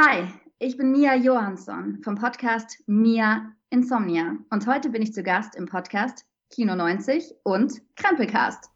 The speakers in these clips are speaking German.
Hi, ich bin Mia Johansson vom Podcast Mia Insomnia und heute bin ich zu Gast im Podcast Kino 90 und Krempelcast.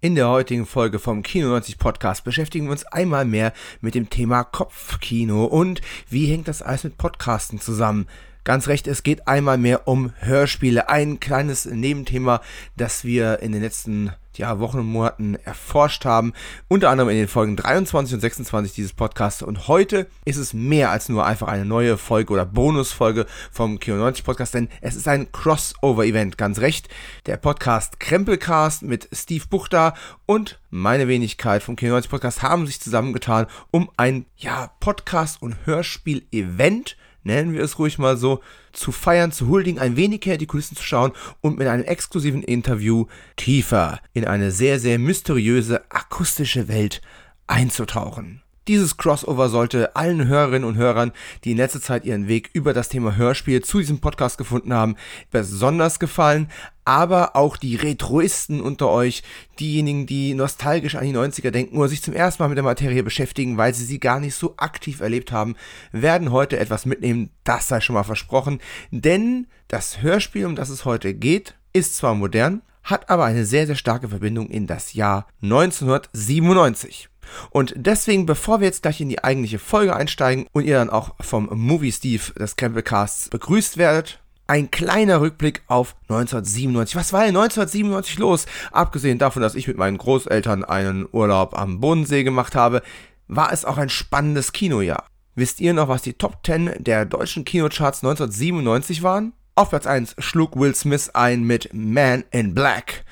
In der heutigen Folge vom Kino 90 Podcast beschäftigen wir uns einmal mehr mit dem Thema Kopfkino und wie hängt das alles mit Podcasten zusammen. Ganz recht, es geht einmal mehr um Hörspiele. Ein kleines Nebenthema, das wir in den letzten ja, Wochen und Monaten erforscht haben. Unter anderem in den Folgen 23 und 26 dieses Podcasts. Und heute ist es mehr als nur einfach eine neue Folge oder Bonusfolge vom Kino 90 Podcast, denn es ist ein Crossover-Event, ganz recht. Der Podcast Krempelcast mit Steve Buchter und meine Wenigkeit vom Kino 90 Podcast haben sich zusammengetan, um ein, ja, Podcast- und Hörspiel-Event nennen wir es ruhig mal so, zu feiern, zu huldigen, ein wenig her die Kulissen zu schauen und mit einem exklusiven Interview tiefer in eine sehr, sehr mysteriöse akustische Welt einzutauchen. Dieses Crossover sollte allen Hörerinnen und Hörern, die in letzter Zeit ihren Weg über das Thema Hörspiel zu diesem Podcast gefunden haben, besonders gefallen, aber auch die Retroisten unter euch, diejenigen, die nostalgisch an die 90er denken oder sich zum ersten Mal mit der Materie beschäftigen, weil sie sie gar nicht so aktiv erlebt haben, werden heute etwas mitnehmen, das sei schon mal versprochen, denn das Hörspiel, um das es heute geht, ist zwar modern, hat aber eine sehr, sehr starke Verbindung in das Jahr 1997. Und deswegen, bevor wir jetzt gleich in die eigentliche Folge einsteigen und ihr dann auch vom Movie Steve des Campbellcasts begrüßt werdet, ein kleiner Rückblick auf 1997. Was war denn 1997 los? Abgesehen davon, dass ich mit meinen Großeltern einen Urlaub am Bodensee gemacht habe, war es auch ein spannendes Kinojahr. Wisst ihr noch, was die Top 10 der deutschen Kinocharts 1997 waren? Auf Platz 1 schlug Will Smith ein mit Man in Black.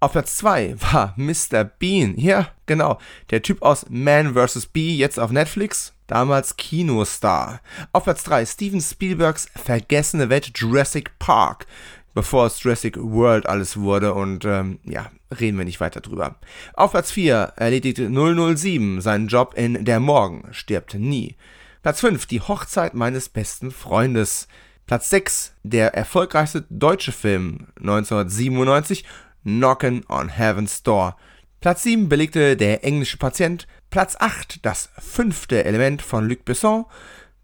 Auf Platz 2 war Mr. Bean. Ja, genau. Der Typ aus Man vs. Bee, jetzt auf Netflix. Damals Kinostar. Auf Platz 3 Steven Spielbergs vergessene Welt Jurassic Park. Bevor es Jurassic World alles wurde und ähm, ja, reden wir nicht weiter drüber. Auf Platz 4 erledigte 007 seinen Job in Der Morgen stirbt nie. Platz 5 Die Hochzeit meines besten Freundes. Platz 6 der erfolgreichste deutsche Film 1997 Knockin' on Heaven's Door. Platz 7 belegte Der englische Patient. Platz 8 Das fünfte Element von Luc Besson.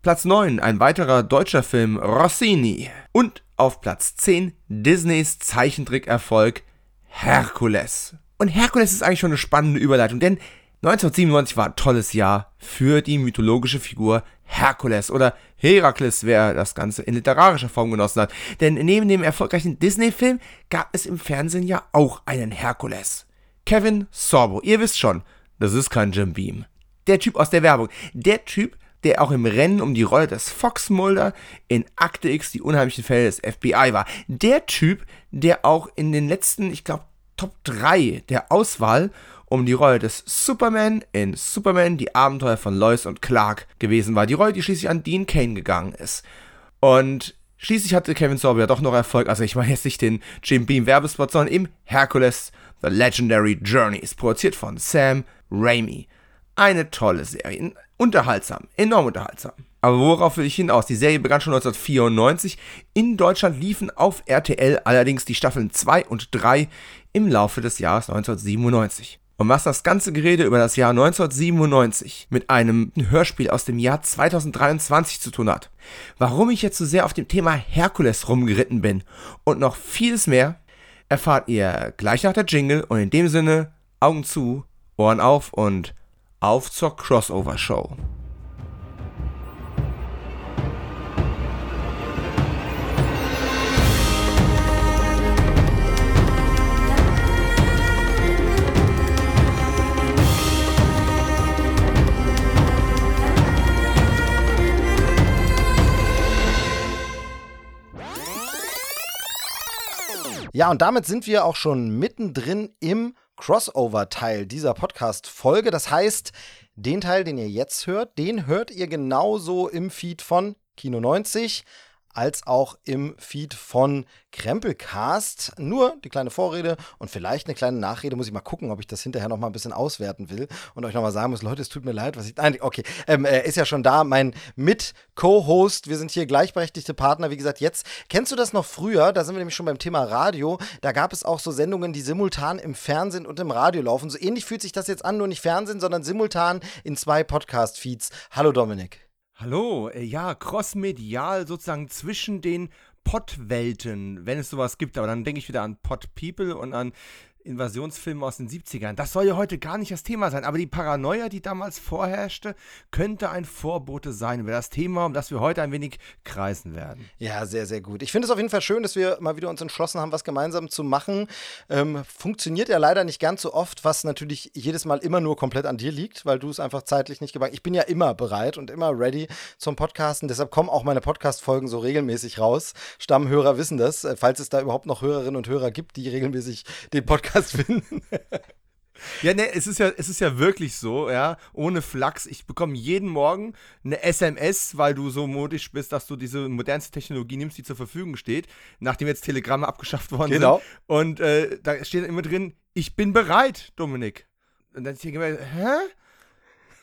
Platz 9 ein weiterer deutscher Film Rossini. Und auf Platz 10 Disneys Zeichentrickerfolg Herkules. Und Herkules ist eigentlich schon eine spannende Überleitung, denn 1997 war ein tolles Jahr für die mythologische Figur Herkules oder Herakles, wer das Ganze in literarischer Form genossen hat. Denn neben dem erfolgreichen Disney-Film gab es im Fernsehen ja auch einen Herkules. Kevin Sorbo, ihr wisst schon, das ist kein Jim Beam. Der Typ aus der Werbung. Der Typ, der auch im Rennen um die Rolle des Fox Mulder in Akte X, die unheimlichen Fälle des FBI war. Der Typ, der auch in den letzten, ich glaube, Top 3 der Auswahl um die Rolle des Superman in Superman, die Abenteuer von Lois und Clark gewesen war. Die Rolle, die schließlich an Dean Kane gegangen ist. Und schließlich hatte Kevin Sorbo ja doch noch Erfolg. Also ich meine jetzt nicht den Jim Beam Werbespot, sondern im Hercules The Legendary Journeys, produziert von Sam Raimi. Eine tolle Serie. Unterhaltsam, enorm unterhaltsam. Aber worauf will ich hinaus? Die Serie begann schon 1994. In Deutschland liefen auf RTL allerdings die Staffeln 2 und 3 im Laufe des Jahres 1997. Und was das ganze Gerede über das Jahr 1997 mit einem Hörspiel aus dem Jahr 2023 zu tun hat, warum ich jetzt so sehr auf dem Thema Herkules rumgeritten bin und noch vieles mehr, erfahrt ihr gleich nach der Jingle und in dem Sinne Augen zu, Ohren auf und auf zur Crossover Show. Ja, und damit sind wir auch schon mittendrin im Crossover-Teil dieser Podcast-Folge. Das heißt, den Teil, den ihr jetzt hört, den hört ihr genauso im Feed von Kino 90. als auch im Feed von Krempelcast. Nur die kleine Vorrede und vielleicht eine kleine Nachrede. Muss ich mal gucken, ob ich das hinterher noch mal ein bisschen auswerten will und euch noch mal sagen muss, Leute, es tut mir leid, was ich. Nein, okay. Ähm, er ist ja schon da, mein Mit-Co-Host. Wir sind hier gleichberechtigte Partner. Wie gesagt, jetzt kennst du das noch früher? Da sind wir nämlich schon beim Thema Radio. Da gab es auch so Sendungen, die simultan im Fernsehen und im Radio laufen. So ähnlich fühlt sich das jetzt an, nur nicht Fernsehen, sondern simultan in zwei Podcast-Feeds. Hallo Dominik. Hallo, äh, ja, crossmedial sozusagen zwischen den Pod-Welten, wenn es sowas gibt. Aber dann denke ich wieder an Pod People und an Invasionsfilme aus den 70ern. Das soll ja heute gar nicht das Thema sein, aber die Paranoia, die damals vorherrschte, könnte ein Vorbote sein über das Thema, um das wir heute ein wenig kreisen werden. Ja, sehr, sehr gut. Ich finde es auf jeden Fall schön, dass wir mal wieder uns entschlossen haben, was gemeinsam zu machen. Ähm, funktioniert ja leider nicht ganz so oft, was natürlich jedes Mal immer nur komplett an dir liegt, weil du es einfach zeitlich nicht gebacken Ich bin ja immer bereit und immer ready zum Podcasten. Deshalb kommen auch meine Podcast-Folgen so regelmäßig raus. Stammhörer wissen das, äh, falls es da überhaupt noch Hörerinnen und Hörer gibt, die regelmäßig den Podcast Podcast finden. Ja, ne, es ist ja, es ist ja wirklich so, ja, ohne Flachs. Ich bekomme jeden Morgen eine SMS, weil du so modisch bist, dass du diese modernste Technologie nimmst, die zur Verfügung steht, nachdem jetzt Telegramme abgeschafft worden genau. sind. Und äh, da steht immer drin, ich bin bereit, Dominik. Und dann denke ich hä?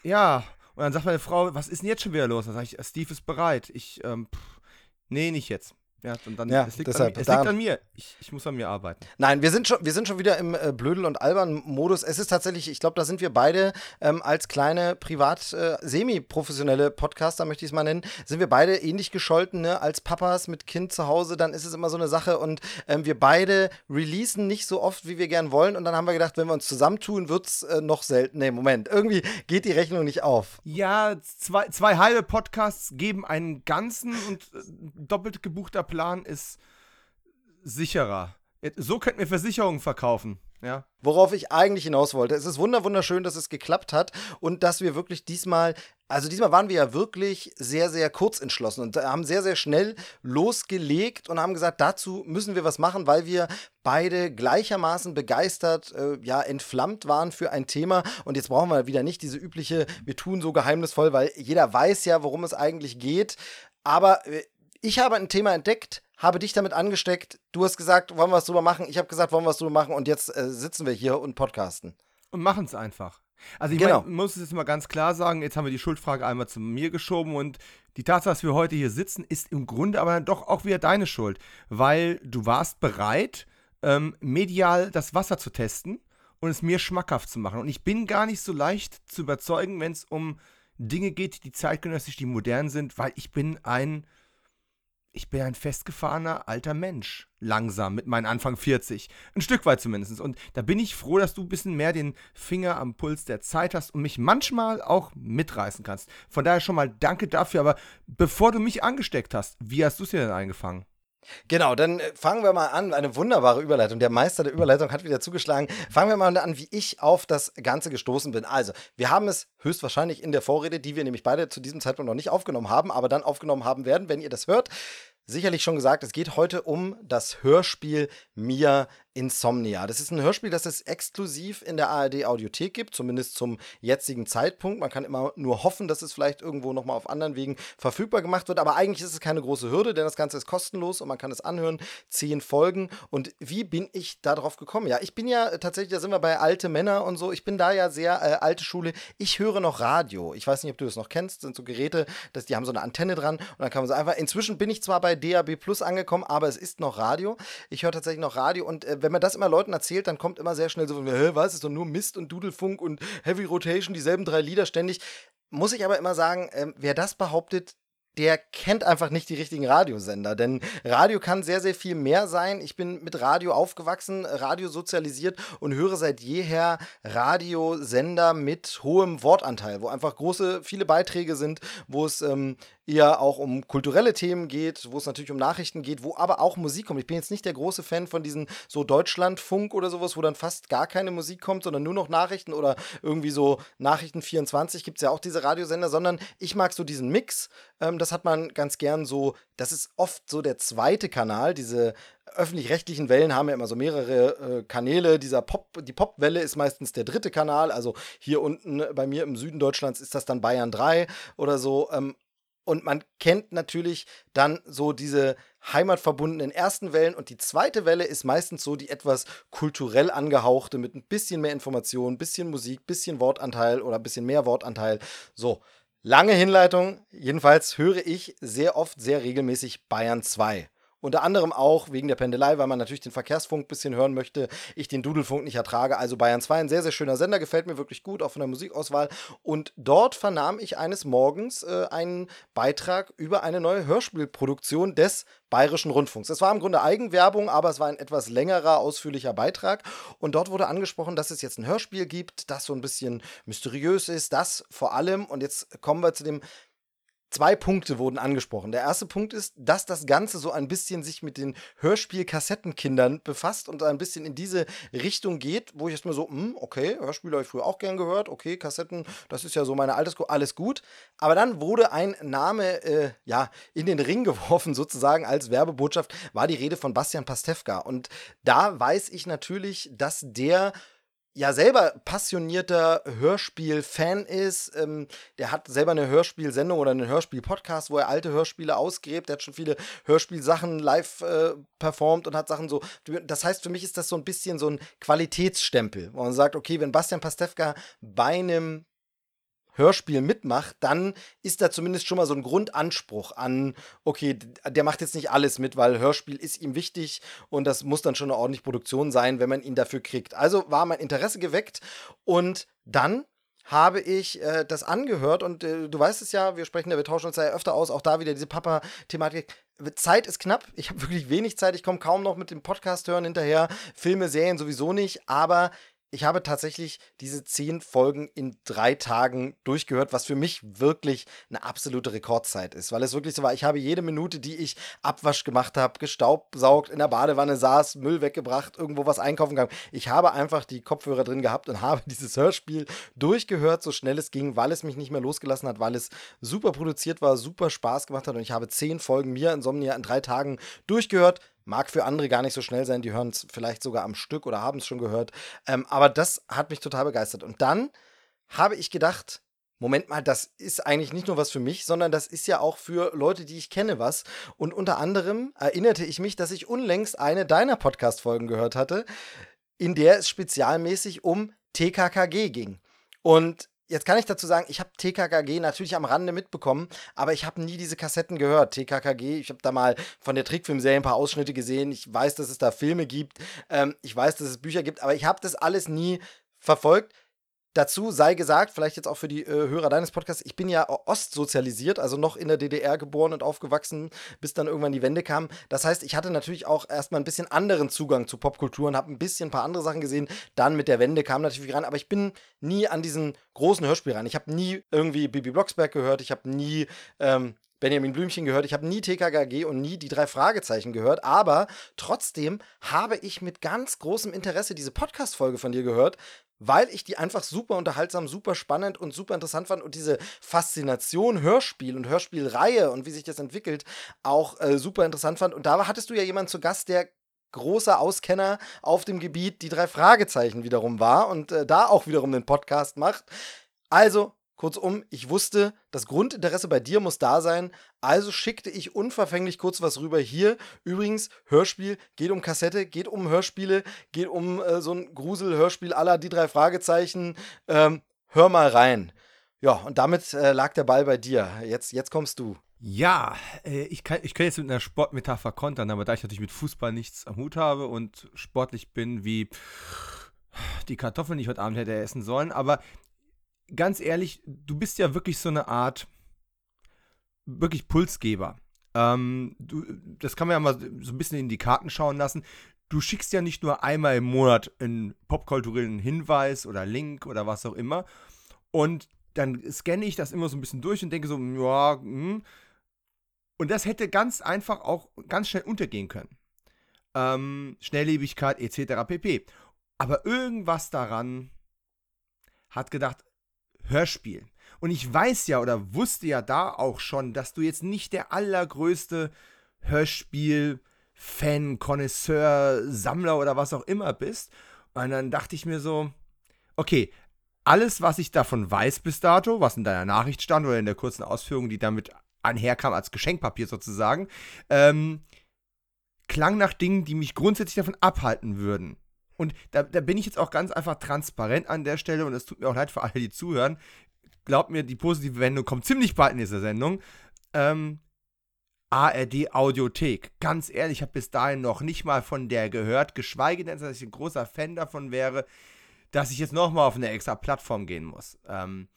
Ja. Und dann sagt meine Frau, was ist denn jetzt schon wieder los? Dann sage ich, Steve ist bereit. Ich, ähm, pff, nee, nicht jetzt. Ja, und dann ja, es, liegt deshalb, an, es liegt an mir. Ich, ich, muss an mir arbeiten. Nein, wir sind schon, wir sind schon wieder im äh, Blödel- und Albern-Modus. Es ist tatsächlich, ich glaube, da sind wir beide ähm, als kleine privat äh, semi-professionelle Podcaster, möchte ich es mal nennen, sind wir beide ähnlich gescholten, ne? Als Papas mit Kind zu Hause, dann ist es immer so eine Sache und ähm, wir beide releasen nicht so oft, wie wir gern wollen. Und dann haben wir gedacht, wenn wir uns zusammentun, wird es äh, noch selten. Nee, Moment, irgendwie geht die Rechnung nicht auf. Ja, zwei, zwei halbe Podcasts geben einen ganzen und äh, doppelt gebuchter Plan ist sicherer. So könnten wir Versicherungen verkaufen. Ja. Worauf ich eigentlich hinaus wollte. Es ist wunderschön, dass es geklappt hat und dass wir wirklich diesmal, also diesmal waren wir ja wirklich sehr, sehr kurz entschlossen und haben sehr, sehr schnell losgelegt und haben gesagt, dazu müssen wir was machen, weil wir beide gleichermaßen begeistert, äh, ja, entflammt waren für ein Thema. Und jetzt brauchen wir wieder nicht diese übliche, wir tun so geheimnisvoll, weil jeder weiß ja, worum es eigentlich geht. Aber äh, ich habe ein Thema entdeckt, habe dich damit angesteckt. Du hast gesagt, wollen wir was drüber machen? Ich habe gesagt, wollen wir was drüber machen? Und jetzt äh, sitzen wir hier und podcasten. Und machen es einfach. Also ich genau. mein, muss es jetzt mal ganz klar sagen, jetzt haben wir die Schuldfrage einmal zu mir geschoben und die Tatsache, dass wir heute hier sitzen, ist im Grunde aber dann doch auch wieder deine Schuld, weil du warst bereit, ähm, medial das Wasser zu testen und es mir schmackhaft zu machen. Und ich bin gar nicht so leicht zu überzeugen, wenn es um Dinge geht, die zeitgenössisch, die modern sind, weil ich bin ein ich bin ein festgefahrener alter Mensch. Langsam, mit meinen Anfang 40. Ein Stück weit zumindest. Und da bin ich froh, dass du ein bisschen mehr den Finger am Puls der Zeit hast und mich manchmal auch mitreißen kannst. Von daher schon mal danke dafür. Aber bevor du mich angesteckt hast, wie hast du es dir denn eingefangen? Genau, dann äh, fangen wir mal an. Eine wunderbare Überleitung. Der Meister der Überleitung hat wieder zugeschlagen. Fangen wir mal an, wie ich auf das Ganze gestoßen bin. Also, wir haben es höchstwahrscheinlich in der Vorrede, die wir nämlich beide zu diesem Zeitpunkt noch nicht aufgenommen haben, aber dann aufgenommen haben werden, wenn ihr das hört. Sicherlich schon gesagt, es geht heute um das Hörspiel Mia Insomnia. Das ist ein Hörspiel, das es exklusiv in der ARD Audiothek gibt, zumindest zum jetzigen Zeitpunkt. Man kann immer nur hoffen, dass es vielleicht irgendwo nochmal auf anderen Wegen verfügbar gemacht wird, aber eigentlich ist es keine große Hürde, denn das Ganze ist kostenlos und man kann es anhören. Zehn Folgen. Und wie bin ich darauf gekommen? Ja, ich bin ja tatsächlich, da sind wir bei alte Männer und so, ich bin da ja sehr äh, alte Schule. Ich höre noch Radio. Ich weiß nicht, ob du das noch kennst, das sind so Geräte, dass die haben so eine Antenne dran und dann kann man so einfach, inzwischen bin ich zwar bei DAB Plus angekommen, aber es ist noch Radio. Ich höre tatsächlich noch Radio und äh, wenn man das immer Leuten erzählt, dann kommt immer sehr schnell so hä, was, ist doch nur Mist und Dudelfunk und Heavy Rotation, dieselben drei Lieder ständig. Muss ich aber immer sagen, äh, wer das behauptet, der kennt einfach nicht die richtigen Radiosender. Denn Radio kann sehr, sehr viel mehr sein. Ich bin mit Radio aufgewachsen, Radio sozialisiert und höre seit jeher Radiosender mit hohem Wortanteil, wo einfach große, viele Beiträge sind, wo es ähm, eher auch um kulturelle Themen geht, wo es natürlich um Nachrichten geht, wo aber auch Musik kommt. Ich bin jetzt nicht der große Fan von diesen so Deutschlandfunk oder sowas, wo dann fast gar keine Musik kommt, sondern nur noch Nachrichten oder irgendwie so Nachrichten 24 gibt es ja auch diese Radiosender, sondern ich mag so diesen Mix. Ähm, das hat man ganz gern so, das ist oft so der zweite Kanal, diese öffentlich-rechtlichen Wellen haben ja immer so mehrere äh, Kanäle. Dieser Pop, die Popwelle ist meistens der dritte Kanal. Also hier unten bei mir im Süden Deutschlands ist das dann Bayern 3 oder so. Ähm, Und man kennt natürlich dann so diese heimatverbundenen ersten Wellen und die zweite Welle ist meistens so die etwas kulturell angehauchte mit ein bisschen mehr Information, bisschen Musik, bisschen Wortanteil oder ein bisschen mehr Wortanteil. So, lange Hinleitung. Jedenfalls höre ich sehr oft, sehr regelmäßig Bayern 2. Unter anderem auch wegen der Pendelei, weil man natürlich den Verkehrsfunk ein bisschen hören möchte. Ich den Dudelfunk nicht ertrage. Also Bayern 2, ein sehr, sehr schöner Sender, gefällt mir wirklich gut, auch von der Musikauswahl. Und dort vernahm ich eines Morgens äh, einen Beitrag über eine neue Hörspielproduktion des Bayerischen Rundfunks. Es war im Grunde Eigenwerbung, aber es war ein etwas längerer, ausführlicher Beitrag. Und dort wurde angesprochen, dass es jetzt ein Hörspiel gibt, das so ein bisschen mysteriös ist, das vor allem, und jetzt kommen wir zu dem Zwei Punkte wurden angesprochen. Der erste Punkt ist, dass das Ganze so ein bisschen sich mit den Hörspiel-Kassettenkindern befasst und ein bisschen in diese Richtung geht, wo ich jetzt mal so, hm, okay, Hörspiele habe ich früher auch gern gehört, okay, Kassetten, das ist ja so meine Altersgruppe, alles gut. Aber dann wurde ein Name, äh, ja, in den Ring geworfen, sozusagen als Werbebotschaft, war die Rede von Bastian Pastewka. Und da weiß ich natürlich, dass der ja selber passionierter Hörspiel-Fan ist. Ähm, der hat selber eine Hörspielsendung oder einen Hörspiel-Podcast, wo er alte Hörspiele ausgräbt. Der hat schon viele Hörspielsachen live äh, performt und hat Sachen so. Das heißt, für mich ist das so ein bisschen so ein Qualitätsstempel, wo man sagt, okay, wenn Bastian Pastewka bei einem Hörspiel mitmacht, dann ist da zumindest schon mal so ein Grundanspruch an, okay, der macht jetzt nicht alles mit, weil Hörspiel ist ihm wichtig und das muss dann schon eine ordentliche Produktion sein, wenn man ihn dafür kriegt. Also war mein Interesse geweckt und dann habe ich äh, das angehört und äh, du weißt es ja, wir sprechen ja, wir tauschen uns ja öfter aus, auch da wieder diese Papa-Thematik. Zeit ist knapp, ich habe wirklich wenig Zeit, ich komme kaum noch mit dem Podcast hören hinterher, Filme, Serien sowieso nicht, aber ich habe tatsächlich diese zehn Folgen in drei Tagen durchgehört, was für mich wirklich eine absolute Rekordzeit ist, weil es wirklich so war, ich habe jede Minute, die ich Abwasch gemacht habe, gestaubsaugt, in der Badewanne saß, Müll weggebracht, irgendwo was einkaufen gegangen. Ich habe einfach die Kopfhörer drin gehabt und habe dieses Hörspiel durchgehört, so schnell es ging, weil es mich nicht mehr losgelassen hat, weil es super produziert war, super Spaß gemacht hat und ich habe zehn Folgen mir Insomnia in drei Tagen durchgehört. Mag für andere gar nicht so schnell sein, die hören es vielleicht sogar am Stück oder haben es schon gehört. Ähm, aber das hat mich total begeistert. Und dann habe ich gedacht, Moment mal, das ist eigentlich nicht nur was für mich, sondern das ist ja auch für Leute, die ich kenne, was. Und unter anderem erinnerte ich mich, dass ich unlängst eine deiner Podcast-Folgen gehört hatte, in der es spezialmäßig um TKKG ging. Und Jetzt kann ich dazu sagen, ich habe TKKG natürlich am Rande mitbekommen, aber ich habe nie diese Kassetten gehört. TKKG, ich habe da mal von der Trickfilmserie ein paar Ausschnitte gesehen. Ich weiß, dass es da Filme gibt. Ähm, ich weiß, dass es Bücher gibt, aber ich habe das alles nie verfolgt. Dazu sei gesagt, vielleicht jetzt auch für die äh, Hörer deines Podcasts, ich bin ja ostsozialisiert, also noch in der DDR geboren und aufgewachsen, bis dann irgendwann die Wende kam. Das heißt, ich hatte natürlich auch erstmal ein bisschen anderen Zugang zu Popkultur und habe ein bisschen ein paar andere Sachen gesehen. Dann mit der Wende kam natürlich ran, aber ich bin nie an diesen großen Hörspiel ran. Ich habe nie irgendwie Bibi Blocksberg gehört, ich habe nie ähm, Benjamin Blümchen gehört, ich habe nie TKKG und nie die drei Fragezeichen gehört, aber trotzdem habe ich mit ganz großem Interesse diese Podcast-Folge von dir gehört, weil ich die einfach super unterhaltsam, super spannend und super interessant fand und diese Faszination Hörspiel und Hörspielreihe und wie sich das entwickelt auch äh, super interessant fand. Und da hattest du ja jemanden zu Gast, der großer Auskenner auf dem Gebiet die drei Fragezeichen wiederum war und äh, da auch wiederum den Podcast macht. Also Kurzum, ich wusste, das Grundinteresse bei dir muss da sein, also schickte ich unverfänglich kurz was rüber hier. Übrigens, Hörspiel geht um Kassette, geht um Hörspiele, geht um äh, so ein Grusel-Hörspiel aller die drei Fragezeichen. Ähm, hör mal rein. Ja, und damit äh, lag der Ball bei dir. Jetzt, jetzt kommst du. Ja, äh, ich, kann, ich kann jetzt mit einer Sportmetapher kontern, aber da ich natürlich mit Fußball nichts am Hut habe und sportlich bin wie die Kartoffeln, die ich heute Abend hätte essen sollen, aber ganz ehrlich, du bist ja wirklich so eine Art, wirklich Pulsgeber. Ähm, du, das kann man ja mal so ein bisschen in die Karten schauen lassen. Du schickst ja nicht nur einmal im Monat einen popkulturellen Hinweis oder Link oder was auch immer. Und dann scanne ich das immer so ein bisschen durch und denke so, ja, hm. Und das hätte ganz einfach auch ganz schnell untergehen können. Ähm, Schnelllebigkeit etc. pp. Aber irgendwas daran hat gedacht, Hörspiel. Und ich weiß ja oder wusste ja da auch schon, dass du jetzt nicht der allergrößte Hörspiel-Fan, Connoisseur, Sammler oder was auch immer bist. Und dann dachte ich mir so, okay, alles, was ich davon weiß bis dato, was in deiner Nachricht stand oder in der kurzen Ausführung, die damit anherkam als Geschenkpapier sozusagen, ähm, klang nach Dingen, die mich grundsätzlich davon abhalten würden. Und da, da bin ich jetzt auch ganz einfach transparent an der Stelle und es tut mir auch leid für alle, die zuhören. Glaubt mir, die positive Wendung kommt ziemlich bald in dieser Sendung. Ähm, ARD Audiothek. Ganz ehrlich, ich habe bis dahin noch nicht mal von der gehört, geschweige denn, dass ich ein großer Fan davon wäre, dass ich jetzt nochmal auf eine extra Plattform gehen muss. Ähm,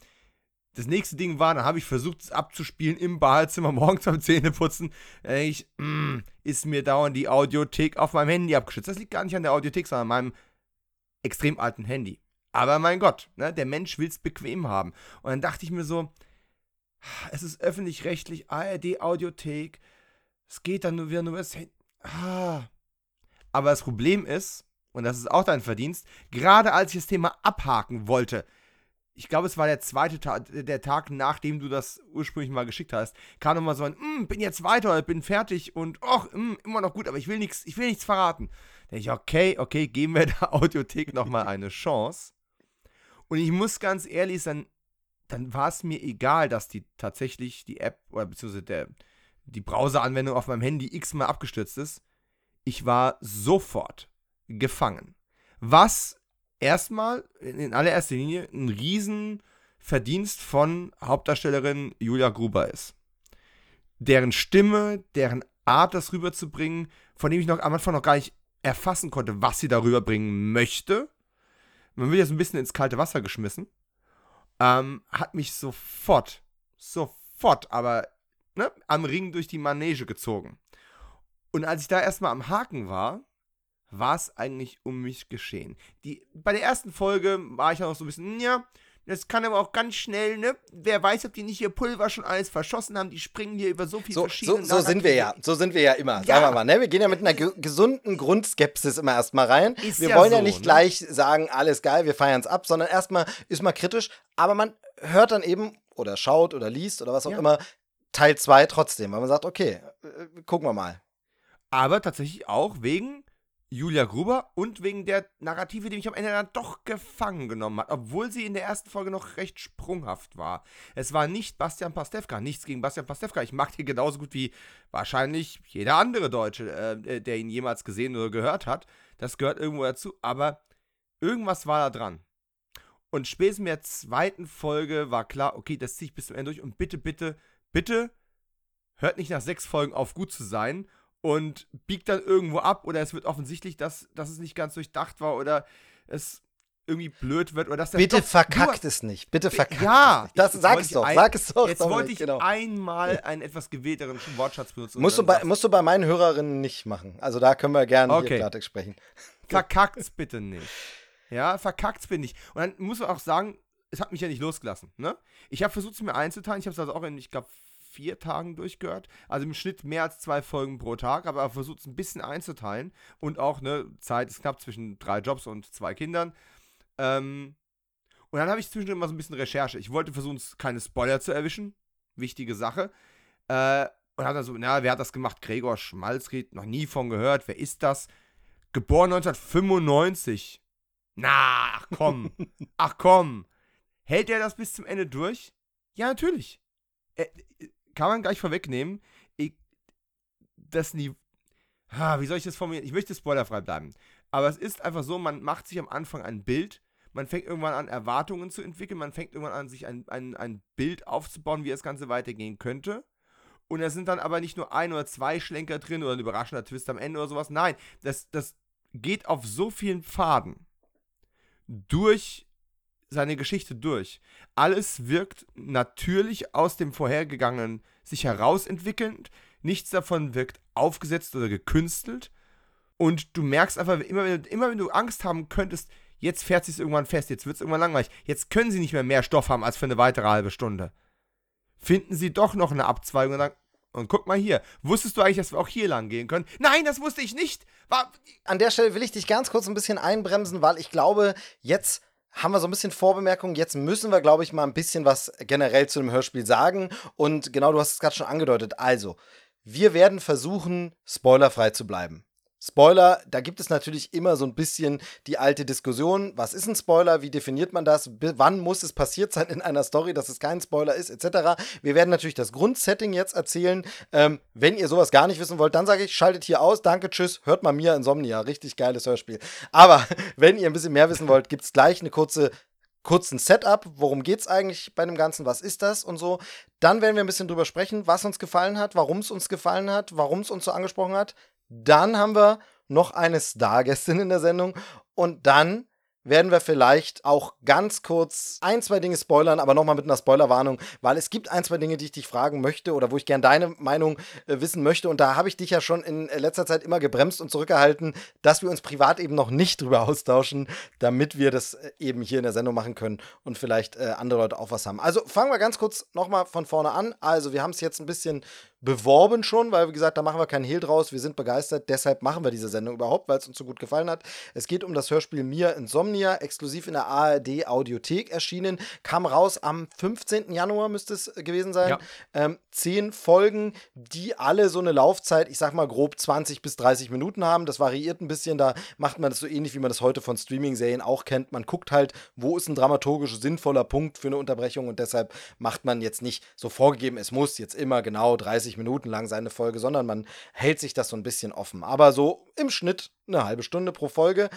das nächste Ding war, dann habe ich versucht, es abzuspielen im Badezimmer morgens beim Zähneputzen. Äh, ich, mm, ist mir dauernd die Audiothek auf meinem Handy abgeschützt. Das liegt gar nicht an der Audiothek, sondern an meinem extrem alten Handy. Aber mein Gott, ne, der Mensch will es bequem haben. Und dann dachte ich mir so, es ist öffentlich-rechtlich, ARD Audiothek. Es geht dann nur wieder nur das Handy. Ah. Aber das Problem ist, und das ist auch dein Verdienst, gerade als ich das Thema abhaken wollte, ich glaube, es war der zweite Tag, der Tag, nachdem du das ursprünglich mal geschickt hast, kam nochmal so ein, mm, bin jetzt weiter, bin fertig und och, mm, immer noch gut, aber ich will nichts, ich will nichts verraten. Da ich, okay, okay, geben wir der Audiothek nochmal eine Chance. Und ich muss ganz ehrlich sein, dann war es mir egal, dass die tatsächlich die App oder beziehungsweise der, die Browseranwendung auf meinem Handy x-mal abgestürzt ist. Ich war sofort gefangen. Was erstmal in allererster Linie ein Riesenverdienst von Hauptdarstellerin Julia Gruber ist. Deren Stimme, deren Art, das rüberzubringen, von dem ich noch am Anfang noch gar nicht erfassen konnte, was sie darüber bringen möchte. Man wird jetzt ein bisschen ins kalte Wasser geschmissen. Ähm, hat mich sofort, sofort, aber ne, am Ring durch die Manege gezogen. Und als ich da erstmal am Haken war, war es eigentlich um mich geschehen. Die, bei der ersten Folge war ich auch so ein bisschen, ja, das kann aber auch ganz schnell, ne? Wer weiß, ob die nicht ihr Pulver schon alles verschossen haben, die springen hier über so viele so, verschiedene. So, so sind wir ja, so sind wir ja immer, ja. sagen wir mal, ne? Wir gehen ja mit einer ge gesunden Grundskepsis immer erstmal rein. Ist wir ja wollen so, ja nicht ne? gleich sagen, alles geil, wir feiern es ab, sondern erstmal ist mal kritisch, aber man hört dann eben oder schaut oder liest oder was auch ja. immer Teil 2 trotzdem, weil man sagt, okay, äh, gucken wir mal. Aber tatsächlich auch wegen Julia Gruber und wegen der Narrative, die mich am Ende dann doch gefangen genommen hat, obwohl sie in der ersten Folge noch recht sprunghaft war. Es war nicht Bastian Pastewka, nichts gegen Bastian Pastewka. Ich mag ihn genauso gut wie wahrscheinlich jeder andere Deutsche, äh, der ihn jemals gesehen oder gehört hat. Das gehört irgendwo dazu, aber irgendwas war da dran. Und spätestens in der zweiten Folge war klar, okay, das ziehe ich bis zum Ende durch und bitte, bitte, bitte hört nicht nach sechs Folgen auf, gut zu sein und biegt dann irgendwo ab oder es wird offensichtlich, dass, dass es nicht ganz durchdacht war oder es irgendwie blöd wird oder dass der Bitte Stoff verkackt es nicht. Bitte verkackt ja, es nicht. Das, sag es doch, ein, sag es doch. Jetzt wollte ich genau. einmal einen etwas gewählteren Wortschatz benutzen. Musst du, bei, musst du bei meinen Hörerinnen nicht machen. Also da können wir gerne okay. hier Klartext sprechen. Verkackt's bitte nicht. Ja, verkackt's bitte nicht. Und dann muss man auch sagen, es hat mich ja nicht losgelassen. Ne? Ich habe versucht, es mir einzuteilen. Ich habe es also auch in, ich glaube, vier Tagen durchgehört. Also im Schnitt mehr als zwei Folgen pro Tag, aber versucht es ein bisschen einzuteilen. Und auch, ne, Zeit ist knapp zwischen drei Jobs und zwei Kindern. Ähm, und dann habe ich zwischendrin mal so ein bisschen Recherche. Ich wollte versuchen, keine Spoiler zu erwischen. Wichtige Sache. Äh, und habe dann so, na, wer hat das gemacht? Gregor Schmalzried, noch nie von gehört. Wer ist das? Geboren 1995. Na, ach komm. ach komm. Hält er das bis zum Ende durch? Ja, natürlich. Er, kann man gleich vorwegnehmen, ich, das Niveau. wie soll ich das formulieren? Ich möchte spoilerfrei bleiben. Aber es ist einfach so, man macht sich am Anfang ein Bild, man fängt irgendwann an, Erwartungen zu entwickeln, man fängt irgendwann an, sich ein, ein, ein Bild aufzubauen, wie das Ganze weitergehen könnte. Und da sind dann aber nicht nur ein oder zwei Schlenker drin oder ein überraschender Twist am Ende oder sowas. Nein, das, das geht auf so vielen Pfaden durch seine Geschichte durch. Alles wirkt natürlich aus dem vorhergegangenen sich herausentwickelnd. Nichts davon wirkt aufgesetzt oder gekünstelt. Und du merkst einfach, immer wenn, immer wenn du Angst haben könntest, jetzt fährt sich irgendwann fest, jetzt wird es irgendwann langweilig, jetzt können sie nicht mehr mehr Stoff haben als für eine weitere halbe Stunde. Finden sie doch noch eine Abzweigung und sagen, und guck mal hier, wusstest du eigentlich, dass wir auch hier lang gehen können? Nein, das wusste ich nicht. War An der Stelle will ich dich ganz kurz ein bisschen einbremsen, weil ich glaube, jetzt haben wir so ein bisschen Vorbemerkung. Jetzt müssen wir, glaube ich, mal ein bisschen was generell zu dem Hörspiel sagen. Und genau, du hast es gerade schon angedeutet. Also, wir werden versuchen, spoilerfrei zu bleiben. Spoiler, da gibt es natürlich immer so ein bisschen die alte Diskussion. Was ist ein Spoiler? Wie definiert man das? Wann muss es passiert sein in einer Story, dass es kein Spoiler ist, etc. Wir werden natürlich das Grundsetting jetzt erzählen. Ähm, wenn ihr sowas gar nicht wissen wollt, dann sage ich, schaltet hier aus. Danke, tschüss. Hört mal Mia Insomnia. Richtig geiles Hörspiel. Aber wenn ihr ein bisschen mehr wissen wollt, gibt es gleich eine kurze kurzen Setup, worum geht es eigentlich bei dem Ganzen, was ist das und so. Dann werden wir ein bisschen drüber sprechen, was uns gefallen hat, warum es uns gefallen hat, warum es uns so angesprochen hat. Dann haben wir noch eine Stargästin in der Sendung und dann werden wir vielleicht auch ganz kurz ein, zwei Dinge spoilern, aber nochmal mit einer Spoilerwarnung, weil es gibt ein, zwei Dinge, die ich dich fragen möchte oder wo ich gerne deine Meinung äh, wissen möchte. Und da habe ich dich ja schon in letzter Zeit immer gebremst und zurückgehalten, dass wir uns privat eben noch nicht drüber austauschen, damit wir das äh, eben hier in der Sendung machen können und vielleicht äh, andere Leute auch was haben. Also fangen wir ganz kurz nochmal von vorne an. Also wir haben es jetzt ein bisschen beworben schon, weil, wie gesagt, da machen wir keinen Hehl draus. Wir sind begeistert, deshalb machen wir diese Sendung überhaupt, weil es uns so gut gefallen hat. Es geht um das Hörspiel Mir Insomnia, exklusiv in der ARD Audiothek erschienen. Kam raus am 15. Januar, müsste es gewesen sein. Ja. Ähm, zehn Folgen, die alle so eine Laufzeit, ich sag mal grob 20 bis 30 Minuten haben. Das variiert ein bisschen. Da macht man das so ähnlich, wie man das heute von Streaming-Serien auch kennt. Man guckt halt, wo ist ein dramaturgisch sinnvoller Punkt für eine Unterbrechung und deshalb macht man jetzt nicht so vorgegeben, es muss jetzt immer genau 30 90 Minuten lang seine Folge, sondern man hält sich das so ein bisschen offen. Aber so im Schnitt eine halbe Stunde pro Folge.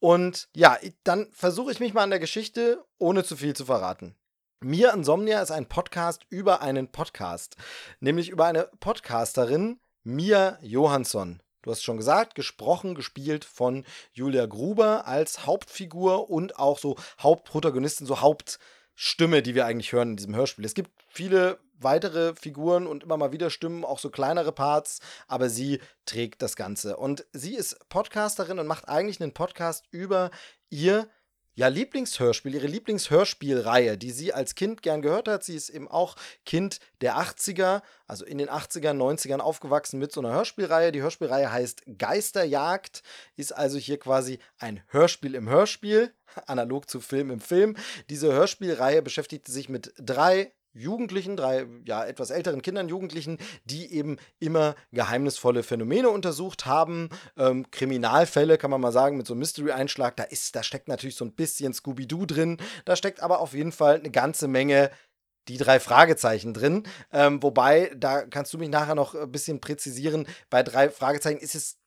Und ja, dann versuche ich mich mal an der Geschichte, ohne zu viel zu verraten. Mir Insomnia ist ein Podcast über einen Podcast, nämlich über eine Podcasterin, Mia Johansson. Du hast schon gesagt, gesprochen, gespielt von Julia Gruber als Hauptfigur und auch so Hauptprotagonistin, so Hauptstimme, die wir eigentlich hören in diesem Hörspiel. Es gibt viele weitere Figuren und immer mal wieder Stimmen, auch so kleinere Parts, aber sie trägt das Ganze. Und sie ist Podcasterin und macht eigentlich einen Podcast über ihr ja, Lieblingshörspiel, ihre Lieblingshörspielreihe, die sie als Kind gern gehört hat. Sie ist eben auch Kind der 80er, also in den 80ern, 90ern aufgewachsen mit so einer Hörspielreihe. Die Hörspielreihe heißt Geisterjagd, ist also hier quasi ein Hörspiel im Hörspiel, analog zu Film im Film. Diese Hörspielreihe beschäftigt sich mit drei Jugendlichen, drei ja etwas älteren Kindern, Jugendlichen, die eben immer geheimnisvolle Phänomene untersucht haben, ähm, Kriminalfälle, kann man mal sagen, mit so einem Mystery-Einschlag. Da ist, da steckt natürlich so ein bisschen Scooby-Doo drin. Da steckt aber auf jeden Fall eine ganze Menge die drei Fragezeichen drin. Ähm, wobei, da kannst du mich nachher noch ein bisschen präzisieren. Bei drei Fragezeichen ist es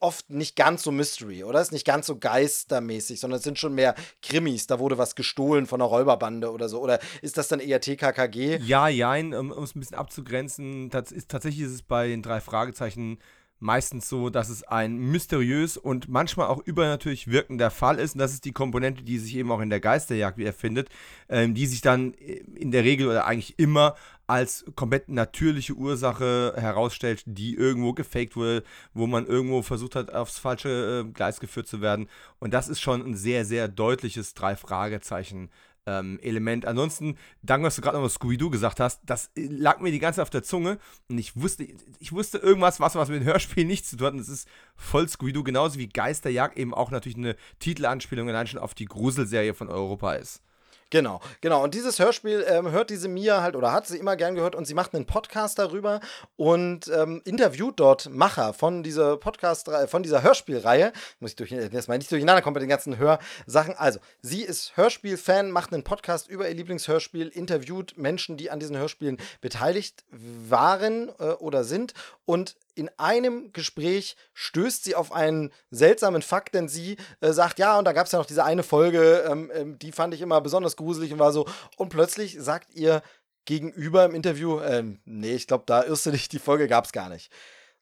oft nicht ganz so Mystery, oder? Ist nicht ganz so geistermäßig, sondern es sind schon mehr Krimis. Da wurde was gestohlen von einer Räuberbande oder so. Oder ist das dann eher TKKG? Ja, jein, um, um es ein bisschen abzugrenzen. Das ist, tatsächlich ist es bei den drei Fragezeichen meistens so, dass es ein mysteriös und manchmal auch übernatürlich wirkender Fall ist. Und das ist die Komponente, die sich eben auch in der Geisterjagd wiederfindet, ähm, die sich dann in der Regel oder eigentlich immer als komplett natürliche Ursache herausstellt, die irgendwo gefaked wurde, wo man irgendwo versucht hat, aufs falsche äh, Gleis geführt zu werden. Und das ist schon ein sehr, sehr deutliches Drei-Fragezeichen ähm, Element. Ansonsten, danke, dass du gerade noch was Scooby-Doo gesagt hast, das äh, lag mir die ganze Zeit auf der Zunge und ich wusste, ich wusste irgendwas, was, was mit dem Hörspiel nichts zu tun hat und es ist voll Scooby-Doo, genauso wie Geisterjagd eben auch natürlich eine Titelanspielung allein schon auf die Gruselserie von Europa ist. Genau, genau. Und dieses Hörspiel ähm, hört diese Mia halt oder hat sie immer gern gehört und sie macht einen Podcast darüber und ähm, interviewt dort Macher von dieser Podcast, von dieser Hörspielreihe. Muss ich durch, das mal nicht durcheinander kommen mit den ganzen Hörsachen. Also, sie ist Hörspiel-Fan, macht einen Podcast über ihr Lieblingshörspiel, interviewt Menschen, die an diesen Hörspielen beteiligt waren äh, oder sind und in einem Gespräch stößt sie auf einen seltsamen Fakt, denn sie äh, sagt, ja, und da gab es ja noch diese eine Folge, ähm, ähm, die fand ich immer besonders gruselig und war so. Und plötzlich sagt ihr gegenüber im Interview, ähm, nee, ich glaube, da irrst du dich, die Folge gab es gar nicht.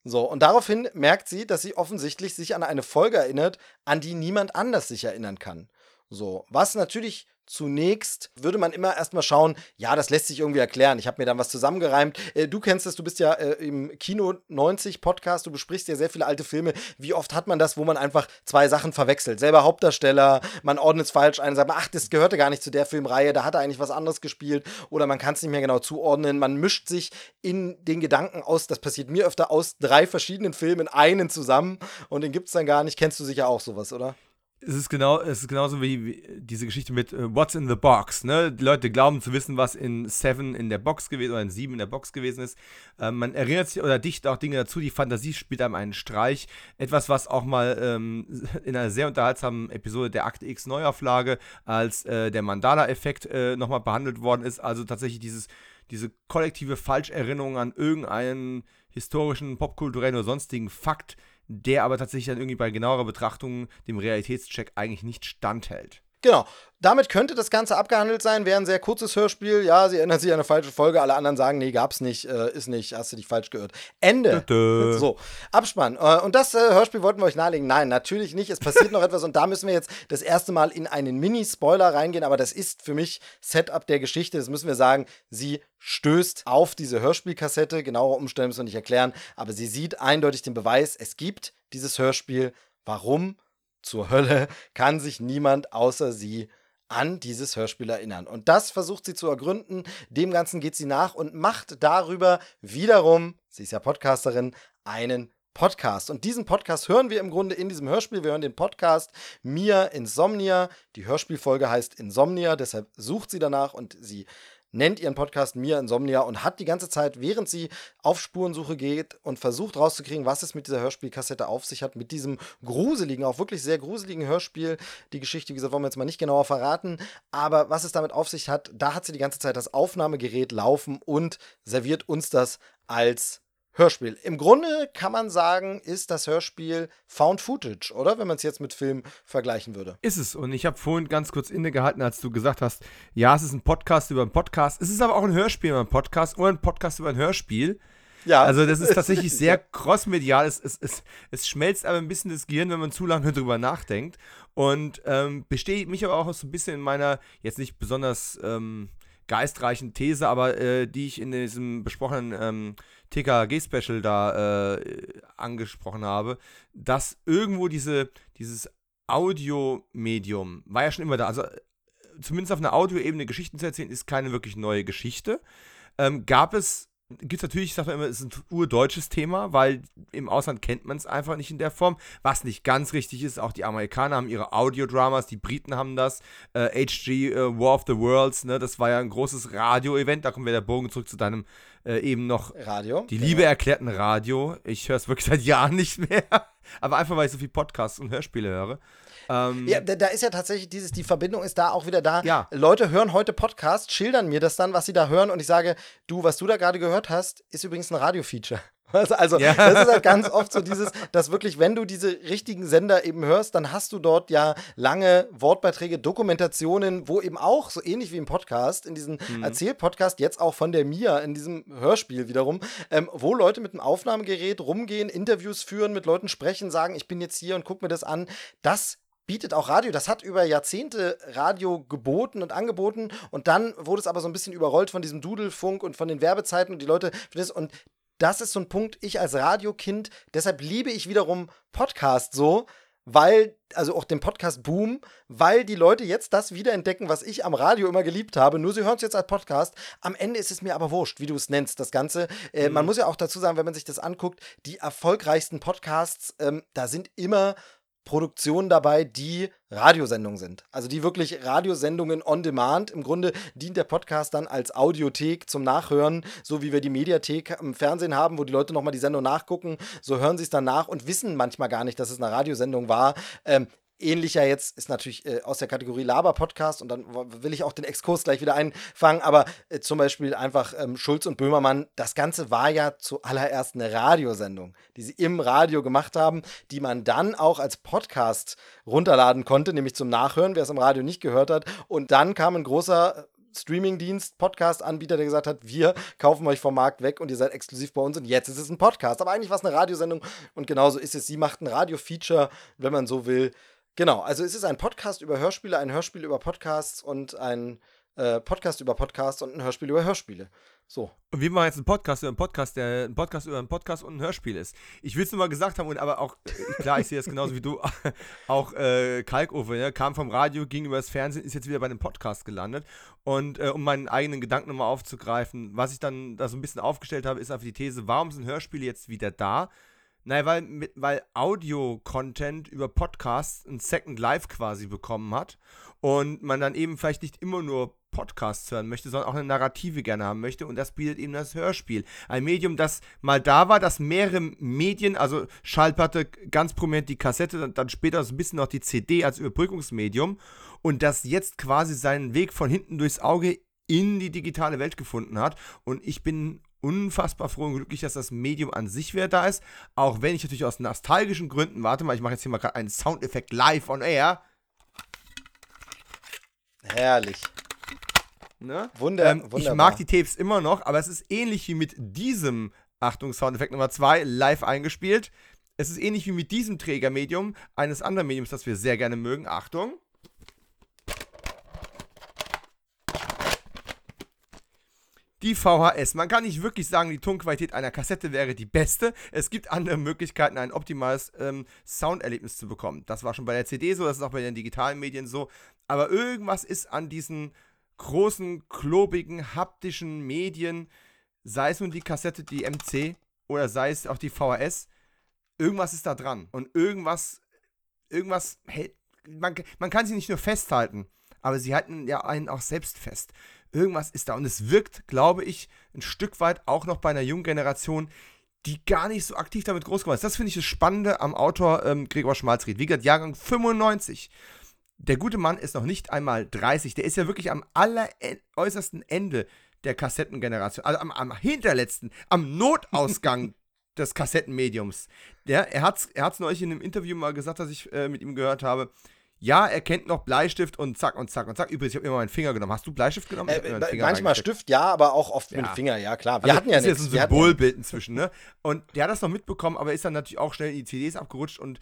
So, und daraufhin merkt sie, dass sie offensichtlich sich an eine Folge erinnert, an die niemand anders sich erinnern kann. So, was natürlich Zunächst würde man immer erstmal schauen, ja, das lässt sich irgendwie erklären. Ich habe mir dann was zusammengereimt. Äh, du kennst es, du bist ja äh, im Kino 90 Podcast, du besprichst ja sehr viele alte Filme. Wie oft hat man das, wo man einfach zwei Sachen verwechselt? Selber Hauptdarsteller, man ordnet es falsch ein, sagt, ach, das gehörte gar nicht zu der Filmreihe, da hat er eigentlich was anderes gespielt oder man kann es nicht mehr genau zuordnen. Man mischt sich in den Gedanken aus, das passiert mir öfter, aus drei verschiedenen Filmen einen zusammen und den gibt es dann gar nicht. Kennst du sicher auch sowas, oder? Es ist genau, es ist genauso wie, diese Geschichte mit uh, What's in the Box. Ne? Die Leute glauben zu wissen, was in Seven in der Box gewesen oder in Sieben in der Box gewesen ist. Ähm, man erinnert sich oder dichtet auch Dinge dazu. Die Fantasie spielt einem einen Streich. Etwas, was auch mal ähm, in einer sehr unterhaltsamen Episode der Akte X Neuauflage als äh, der Mandala-Effekt äh, nochmal behandelt worden ist. Also tatsächlich dieses, diese kollektive Falscherinnerung an irgendeinen historischen, popkulturellen oder sonstigen Fakt der aber tatsächlich dann irgendwie bei genauerer Betrachtung dem Realitätscheck eigentlich nicht standhält. Genau. Damit könnte das Ganze abgehandelt sein. Wäre ein sehr kurzes Hörspiel. Ja, sie erinnern sich an eine falsche Folge. Alle anderen sagen, nee, gab's nicht, äh, ist nicht, hast du dich falsch gehört. Ende. Dö. So, Abspann. Äh, und das äh, Hörspiel wollten wir euch nahelegen. Nein, natürlich nicht. Es passiert noch etwas und da müssen wir jetzt das erste Mal in einen Mini-Spoiler reingehen. Aber das ist für mich Setup der Geschichte. Das müssen wir sagen. Sie stößt auf diese Hörspielkassette. Genauere Umstände müssen wir nicht erklären. Aber sie sieht eindeutig den Beweis, es gibt dieses Hörspiel. Warum? Zur Hölle kann sich niemand außer sie an dieses Hörspiel erinnern. Und das versucht sie zu ergründen. Dem Ganzen geht sie nach und macht darüber wiederum, sie ist ja Podcasterin, einen Podcast. Und diesen Podcast hören wir im Grunde in diesem Hörspiel. Wir hören den Podcast Mia Insomnia. Die Hörspielfolge heißt Insomnia, deshalb sucht sie danach und sie nennt ihren Podcast Mia Insomnia und hat die ganze Zeit, während sie auf Spurensuche geht und versucht rauszukriegen, was es mit dieser Hörspielkassette auf sich hat, mit diesem gruseligen, auch wirklich sehr gruseligen Hörspiel. Die Geschichte, wie gesagt, wollen wir jetzt mal nicht genauer verraten, aber was es damit auf sich hat, da hat sie die ganze Zeit das Aufnahmegerät laufen und serviert uns das als Hörspiel. Im Grunde kann man sagen, ist das Hörspiel Found Footage, oder? Wenn man es jetzt mit Film vergleichen würde. Ist es. Und ich habe vorhin ganz kurz innegehalten, als du gesagt hast, ja, es ist ein Podcast über einen Podcast. Es ist aber auch ein Hörspiel über einen Podcast oder ein Podcast über ein Hörspiel. Ja. Also das ist tatsächlich sehr crossmedial. Es, es, es, es schmelzt aber ein bisschen das Gehirn, wenn man zu lange drüber nachdenkt. Und ähm, besteht mich aber auch so ein bisschen in meiner, jetzt nicht besonders ähm, geistreichen These, aber äh, die ich in diesem besprochenen ähm, TKG-Special da äh, angesprochen habe, dass irgendwo diese, dieses Audiomedium war ja schon immer da. Also äh, zumindest auf einer Audioebene Geschichten zu erzählen, ist keine wirklich neue Geschichte. Ähm, gab es gibt es natürlich, ich sage immer, es ist ein urdeutsches Thema, weil im Ausland kennt man es einfach nicht in der Form. Was nicht ganz richtig ist, auch die Amerikaner haben ihre Audiodramas, die Briten haben das. Äh, HG äh, War of the Worlds, ne, das war ja ein großes Radio-Event. Da kommen wir der Bogen zurück zu deinem äh, eben noch Radio. Die Liebe genau. erklärten Radio. Ich höre es wirklich seit Jahren nicht mehr. Aber einfach, weil ich so viel Podcasts und Hörspiele höre. Ähm, ja, da, da, ist ja tatsächlich dieses, die Verbindung ist da auch wieder da. Ja. Leute hören heute Podcasts, schildern mir das dann, was sie da hören und ich sage, du, was du da gerade gehört hast, ist übrigens ein Radio-Feature. Also, ja. das ist halt ganz oft so dieses, dass wirklich, wenn du diese richtigen Sender eben hörst, dann hast du dort ja lange Wortbeiträge, Dokumentationen, wo eben auch, so ähnlich wie im Podcast, in diesem mhm. Erzählpodcast, jetzt auch von der Mia, in diesem Hörspiel wiederum, ähm, wo Leute mit einem Aufnahmegerät rumgehen, Interviews führen, mit Leuten sprechen, sagen, ich bin jetzt hier und guck mir das an. Das bietet auch Radio. Das hat über Jahrzehnte Radio geboten und angeboten und dann wurde es aber so ein bisschen überrollt von diesem Dudelfunk und von den Werbezeiten und die Leute und das ist so ein Punkt, ich als Radiokind, deshalb liebe ich wiederum Podcast so, weil, also auch den Podcast-Boom, weil die Leute jetzt das wiederentdecken, was ich am Radio immer geliebt habe. Nur sie hören es jetzt als Podcast. Am Ende ist es mir aber wurscht, wie du es nennst, das Ganze. Äh, mhm. Man muss ja auch dazu sagen, wenn man sich das anguckt, die erfolgreichsten Podcasts, ähm, da sind immer Produktionen dabei, die Radiosendungen sind. Also die wirklich Radiosendungen on demand. Im Grunde dient der Podcast dann als Audiothek zum Nachhören, so wie wir die Mediathek im Fernsehen haben, wo die Leute nochmal die Sendung nachgucken. So hören sie es dann nach und wissen manchmal gar nicht, dass es eine Radiosendung war. Ähm, ähnlicher jetzt ist natürlich äh, aus der Kategorie Laber-Podcast und dann will ich auch den Exkurs gleich wieder einfangen, aber äh, zum Beispiel einfach ähm, Schulz und Böhmermann, das Ganze war ja zuallererst eine Radiosendung, die sie im Radio gemacht haben, die man dann auch als Podcast runterladen konnte, nämlich zum Nachhören, wer es im Radio nicht gehört hat. Und dann kam ein großer Streamingdienst, Podcast-Anbieter, der gesagt hat, wir kaufen euch vom Markt weg und ihr seid exklusiv bei uns und jetzt ist es ein Podcast. Aber eigentlich war es eine Radiosendung und genauso ist es. Sie macht ein Radio-Feature, wenn man so will, Genau, also es ist ein Podcast über Hörspiele, ein Hörspiel über Podcasts und ein äh, Podcast über Podcasts und ein Hörspiel über Hörspiele. So. Und wir machen jetzt einen Podcast über einen Podcast, der ein Podcast über einen Podcast und ein Hörspiel ist. Ich will es nur mal gesagt haben, und aber auch, äh, klar, ich sehe das genauso wie du, auch äh, Kalkofe, ne, kam vom Radio, ging über das Fernsehen, ist jetzt wieder bei einem Podcast gelandet. Und äh, um meinen eigenen Gedanken nochmal aufzugreifen, was ich dann da so ein bisschen aufgestellt habe, ist einfach die These, warum sind Hörspiele jetzt wieder da? Naja, weil, weil Audio-Content über Podcasts ein Second Life quasi bekommen hat und man dann eben vielleicht nicht immer nur Podcasts hören möchte, sondern auch eine Narrative gerne haben möchte. Und das bietet eben das Hörspiel. Ein Medium, das mal da war, das mehrere Medien, also Schallplatte, ganz prominent die Kassette, dann, dann später so ein bisschen noch die CD als Überbrückungsmedium und das jetzt quasi seinen Weg von hinten durchs Auge in die digitale Welt gefunden hat. Und ich bin unfassbar froh und glücklich, dass das Medium an sich wieder da ist. Auch wenn ich natürlich aus nostalgischen Gründen, warte mal, ich mache jetzt hier mal gerade einen Soundeffekt live on air. Herrlich. Ne? Wunder, ähm, ich mag die Tapes immer noch, aber es ist ähnlich wie mit diesem, Achtung, Soundeffekt Nummer 2, live eingespielt. Es ist ähnlich wie mit diesem Trägermedium eines anderen Mediums, das wir sehr gerne mögen. Achtung. Die VHS. Man kann nicht wirklich sagen, die Tonqualität einer Kassette wäre die beste. Es gibt andere Möglichkeiten, ein optimales ähm, Sounderlebnis zu bekommen. Das war schon bei der CD so, das ist auch bei den digitalen Medien so. Aber irgendwas ist an diesen großen, klobigen, haptischen Medien, sei es nun die Kassette, die MC oder sei es auch die VHS, irgendwas ist da dran. Und irgendwas, irgendwas hält, man, man kann sie nicht nur festhalten, aber sie halten ja einen auch selbst fest. Irgendwas ist da. Und es wirkt, glaube ich, ein Stück weit auch noch bei einer jungen Generation, die gar nicht so aktiv damit groß geworden ist. Das finde ich das Spannende am Autor ähm, Gregor Schmalzried. Wie gesagt, Jahrgang 95. Der gute Mann ist noch nicht einmal 30. Der ist ja wirklich am alleräußersten Ende der Kassettengeneration. Also am, am hinterletzten, am Notausgang des Kassettenmediums. Der, er hat es er hat's neulich in einem Interview mal gesagt, das ich äh, mit ihm gehört habe. Ja, er kennt noch Bleistift und zack und zack und zack. Übrigens, ich habe immer meinen Finger genommen. Hast du Bleistift genommen? Äh, manchmal Stift, ja, aber auch oft ja. mit dem Finger, ja klar. Wir also, hatten ja nichts. Das ist ein Symbolbild inzwischen, ne? Und der hat das noch mitbekommen, aber ist dann natürlich auch schnell in die CDs abgerutscht und,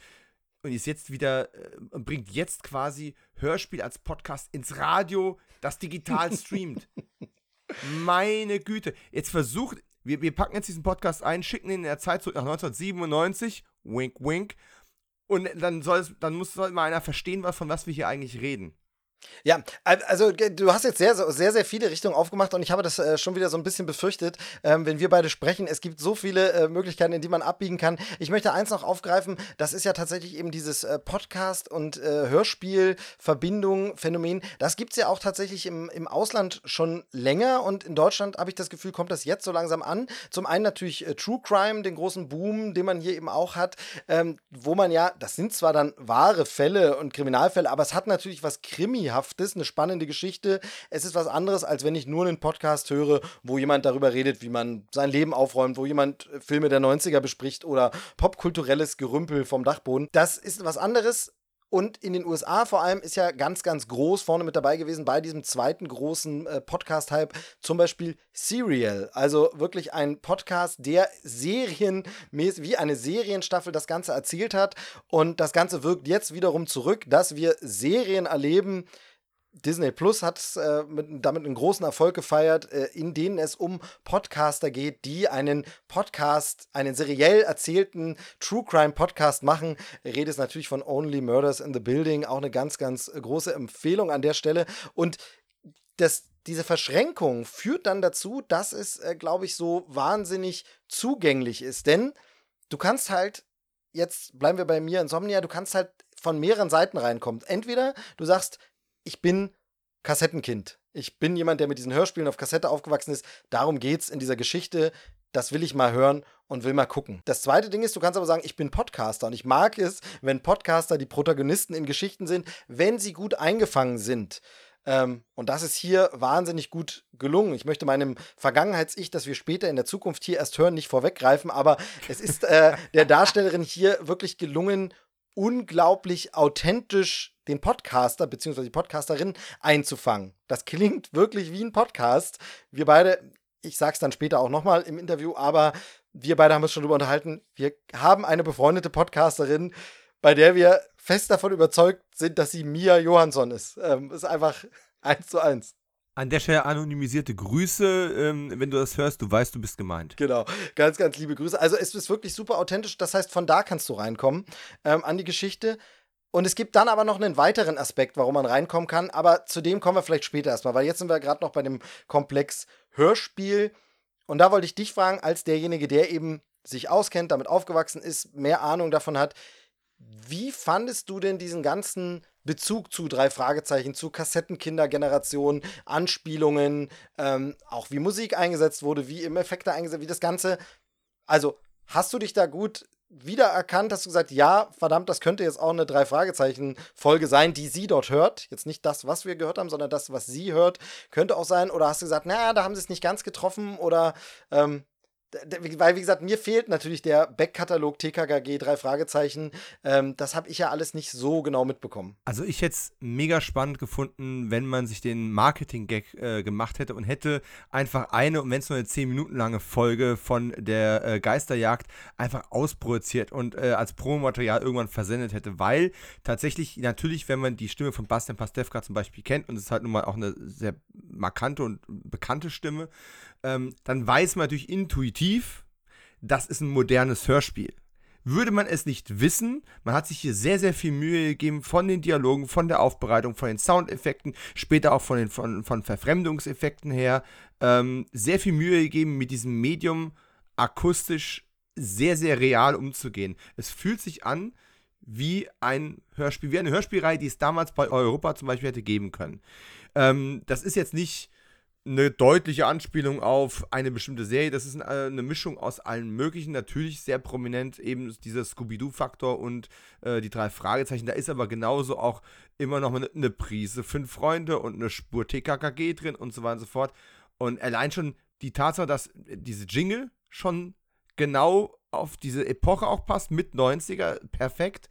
und ist jetzt wieder äh, bringt jetzt quasi Hörspiel als Podcast ins Radio, das digital streamt. Meine Güte. Jetzt versucht, wir, wir packen jetzt diesen Podcast ein, schicken ihn in der Zeit zurück nach 1997, wink, wink, und dann, soll dann muss soll mal einer verstehen, was, von was wir hier eigentlich reden. Ja, also du hast jetzt sehr, sehr, sehr viele Richtungen aufgemacht und ich habe das äh, schon wieder so ein bisschen befürchtet, ähm, wenn wir beide sprechen. Es gibt so viele äh, Möglichkeiten, in die man abbiegen kann. Ich möchte eins noch aufgreifen, das ist ja tatsächlich eben dieses äh, Podcast- und äh, Hörspiel-Verbindung, Phänomen. Das gibt es ja auch tatsächlich im, im Ausland schon länger und in Deutschland habe ich das Gefühl, kommt das jetzt so langsam an. Zum einen natürlich True Crime, den großen Boom, den man hier eben auch hat, ähm, wo man ja, das sind zwar dann wahre Fälle und Kriminalfälle, aber es hat natürlich was Krimi Krimienhaftes, eine spannende Geschichte. Es ist was anderes, als wenn ich nur einen Podcast höre, wo jemand darüber redet, wie man sein Leben aufräumt, wo jemand Filme der 90er bespricht oder popkulturelles Gerümpel vom Dachboden. Das ist was anderes. Und in den USA vor allem ist ja ganz, ganz groß vorne mit dabei gewesen bei diesem zweiten großen äh, Podcast-Hype, zum Beispiel Serial. Also wirklich ein Podcast, der serienmäßig, wie eine Serienstaffel das Ganze erzählt hat. Und das Ganze wirkt jetzt wiederum zurück, dass wir Serien erleben, Disney Plus hat äh, mit, damit einen großen Erfolg gefeiert, äh, in denen es um Podcaster geht, die einen Podcast, einen seriell erzählten True Crime Podcast machen. Rede ist natürlich von Only Murders in the Building, auch eine ganz, ganz große Empfehlung an der Stelle. Und das, diese Verschränkung führt dann dazu, dass es, äh, glaube ich, so wahnsinnig zugänglich ist. Denn du kannst halt, jetzt bleiben wir bei mir Insomnia, du kannst halt von mehreren Seiten reinkommen. Entweder du sagst, ich bin Kassettenkind. Ich bin jemand, der mit diesen Hörspielen auf Kassette aufgewachsen ist. Darum geht's in dieser Geschichte. Das will ich mal hören und will mal gucken. Das zweite Ding ist, du kannst aber sagen, ich bin Podcaster und ich mag es, wenn Podcaster die Protagonisten in Geschichten sind, wenn sie gut eingefangen sind. Ähm, und das ist hier wahnsinnig gut gelungen. Ich möchte meinem Vergangenheits-Ich, das wir später in der Zukunft hier erst hören, nicht vorweggreifen, aber es ist äh, der Darstellerin hier wirklich gelungen, unglaublich authentisch den Podcaster bzw. die Podcasterin einzufangen. Das klingt wirklich wie ein Podcast. Wir beide, ich sag's dann später auch nochmal im Interview, aber wir beide haben uns schon darüber unterhalten. Wir haben eine befreundete Podcasterin, bei der wir fest davon überzeugt sind, dass sie Mia Johansson ist. Ähm, ist einfach eins zu eins. An der Stelle anonymisierte Grüße. Ähm, wenn du das hörst, du weißt, du bist gemeint. Genau, ganz, ganz liebe Grüße. Also es ist wirklich super authentisch. Das heißt, von da kannst du reinkommen ähm, an die Geschichte. Und es gibt dann aber noch einen weiteren Aspekt, warum man reinkommen kann. Aber zu dem kommen wir vielleicht später erstmal, weil jetzt sind wir gerade noch bei dem Komplex Hörspiel. Und da wollte ich dich fragen, als derjenige, der eben sich auskennt, damit aufgewachsen ist, mehr Ahnung davon hat. Wie fandest du denn diesen ganzen Bezug zu drei Fragezeichen, zu Kassettenkindergeneration, Anspielungen, ähm, auch wie Musik eingesetzt wurde, wie im Effekte eingesetzt, wie das Ganze. Also, hast du dich da gut wiedererkannt? Hast du gesagt, ja, verdammt, das könnte jetzt auch eine Drei-Fragezeichen-Folge sein, die sie dort hört? Jetzt nicht das, was wir gehört haben, sondern das, was sie hört, könnte auch sein. Oder hast du gesagt, naja, da haben sie es nicht ganz getroffen? Oder ähm, weil, wie gesagt, mir fehlt natürlich der Backkatalog TKKG, drei Fragezeichen. Ähm, das habe ich ja alles nicht so genau mitbekommen. Also ich hätte es mega spannend gefunden, wenn man sich den Marketing-Gag äh, gemacht hätte und hätte einfach eine, und wenn es nur eine 10 Minuten lange Folge von der äh, Geisterjagd einfach ausprojiziert und äh, als Promomaterial irgendwann versendet hätte, weil tatsächlich natürlich, wenn man die Stimme von Bastian Pastewka zum Beispiel kennt, und es ist halt nun mal auch eine sehr markante und bekannte Stimme, ähm, dann weiß man natürlich intuitiv, das ist ein modernes Hörspiel. Würde man es nicht wissen, man hat sich hier sehr, sehr viel Mühe gegeben von den Dialogen, von der Aufbereitung, von den Soundeffekten, später auch von den von, von Verfremdungseffekten her, ähm, sehr viel Mühe gegeben, mit diesem Medium akustisch sehr, sehr real umzugehen. Es fühlt sich an wie ein Hörspiel, wie eine Hörspielreihe, die es damals bei Europa zum Beispiel hätte geben können. Ähm, das ist jetzt nicht eine deutliche Anspielung auf eine bestimmte Serie. Das ist eine, eine Mischung aus allen möglichen. Natürlich sehr prominent eben dieser Scooby-Doo-Faktor und äh, die drei Fragezeichen. Da ist aber genauso auch immer noch eine, eine Prise Fünf Freunde und eine Spur TKKG drin und so weiter und so fort. Und allein schon die Tatsache, dass diese Jingle schon genau auf diese Epoche auch passt, mit 90er, perfekt.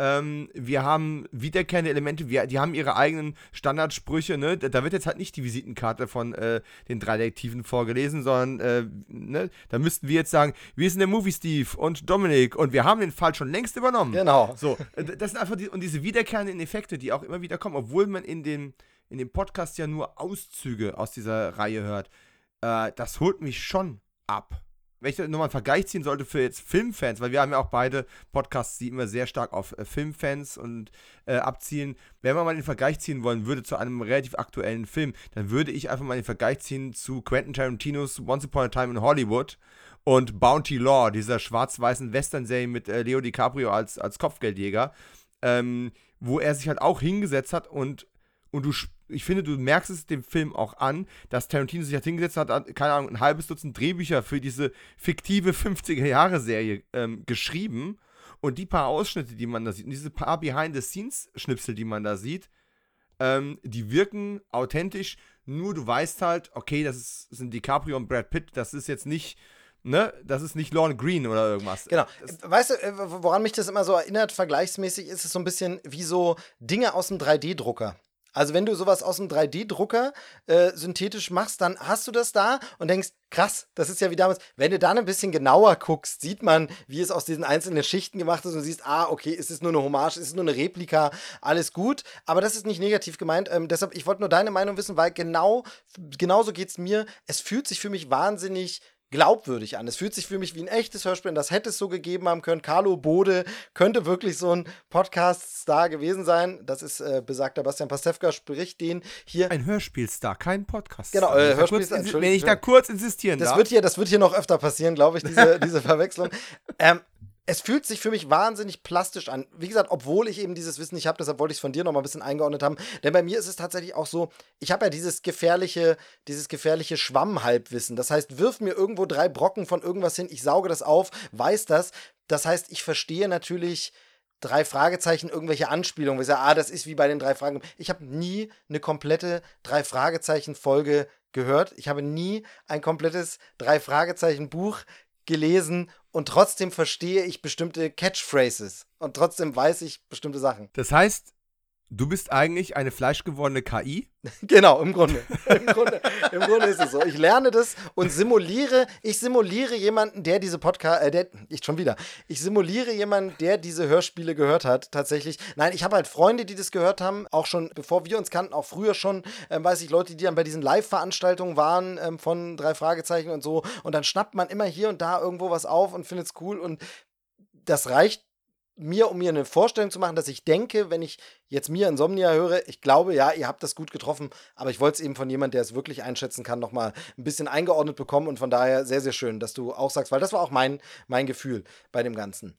Ähm, wir haben wiederkehrende Elemente, wir, die haben ihre eigenen Standardsprüche. Ne? Da wird jetzt halt nicht die Visitenkarte von äh, den drei Detektiven vorgelesen, sondern äh, ne? da müssten wir jetzt sagen, wir sind der Movie Steve und Dominik und wir haben den Fall schon längst übernommen. Genau. So, äh, das sind einfach die, und diese wiederkehrenden Effekte, die auch immer wieder kommen, obwohl man in dem, in dem Podcast ja nur Auszüge aus dieser Reihe hört. Äh, das holt mich schon ab wenn ich nochmal einen Vergleich ziehen sollte für jetzt Filmfans, weil wir haben ja auch beide Podcasts, die immer sehr stark auf äh, Filmfans und äh, abzielen. Wenn man mal den Vergleich ziehen wollen würde zu einem relativ aktuellen Film, dann würde ich einfach mal den Vergleich ziehen zu Quentin Tarantinos Once Upon a Time in Hollywood und Bounty Law, dieser schwarz-weißen Western-Serie mit äh, Leo DiCaprio als, als Kopfgeldjäger, ähm, wo er sich halt auch hingesetzt hat und und du, ich finde, du merkst es dem Film auch an, dass Tarantino sich halt hingesetzt hat, keine Ahnung, ein halbes Dutzend Drehbücher für diese fiktive 50er-Jahre-Serie ähm, geschrieben. Und die paar Ausschnitte, die man da sieht, und diese paar Behind-the-Scenes-Schnipsel, die man da sieht, ähm, die wirken authentisch. Nur du weißt halt, okay, das, ist, sind DiCaprio und Brad Pitt, das ist jetzt nicht ne, das ist nicht Lorne Green oder irgendwas. Genau. Weißt du, äh, woran mich das immer so erinnert, vergleichsmäßig, ist es so ein bisschen wie so Dinge aus dem 3D-Drucker. Also wenn du sowas aus dem 3D-Drucker äh, synthetisch machst, dann hast du das da und denkst, krass, das ist ja wie damals. Wenn du dann ein bisschen genauer guckst, sieht man, wie es aus diesen einzelnen Schichten gemacht ist und siehst, ah, okay, es ist nur eine Hommage, es ist nur eine Replika, alles gut. Aber das ist nicht negativ gemeint. Ähm, deshalb, ich wollte nur deine Meinung wissen, weil genau, genauso geht es mir. Es fühlt sich für mich wahnsinnig glaubwürdig an. Es fühlt sich für mich wie ein echtes Hörspiel. Das hätte es so gegeben haben können. Carlo Bode könnte wirklich so ein Podcast-Star gewesen sein. Das ist äh, besagter Bastian Pastewka, spricht den hier. Ein Hörspielstar, kein Podcast. Genau, äh, Hörspielstar. Wenn ich da kurz insistieren das darf. Wird hier, das wird hier noch öfter passieren, glaube ich, diese, diese Verwechslung. Ähm, es fühlt sich für mich wahnsinnig plastisch an. Wie gesagt, obwohl ich eben dieses Wissen nicht habe, deshalb wollte ich es von dir noch mal ein bisschen eingeordnet haben. Denn bei mir ist es tatsächlich auch so, ich habe ja dieses gefährliche, dieses gefährliche Schwammhalbwissen. Das heißt, wirf mir irgendwo drei Brocken von irgendwas hin, ich sauge das auf, weiß das. Das heißt, ich verstehe natürlich drei Fragezeichen, irgendwelche Anspielungen. Ich sage, ah, das ist wie bei den drei Fragen. Ich habe nie eine komplette drei Fragezeichen Folge gehört. Ich habe nie ein komplettes drei Fragezeichen Buch gelesen und trotzdem verstehe ich bestimmte Catchphrases und trotzdem weiß ich bestimmte Sachen. Das heißt, Du bist eigentlich eine fleischgewordene KI? Genau, im Grunde. Im Grunde, Im Grunde ist es so. Ich lerne das und simuliere, ich simuliere jemanden, der diese Podcast, äh, der, ich schon wieder, ich simuliere jemanden, der diese Hörspiele gehört hat, tatsächlich. Nein, ich habe halt Freunde, die das gehört haben, auch schon, bevor wir uns kannten, auch früher schon, ähm, weiß ich, Leute, die dann bei diesen Live-Veranstaltungen waren ähm, von drei Fragezeichen und so. Und dann schnappt man immer hier und da irgendwo was auf und findet es cool und das reicht mir, um mir eine Vorstellung zu machen, dass ich denke, wenn ich jetzt mir Insomnia höre, ich glaube, ja, ihr habt das gut getroffen, aber ich wollte es eben von jemandem, der es wirklich einschätzen kann, nochmal ein bisschen eingeordnet bekommen und von daher sehr, sehr schön, dass du auch sagst, weil das war auch mein, mein Gefühl bei dem Ganzen.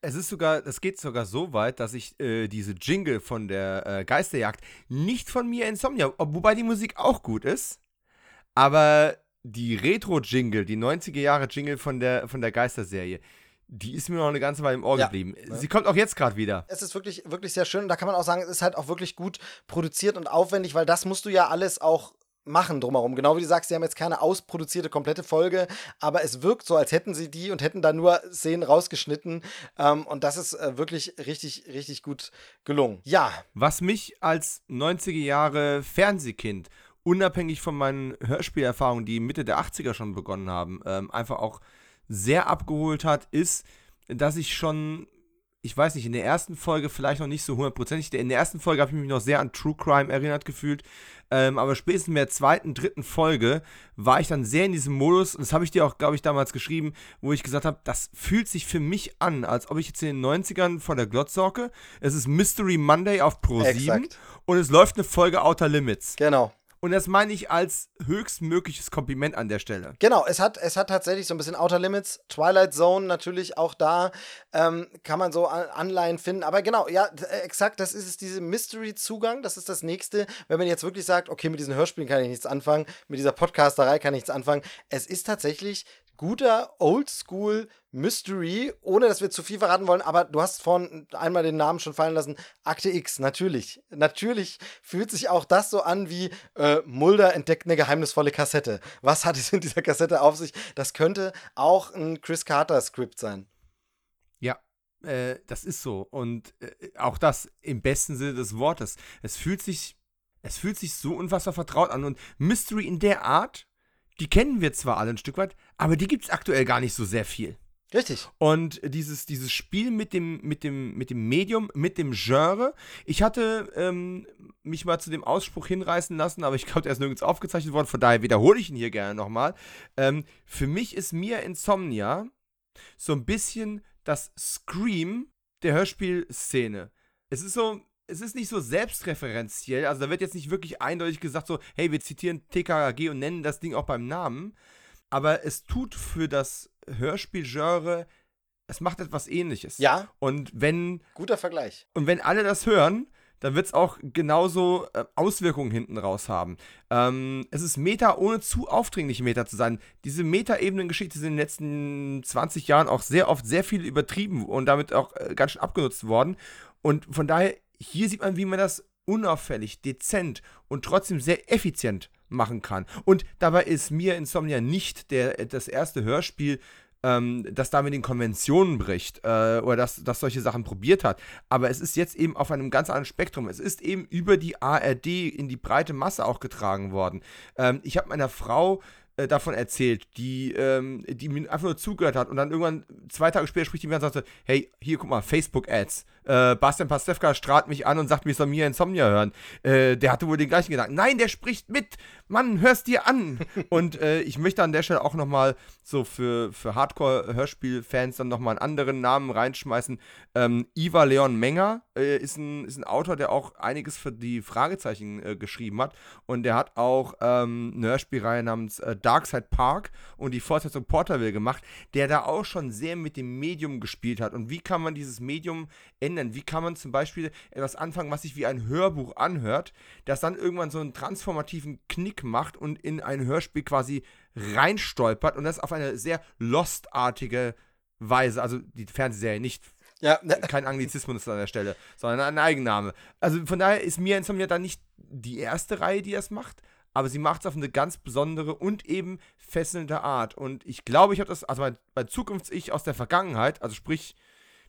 Es ist sogar, es geht sogar so weit, dass ich äh, diese Jingle von der äh, Geisterjagd nicht von mir Insomnia, wobei die Musik auch gut ist, aber die Retro-Jingle, die 90er Jahre Jingle von der, von der Geisterserie, die ist mir noch eine ganze Weile im Ohr ja. geblieben. Sie kommt auch jetzt gerade wieder. Es ist wirklich, wirklich sehr schön und da kann man auch sagen, es ist halt auch wirklich gut produziert und aufwendig, weil das musst du ja alles auch machen drumherum. Genau wie du sagst, sie haben jetzt keine ausproduzierte komplette Folge, aber es wirkt so, als hätten sie die und hätten da nur Szenen rausgeschnitten. Ähm, und das ist äh, wirklich richtig, richtig gut gelungen. Ja. Was mich als 90er Jahre Fernsehkind, unabhängig von meinen Hörspielerfahrungen, die Mitte der 80er schon begonnen haben, ähm, einfach auch sehr abgeholt hat, ist, dass ich schon ich weiß nicht, in der ersten Folge vielleicht noch nicht so hundertprozentig. In der ersten Folge habe ich mich noch sehr an True Crime erinnert gefühlt. Ähm, aber spätestens in der zweiten, dritten Folge war ich dann sehr in diesem Modus. Und das habe ich dir auch, glaube ich, damals geschrieben, wo ich gesagt habe, das fühlt sich für mich an, als ob ich jetzt in den 90ern vor der Glotz sorge. Es ist Mystery Monday auf Pro 7 und es läuft eine Folge Outer Limits. Genau. Und das meine ich als höchstmögliches Kompliment an der Stelle. Genau, es hat, es hat tatsächlich so ein bisschen Outer Limits, Twilight Zone natürlich auch da, ähm, kann man so Anleihen finden. Aber genau, ja, äh, exakt, das ist es, diese Mystery-Zugang, das ist das nächste. Wenn man jetzt wirklich sagt, okay, mit diesen Hörspielen kann ich nichts anfangen, mit dieser Podcasterei kann ich nichts anfangen. Es ist tatsächlich guter Oldschool Mystery, ohne dass wir zu viel verraten wollen, aber du hast vorhin einmal den Namen schon fallen lassen. Akte X, natürlich. Natürlich fühlt sich auch das so an wie äh, Mulder entdeckt eine geheimnisvolle Kassette. Was hat es in dieser Kassette auf sich? Das könnte auch ein Chris Carter-Skript sein. Ja, äh, das ist so. Und äh, auch das im besten Sinne des Wortes. Es fühlt sich, es fühlt sich so unfassbar vertraut an. Und Mystery in der Art die kennen wir zwar alle ein Stück weit, aber die gibt es aktuell gar nicht so sehr viel. Richtig. Und dieses, dieses Spiel mit dem, mit, dem, mit dem Medium, mit dem Genre, ich hatte ähm, mich mal zu dem Ausspruch hinreißen lassen, aber ich glaube, der ist nirgends aufgezeichnet worden, von daher wiederhole ich ihn hier gerne nochmal. Ähm, für mich ist Mia Insomnia so ein bisschen das Scream der Hörspielszene. Es ist so, es ist nicht so selbstreferenziell, also da wird jetzt nicht wirklich eindeutig gesagt, so, hey, wir zitieren TKG und nennen das Ding auch beim Namen, aber es tut für das Hörspielgenre, es macht etwas ähnliches. Ja. Und wenn. Guter Vergleich. Und wenn alle das hören, dann wird es auch genauso äh, Auswirkungen hinten raus haben. Ähm, es ist Meta, ohne zu aufdringlich Meta zu sein. Diese Meta-Ebenen-Geschichte sind in den letzten 20 Jahren auch sehr oft sehr viel übertrieben und damit auch äh, ganz schön abgenutzt worden. Und von daher hier sieht man, wie man das unauffällig, dezent und trotzdem sehr effizient machen kann. Und dabei ist mir Insomnia nicht der, das erste Hörspiel, ähm, das da mit den Konventionen bricht äh, oder das, das solche Sachen probiert hat. Aber es ist jetzt eben auf einem ganz anderen Spektrum. Es ist eben über die ARD in die breite Masse auch getragen worden. Ähm, ich habe meiner Frau äh, davon erzählt, die, ähm, die mir einfach nur zugehört hat und dann irgendwann zwei Tage später spricht die mir und sagte, hey, hier guck mal, Facebook-Ads. Äh, Bastian Pastewka strahlt mich an und sagt, mir soll mir Insomnia hören. Äh, der hatte wohl den gleichen Gedanken. Nein, der spricht mit. Mann, hörst dir an. und äh, ich möchte an der Stelle auch nochmal so für, für Hardcore-Hörspiel-Fans dann nochmal einen anderen Namen reinschmeißen. Ähm, Iva Leon Menger äh, ist, ein, ist ein Autor, der auch einiges für die Fragezeichen äh, geschrieben hat. Und der hat auch ähm, eine Hörspielreihe namens äh, Darkside Park und die Fortsetzung Porterville gemacht, der da auch schon sehr mit dem Medium gespielt hat. Und wie kann man dieses Medium ändern? Wie kann man zum Beispiel etwas anfangen, was sich wie ein Hörbuch anhört, das dann irgendwann so einen transformativen Knick macht und in ein Hörspiel quasi reinstolpert und das auf eine sehr Lost-artige Weise, also die Fernsehserie nicht ja. Kein Anglizismus an der Stelle, sondern ein Eigenname. Also von daher ist mir Insomnia dann nicht die erste Reihe, die das macht, aber sie macht es auf eine ganz besondere und eben fesselnde Art. Und ich glaube, ich habe das, also mein, mein Zukunfts-Ich aus der Vergangenheit, also sprich,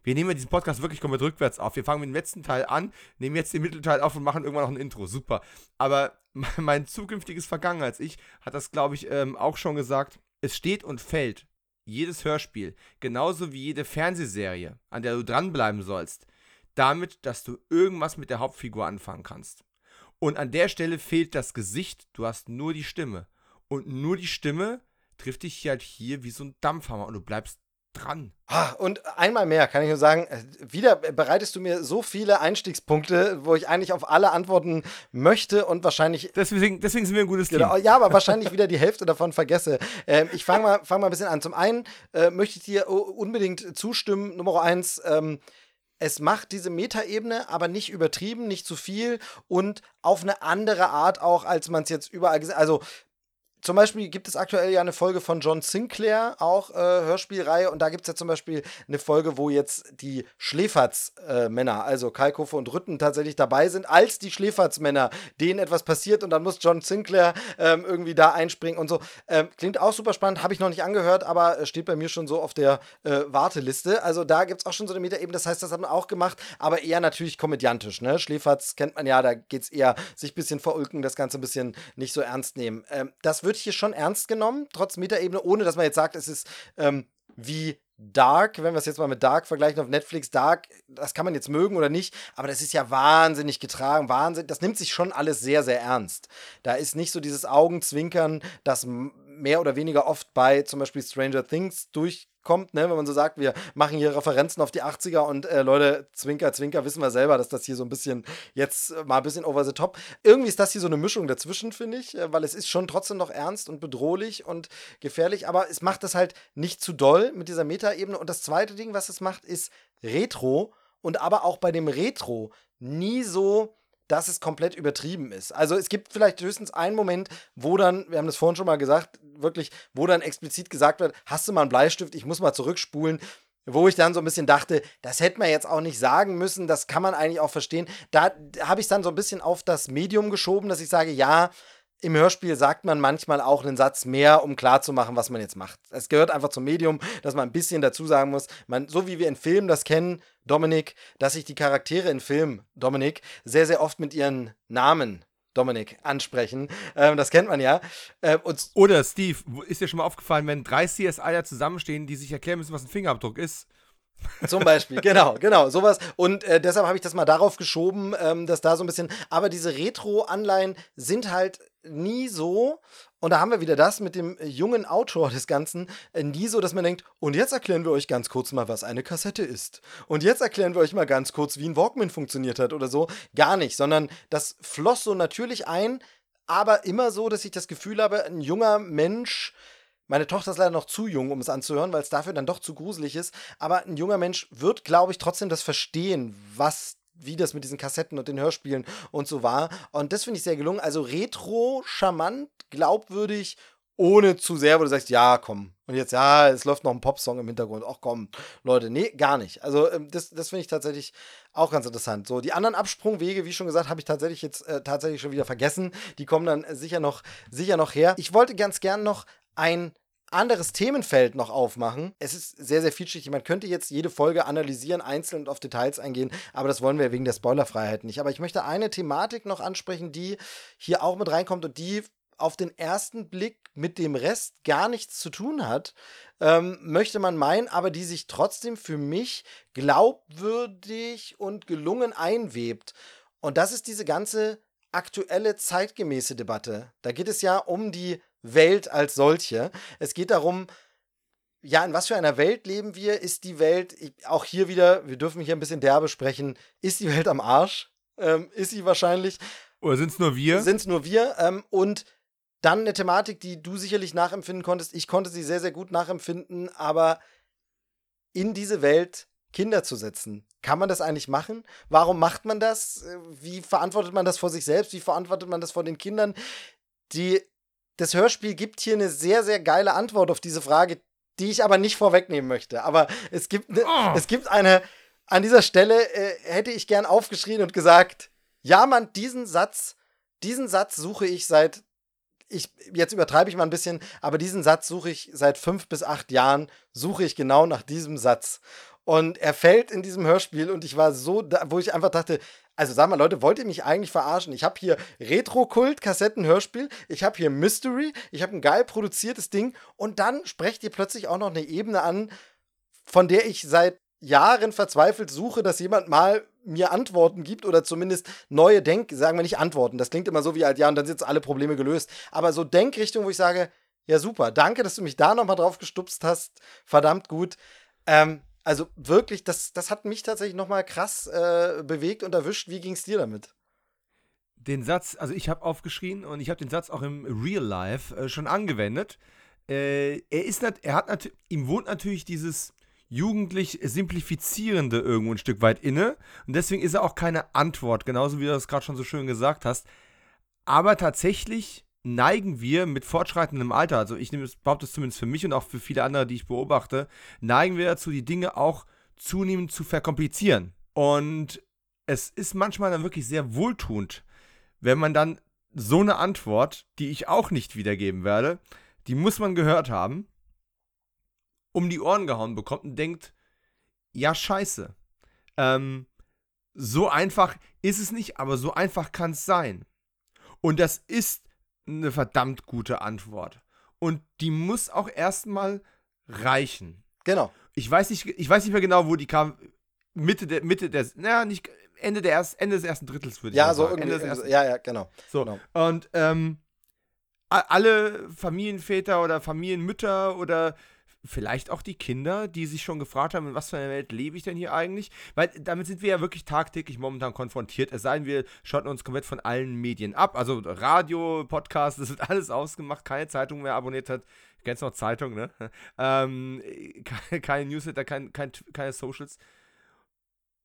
wir nehmen ja diesen Podcast wirklich komplett rückwärts auf. Wir fangen mit dem letzten Teil an, nehmen jetzt den Mittelteil auf und machen irgendwann noch ein Intro. Super. Aber mein zukünftiges Vergangenheits-Ich hat das, glaube ich, ähm, auch schon gesagt. Es steht und fällt jedes Hörspiel, genauso wie jede Fernsehserie, an der du dranbleiben sollst, damit, dass du irgendwas mit der Hauptfigur anfangen kannst. Und an der Stelle fehlt das Gesicht, du hast nur die Stimme. Und nur die Stimme trifft dich halt hier wie so ein Dampfhammer und du bleibst dran. Ah, und einmal mehr kann ich nur sagen, äh, wieder bereitest du mir so viele Einstiegspunkte, wo ich eigentlich auf alle antworten möchte und wahrscheinlich. Deswegen, deswegen sind wir ein gutes genau, Team. Ja, aber wahrscheinlich wieder die Hälfte davon vergesse. Ähm, ich fange mal, fang mal ein bisschen an. Zum einen äh, möchte ich dir unbedingt zustimmen. Nummer eins, ähm, es macht diese Metaebene, aber nicht übertrieben, nicht zu viel und auf eine andere Art auch, als man es jetzt überall gesehen Also zum Beispiel gibt es aktuell ja eine Folge von John Sinclair, auch äh, Hörspielreihe, und da gibt es ja zum Beispiel eine Folge, wo jetzt die Schläferz-Männer, äh, also Kalkofe und Rütten, tatsächlich dabei sind, als die Schläferz-Männer, denen etwas passiert und dann muss John Sinclair ähm, irgendwie da einspringen und so. Ähm, klingt auch super spannend, habe ich noch nicht angehört, aber steht bei mir schon so auf der äh, Warteliste. Also da gibt es auch schon so eine Metaebene, das heißt, das hat man auch gemacht, aber eher natürlich komödiantisch. Ne? Schläferz kennt man ja, da geht es eher sich ein bisschen verulken, das Ganze ein bisschen nicht so ernst nehmen. Ähm, das wird wird hier schon ernst genommen, trotz Metaebene, ohne dass man jetzt sagt, es ist ähm, wie Dark, wenn wir es jetzt mal mit Dark vergleichen auf Netflix, Dark, das kann man jetzt mögen oder nicht, aber das ist ja wahnsinnig getragen, Wahnsinn, das nimmt sich schon alles sehr, sehr ernst. Da ist nicht so dieses Augenzwinkern, das mehr oder weniger oft bei zum Beispiel Stranger Things durch kommt, ne? wenn man so sagt, wir machen hier Referenzen auf die 80er und äh, Leute, Zwinker, Zwinker, wissen wir selber, dass das hier so ein bisschen jetzt mal ein bisschen over the top. Irgendwie ist das hier so eine Mischung dazwischen, finde ich, äh, weil es ist schon trotzdem noch ernst und bedrohlich und gefährlich, aber es macht das halt nicht zu doll mit dieser Metaebene. Und das zweite Ding, was es macht, ist Retro und aber auch bei dem Retro nie so dass es komplett übertrieben ist. Also es gibt vielleicht höchstens einen Moment, wo dann, wir haben das vorhin schon mal gesagt, wirklich, wo dann explizit gesagt wird, hast du mal einen Bleistift, ich muss mal zurückspulen. Wo ich dann so ein bisschen dachte, das hätte man jetzt auch nicht sagen müssen, das kann man eigentlich auch verstehen. Da habe ich es dann so ein bisschen auf das Medium geschoben, dass ich sage, ja, im Hörspiel sagt man manchmal auch einen Satz mehr, um klarzumachen, was man jetzt macht. Es gehört einfach zum Medium, dass man ein bisschen dazu sagen muss. Man, so wie wir in Filmen das kennen, Dominik, dass sich die Charaktere in Filmen, Dominik, sehr, sehr oft mit ihren Namen Dominik ansprechen. Ähm, das kennt man ja. Ähm, Oder Steve, ist dir schon mal aufgefallen, wenn drei CSIer zusammenstehen, die sich erklären müssen, was ein Fingerabdruck ist? Zum Beispiel, genau, genau, sowas. Und äh, deshalb habe ich das mal darauf geschoben, ähm, dass da so ein bisschen. Aber diese Retro-Anleihen sind halt nie so, und da haben wir wieder das mit dem äh, jungen Autor des Ganzen, äh, nie so, dass man denkt, und jetzt erklären wir euch ganz kurz mal, was eine Kassette ist. Und jetzt erklären wir euch mal ganz kurz, wie ein Walkman funktioniert hat oder so. Gar nicht, sondern das floss so natürlich ein, aber immer so, dass ich das Gefühl habe, ein junger Mensch meine Tochter ist leider noch zu jung, um es anzuhören, weil es dafür dann doch zu gruselig ist. Aber ein junger Mensch wird, glaube ich, trotzdem das verstehen, was wie das mit diesen Kassetten und den Hörspielen und so war. Und das finde ich sehr gelungen. Also retro, charmant, glaubwürdig, ohne zu sehr, wo du sagst, ja, komm. Und jetzt, ja, es läuft noch ein Popsong im Hintergrund. Ach komm, Leute, nee, gar nicht. Also ähm, das, das finde ich tatsächlich auch ganz interessant. So, die anderen Absprungwege, wie schon gesagt, habe ich tatsächlich jetzt äh, tatsächlich schon wieder vergessen. Die kommen dann sicher noch, sicher noch her. Ich wollte ganz gern noch ein anderes Themenfeld noch aufmachen. Es ist sehr, sehr vielschichtig. Man könnte jetzt jede Folge analysieren, einzeln und auf Details eingehen, aber das wollen wir wegen der Spoilerfreiheit nicht. Aber ich möchte eine Thematik noch ansprechen, die hier auch mit reinkommt und die auf den ersten Blick mit dem Rest gar nichts zu tun hat, ähm, möchte man meinen, aber die sich trotzdem für mich glaubwürdig und gelungen einwebt. Und das ist diese ganze aktuelle zeitgemäße Debatte. Da geht es ja um die Welt als solche. Es geht darum, ja, in was für einer Welt leben wir? Ist die Welt, auch hier wieder, wir dürfen hier ein bisschen derbe sprechen, ist die Welt am Arsch? Ähm, ist sie wahrscheinlich. Oder sind es nur wir? Sind es nur wir? Ähm, und dann eine Thematik, die du sicherlich nachempfinden konntest. Ich konnte sie sehr, sehr gut nachempfinden, aber in diese Welt Kinder zu setzen. Kann man das eigentlich machen? Warum macht man das? Wie verantwortet man das vor sich selbst? Wie verantwortet man das vor den Kindern? Die das Hörspiel gibt hier eine sehr, sehr geile Antwort auf diese Frage, die ich aber nicht vorwegnehmen möchte. Aber es gibt, ne, oh. es gibt eine, an dieser Stelle äh, hätte ich gern aufgeschrien und gesagt, ja, Mann, diesen Satz, diesen Satz suche ich seit, ich, jetzt übertreibe ich mal ein bisschen, aber diesen Satz suche ich seit fünf bis acht Jahren, suche ich genau nach diesem Satz. Und er fällt in diesem Hörspiel und ich war so, da, wo ich einfach dachte, also sag mal, Leute, wollt ihr mich eigentlich verarschen? Ich habe hier Retro-Kult, Kassetten-Hörspiel, ich habe hier Mystery, ich habe ein geil produziertes Ding und dann sprecht ihr plötzlich auch noch eine Ebene an, von der ich seit Jahren verzweifelt suche, dass jemand mal mir Antworten gibt oder zumindest neue Denk, sagen wir nicht Antworten, das klingt immer so wie halt, ja, und dann sind jetzt alle Probleme gelöst, aber so Denkrichtung, wo ich sage, ja super, danke, dass du mich da nochmal drauf gestupst hast, verdammt gut. Ähm, also wirklich, das, das hat mich tatsächlich nochmal krass äh, bewegt und erwischt. Wie ging es dir damit? Den Satz, also ich habe aufgeschrien und ich habe den Satz auch im Real Life äh, schon angewendet. Äh, er ist, er hat ihm wohnt natürlich dieses jugendlich simplifizierende irgendwo ein Stück weit inne und deswegen ist er auch keine Antwort, genauso wie du das gerade schon so schön gesagt hast. Aber tatsächlich neigen wir mit fortschreitendem Alter, also ich nehme es, behaupte es zumindest für mich und auch für viele andere, die ich beobachte, neigen wir dazu, die Dinge auch zunehmend zu verkomplizieren. Und es ist manchmal dann wirklich sehr wohltuend, wenn man dann so eine Antwort, die ich auch nicht wiedergeben werde, die muss man gehört haben, um die Ohren gehauen bekommt und denkt, ja, scheiße. Ähm, so einfach ist es nicht, aber so einfach kann es sein. Und das ist eine verdammt gute Antwort. Und die muss auch erstmal reichen. Genau. Ich weiß nicht, ich weiß nicht mehr genau, wo die kam. Mitte der, Mitte der, naja, nicht, Ende, der erst, Ende des ersten Drittels würde ich ja, so sagen. Ende des ersten, ja, ja, genau. So, genau. und ähm, alle Familienväter oder Familienmütter oder vielleicht auch die Kinder, die sich schon gefragt haben, in was für einer Welt lebe ich denn hier eigentlich? Weil damit sind wir ja wirklich tagtäglich momentan konfrontiert. Es sei denn, wir schotten uns komplett von allen Medien ab. Also Radio, Podcast, das wird alles ausgemacht, keine Zeitung mehr abonniert hat. Kennst noch Zeitung, ne? Ähm, keine Newsletter, kein, kein, keine Socials.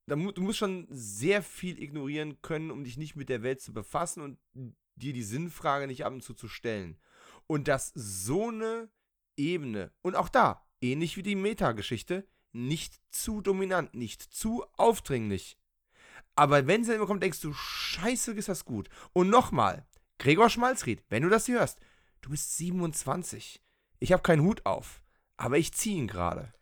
Du musst schon sehr viel ignorieren können, um dich nicht mit der Welt zu befassen und dir die Sinnfrage nicht ab und zu zu stellen. Und dass so eine Ebene. Und auch da, ähnlich wie die Meta-Geschichte, nicht zu dominant, nicht zu aufdringlich. Aber wenn sie dann kommt, denkst du, scheiße, ist das gut. Und nochmal, Gregor Schmalzried, wenn du das hier hörst, du bist 27. Ich habe keinen Hut auf, aber ich ziehe ihn gerade.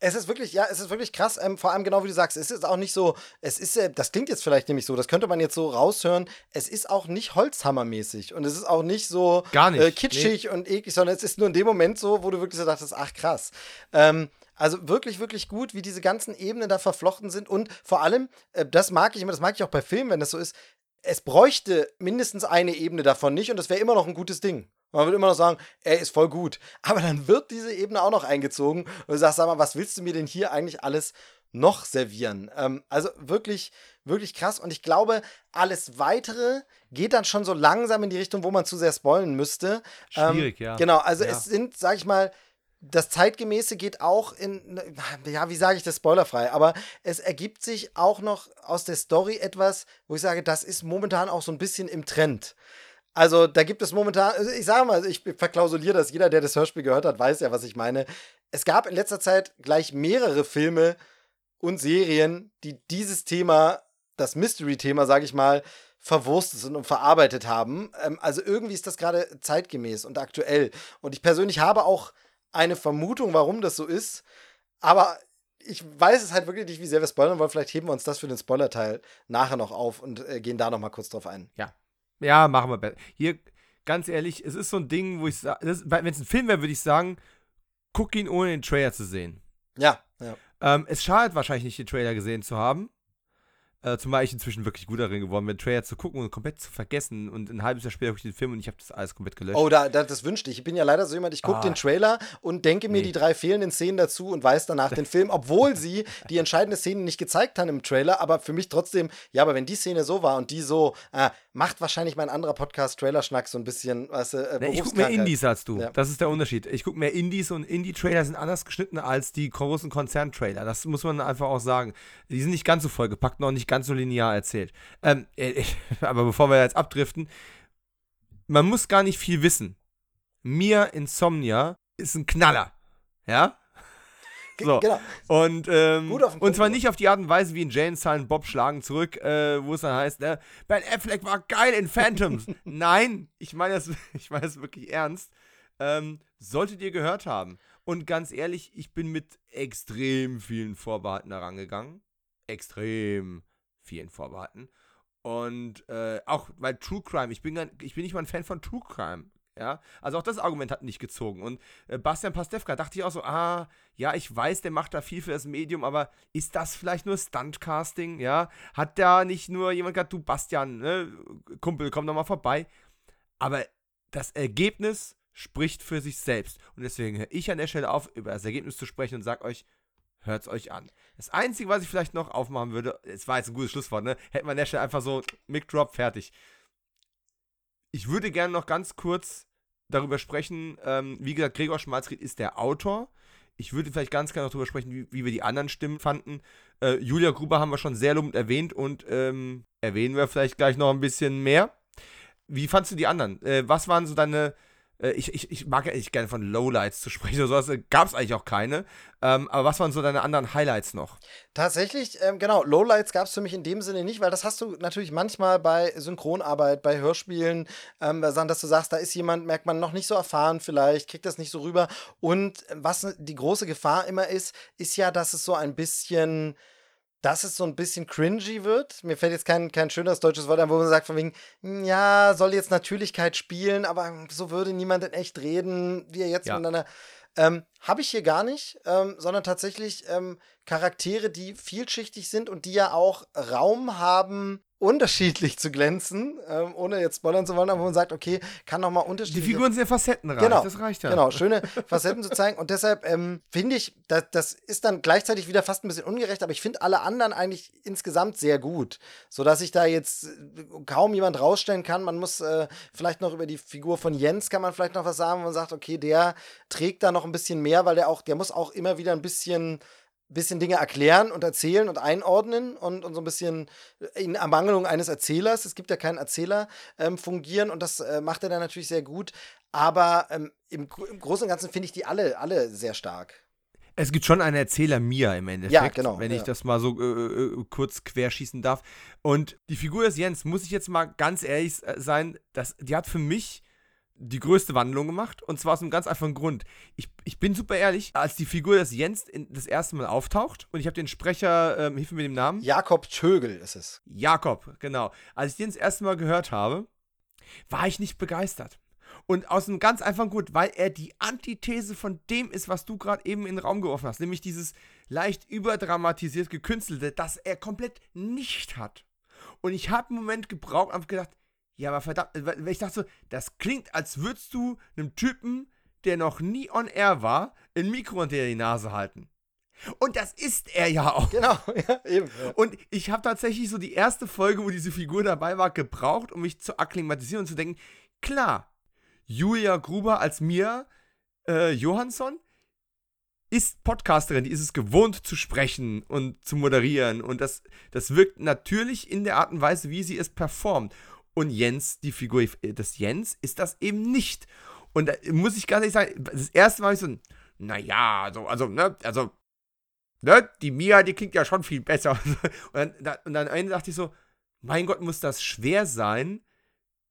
Es ist wirklich, ja, es ist wirklich krass, ähm, vor allem genau wie du sagst, es ist auch nicht so, es ist, äh, das klingt jetzt vielleicht nämlich so, das könnte man jetzt so raushören, es ist auch nicht Holzhammermäßig und es ist auch nicht so Gar nicht, äh, kitschig nee. und eklig, sondern es ist nur in dem Moment so, wo du wirklich so dachtest, ach krass. Ähm, also wirklich, wirklich gut, wie diese ganzen Ebenen da verflochten sind und vor allem, äh, das mag ich immer, das mag ich auch bei Filmen, wenn das so ist, es bräuchte mindestens eine Ebene davon nicht und das wäre immer noch ein gutes Ding. Man würde immer noch sagen, er ist voll gut. Aber dann wird diese Ebene auch noch eingezogen und du sagst, sag mal, was willst du mir denn hier eigentlich alles noch servieren? Ähm, also wirklich, wirklich krass. Und ich glaube, alles weitere geht dann schon so langsam in die Richtung, wo man zu sehr spoilen müsste. Ähm, Schwierig, ähm, ja. Genau, also ja. es sind, sag ich mal, das Zeitgemäße geht auch in, ja, wie sage ich das spoilerfrei, aber es ergibt sich auch noch aus der Story etwas, wo ich sage, das ist momentan auch so ein bisschen im Trend. Also da gibt es momentan, also ich sage mal, ich verklausuliere das, jeder, der das Hörspiel gehört hat, weiß ja, was ich meine. Es gab in letzter Zeit gleich mehrere Filme und Serien, die dieses Thema, das Mystery-Thema, sage ich mal, verwurstet sind und verarbeitet haben. Ähm, also irgendwie ist das gerade zeitgemäß und aktuell. Und ich persönlich habe auch eine Vermutung, warum das so ist. Aber ich weiß es halt wirklich nicht, wie sehr wir spoilern wollen. Vielleicht heben wir uns das für den Spoiler-Teil nachher noch auf und äh, gehen da noch mal kurz drauf ein. Ja, ja, machen wir besser. Hier, ganz ehrlich, es ist so ein Ding, wo ich sage, wenn es ein Film wäre, würde ich sagen, guck ihn ohne den Trailer zu sehen. Ja, ja. Ähm, es schadet wahrscheinlich nicht, den Trailer gesehen zu haben. Äh, zumal ich inzwischen wirklich gut darin geworden bin, Trailer zu gucken und komplett zu vergessen. Und ein halbes Jahr später habe ich den Film und ich habe das alles komplett gelöscht. Oh, da, da, das wünschte ich. Ich bin ja leider so jemand, ich gucke ah. den Trailer und denke mir nee. die drei fehlenden Szenen dazu und weiß danach den Film, obwohl sie die entscheidende Szene nicht gezeigt haben im Trailer, aber für mich trotzdem, ja, aber wenn die Szene so war und die so, äh, macht wahrscheinlich mein anderer Podcast Trailer-Schnack so ein bisschen, weißt du, äh, nee, Ich gucke mehr Indies als du. Ja. Das ist der Unterschied. Ich gucke mehr Indies und Indie-Trailer sind anders geschnitten als die großen Konzern-Trailer. Das muss man einfach auch sagen. Die sind nicht ganz so vollgepackt, noch nicht ganz so linear erzählt. Ähm, äh, aber bevor wir jetzt abdriften, man muss gar nicht viel wissen. Mir Insomnia ist ein Knaller. Ja? So. Genau. Und, ähm, und zwar nicht auf die Art und Weise wie in Jane Silent Bob schlagen zurück, äh, wo es dann heißt, ne, Ben Affleck war geil in Phantoms. Nein, ich meine das, ich meine das wirklich ernst. Ähm, solltet ihr gehört haben. Und ganz ehrlich, ich bin mit extrem vielen Vorbehalten da rangegangen. Extrem vielen Vorbehalten. Und äh, auch weil True Crime, ich bin, ich bin nicht mal ein Fan von True Crime. Ja, also auch das Argument hat nicht gezogen. Und äh, Bastian Pastewka dachte ich auch so, ah, ja, ich weiß, der macht da viel für das Medium, aber ist das vielleicht nur Stuntcasting? Ja, hat da nicht nur jemand gesagt, du Bastian, ne, Kumpel, komm doch mal vorbei. Aber das Ergebnis spricht für sich selbst. Und deswegen höre ich an der Stelle auf, über das Ergebnis zu sprechen und sage euch, hört es euch an. Das Einzige, was ich vielleicht noch aufmachen würde, es war jetzt ein gutes Schlusswort, ne? Hätten wir an der Stelle einfach so Mic Drop fertig. Ich würde gerne noch ganz kurz darüber sprechen, ähm, wie gesagt, Gregor Schmalzried ist der Autor. Ich würde vielleicht ganz gerne noch darüber sprechen, wie, wie wir die anderen Stimmen fanden. Äh, Julia Gruber haben wir schon sehr lobend erwähnt und ähm, erwähnen wir vielleicht gleich noch ein bisschen mehr. Wie fandst du die anderen? Äh, was waren so deine ich, ich, ich mag ja echt gerne von Lowlights zu sprechen oder sowas. Gab es eigentlich auch keine. Ähm, aber was waren so deine anderen Highlights noch? Tatsächlich, ähm, genau, Lowlights gab es für mich in dem Sinne nicht, weil das hast du natürlich manchmal bei Synchronarbeit, bei Hörspielen, ähm, dass du sagst, da ist jemand, merkt man noch nicht so erfahren vielleicht, kriegt das nicht so rüber. Und was die große Gefahr immer ist, ist ja, dass es so ein bisschen dass es so ein bisschen cringy wird. Mir fällt jetzt kein, kein schönes deutsches Wort ein, wo man sagt, von wegen, hm, ja, soll jetzt Natürlichkeit spielen, aber so würde niemand in echt reden, wie er jetzt ja. miteinander. Ähm, Habe ich hier gar nicht, ähm, sondern tatsächlich ähm, Charaktere, die vielschichtig sind und die ja auch Raum haben, unterschiedlich zu glänzen, ähm, ohne jetzt spoilern zu wollen, aber wo man sagt, okay, kann nochmal unterschiedlich. Die Figuren sind ja facettenreich, genau, das reicht ja. Genau, schöne Facetten zu zeigen und deshalb ähm, finde ich, das, das ist dann gleichzeitig wieder fast ein bisschen ungerecht, aber ich finde alle anderen eigentlich insgesamt sehr gut, sodass ich da jetzt äh, kaum jemand rausstellen kann. Man muss äh, vielleicht noch über die Figur von Jens kann man vielleicht noch was sagen, wo man sagt, okay, der trägt da noch ein bisschen mehr, weil der auch, der muss auch immer wieder ein bisschen bisschen Dinge erklären und erzählen und einordnen und, und so ein bisschen in Ermangelung eines Erzählers, es gibt ja keinen Erzähler, ähm, fungieren und das äh, macht er dann natürlich sehr gut. Aber ähm, im, im, Großen und Ganzen finde ich die alle, alle sehr stark. Es gibt schon einen Erzähler Mia im Endeffekt, ja, genau, wenn ich ja. das mal so äh, äh, kurz querschießen darf. Und die Figur des Jens, muss ich jetzt mal ganz ehrlich äh, sein, das, die hat für mich die größte Wandlung gemacht. Und zwar aus einem ganz einfachen Grund. Ich, ich bin super ehrlich, als die Figur des Jens in, das erste Mal auftaucht und ich habe den Sprecher, ähm, hilf mir mit dem Namen. Jakob Tögel ist es. Jakob, genau. Als ich den das erste Mal gehört habe, war ich nicht begeistert. Und aus einem ganz einfachen Grund, weil er die Antithese von dem ist, was du gerade eben in den Raum geworfen hast. Nämlich dieses leicht überdramatisiert gekünstelte, das er komplett nicht hat. Und ich habe einen Moment gebraucht und gedacht, ja, aber verdammt, weil ich dachte so, das klingt, als würdest du einem Typen, der noch nie on air war, ein Mikro unter die Nase halten. Und das ist er ja auch. Genau, ja, eben. Ja. Und ich habe tatsächlich so die erste Folge, wo diese Figur dabei war, gebraucht, um mich zu akklimatisieren und zu denken, klar, Julia Gruber als Mia äh, Johansson ist Podcasterin, die ist es gewohnt zu sprechen und zu moderieren. Und das, das wirkt natürlich in der Art und Weise, wie sie es performt. Und Jens, die Figur des Jens, ist das eben nicht. Und da muss ich ganz ehrlich sagen, das erste Mal ich so, naja, also, also, ne, also, ne, die Mia, die klingt ja schon viel besser. Und dann, und dann eine dachte ich so, mein Gott, muss das schwer sein,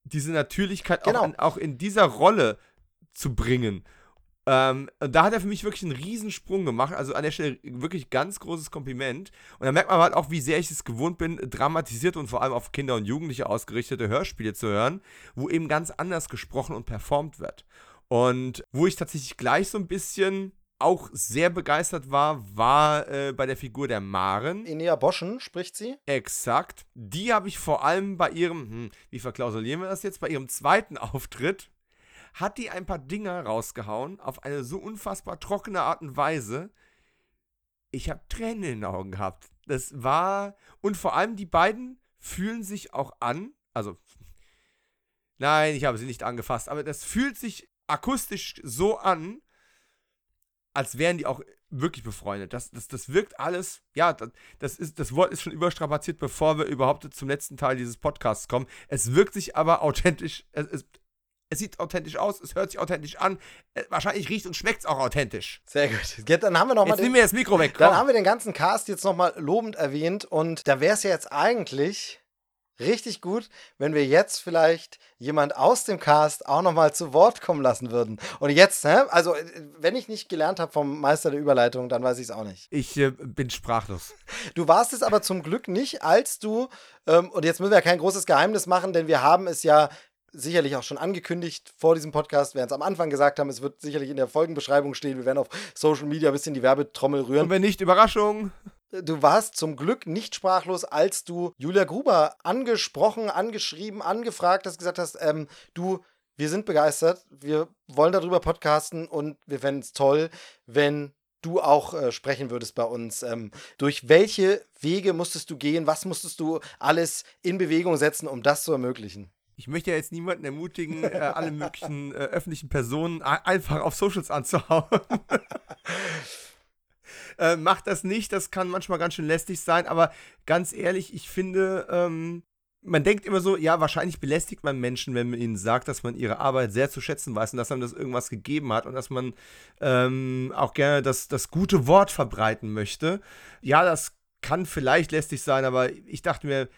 diese Natürlichkeit genau. auch, in, auch in dieser Rolle zu bringen. Ähm, da hat er für mich wirklich einen Riesensprung gemacht. Also an der Stelle wirklich ganz großes Kompliment. Und da merkt man halt auch, wie sehr ich es gewohnt bin, dramatisiert und vor allem auf Kinder und Jugendliche ausgerichtete Hörspiele zu hören, wo eben ganz anders gesprochen und performt wird. Und wo ich tatsächlich gleich so ein bisschen auch sehr begeistert war, war äh, bei der Figur der Maren. Inea Boschen spricht sie. Exakt. Die habe ich vor allem bei ihrem, hm, wie verklausulieren wir das jetzt, bei ihrem zweiten Auftritt hat die ein paar Dinger rausgehauen auf eine so unfassbar trockene Art und Weise. Ich habe Tränen in den Augen gehabt. Das war und vor allem die beiden fühlen sich auch an, also nein, ich habe sie nicht angefasst, aber das fühlt sich akustisch so an, als wären die auch wirklich befreundet. Das, das, das wirkt alles, ja, das, das, ist, das Wort ist schon überstrapaziert, bevor wir überhaupt zum letzten Teil dieses Podcasts kommen. Es wirkt sich aber authentisch, es, es, es sieht authentisch aus, es hört sich authentisch an. Äh, wahrscheinlich riecht und schmeckt es auch authentisch. Sehr gut. Jetzt, dann haben wir noch jetzt mal nehmen wir das Mikro weg. Komm. Dann haben wir den ganzen Cast jetzt nochmal lobend erwähnt und da wäre es ja jetzt eigentlich richtig gut, wenn wir jetzt vielleicht jemand aus dem Cast auch nochmal zu Wort kommen lassen würden. Und jetzt, ne? also äh, wenn ich nicht gelernt habe vom Meister der Überleitung, dann weiß ich es auch nicht. Ich äh, bin sprachlos. Du warst es aber zum Glück nicht, als du, ähm, und jetzt müssen wir ja kein großes Geheimnis machen, denn wir haben es ja sicherlich auch schon angekündigt vor diesem Podcast, während es am Anfang gesagt haben, es wird sicherlich in der Folgenbeschreibung stehen. Wir werden auf Social Media ein bisschen die Werbetrommel rühren. Und wenn nicht, Überraschung. Du warst zum Glück nicht sprachlos, als du Julia Gruber angesprochen, angeschrieben, angefragt hast, gesagt hast, ähm, du, wir sind begeistert, wir wollen darüber podcasten und wir fänden es toll, wenn du auch äh, sprechen würdest bei uns. Ähm, durch welche Wege musstest du gehen? Was musstest du alles in Bewegung setzen, um das zu ermöglichen? Ich möchte ja jetzt niemanden ermutigen, äh, alle möglichen äh, öffentlichen Personen einfach auf Socials anzuhauen. äh, macht das nicht, das kann manchmal ganz schön lästig sein, aber ganz ehrlich, ich finde, ähm, man denkt immer so, ja, wahrscheinlich belästigt man Menschen, wenn man ihnen sagt, dass man ihre Arbeit sehr zu schätzen weiß und dass einem das irgendwas gegeben hat und dass man ähm, auch gerne das, das gute Wort verbreiten möchte. Ja, das kann vielleicht lästig sein, aber ich dachte mir,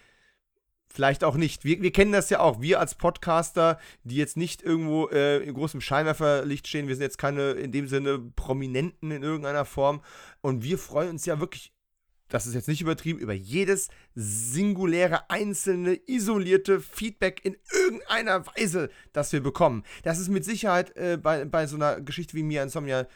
vielleicht auch nicht. Wir, wir kennen das ja auch. Wir als Podcaster, die jetzt nicht irgendwo äh, in großem Scheinwerferlicht stehen, wir sind jetzt keine in dem Sinne Prominenten in irgendeiner Form. Und wir freuen uns ja wirklich, das ist jetzt nicht übertrieben, über jedes singuläre, einzelne, isolierte Feedback in irgendeiner Weise, das wir bekommen. Das ist mit Sicherheit äh, bei, bei so einer Geschichte wie Mia Insomnia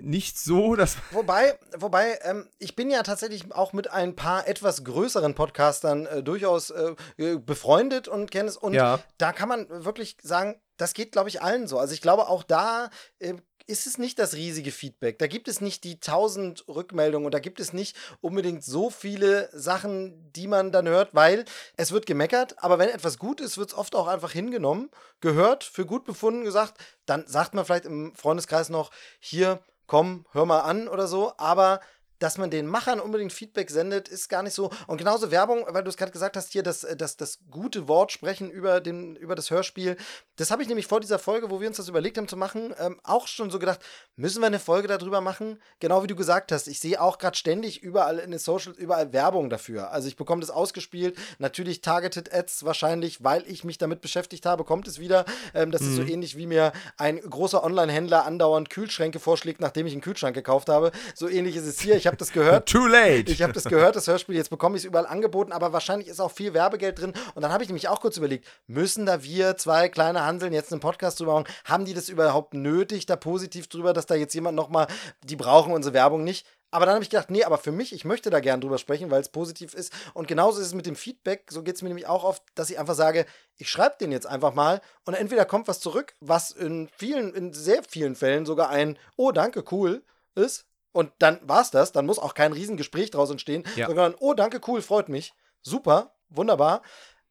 nicht so, dass. Wobei, wobei, ähm, ich bin ja tatsächlich auch mit ein paar etwas größeren Podcastern äh, durchaus äh, äh befreundet und kenne es. Und ja. da kann man wirklich sagen, das geht, glaube ich, allen so. Also ich glaube, auch da äh, ist es nicht das riesige Feedback. Da gibt es nicht die tausend Rückmeldungen und da gibt es nicht unbedingt so viele Sachen, die man dann hört, weil es wird gemeckert, aber wenn etwas gut ist, wird es oft auch einfach hingenommen, gehört, für gut befunden, gesagt. Dann sagt man vielleicht im Freundeskreis noch, hier, komm, hör mal an oder so, aber dass man den Machern unbedingt Feedback sendet, ist gar nicht so. Und genauso Werbung, weil du es gerade gesagt hast, hier das, äh, das, das gute Wort sprechen über, den, über das Hörspiel. Das habe ich nämlich vor dieser Folge, wo wir uns das überlegt haben zu machen, ähm, auch schon so gedacht, müssen wir eine Folge darüber machen? Genau wie du gesagt hast, ich sehe auch gerade ständig überall in den Socials, überall Werbung dafür. Also ich bekomme das ausgespielt, natürlich Targeted Ads wahrscheinlich, weil ich mich damit beschäftigt habe, kommt es wieder. Ähm, das mhm. ist so mhm. ähnlich wie mir ein großer Online-Händler andauernd Kühlschränke vorschlägt, nachdem ich einen Kühlschrank gekauft habe. So ähnlich ist es hier. Ich habe das gehört. Too late. Ich habe das gehört, das Hörspiel. Jetzt bekomme ich es überall angeboten, aber wahrscheinlich ist auch viel Werbegeld drin. Und dann habe ich nämlich auch kurz überlegt, müssen da wir zwei kleine Hanseln jetzt einen Podcast drüber machen? Haben die das überhaupt nötig, da positiv drüber, dass da jetzt jemand nochmal, die brauchen unsere Werbung nicht? Aber dann habe ich gedacht, nee, aber für mich, ich möchte da gern drüber sprechen, weil es positiv ist. Und genauso ist es mit dem Feedback. So geht es mir nämlich auch oft, dass ich einfach sage, ich schreibe den jetzt einfach mal und entweder kommt was zurück, was in vielen, in sehr vielen Fällen sogar ein, oh, danke, cool ist. Und dann war es das. Dann muss auch kein Riesengespräch draus entstehen, ja. sondern, oh, danke, cool, freut mich. Super, wunderbar.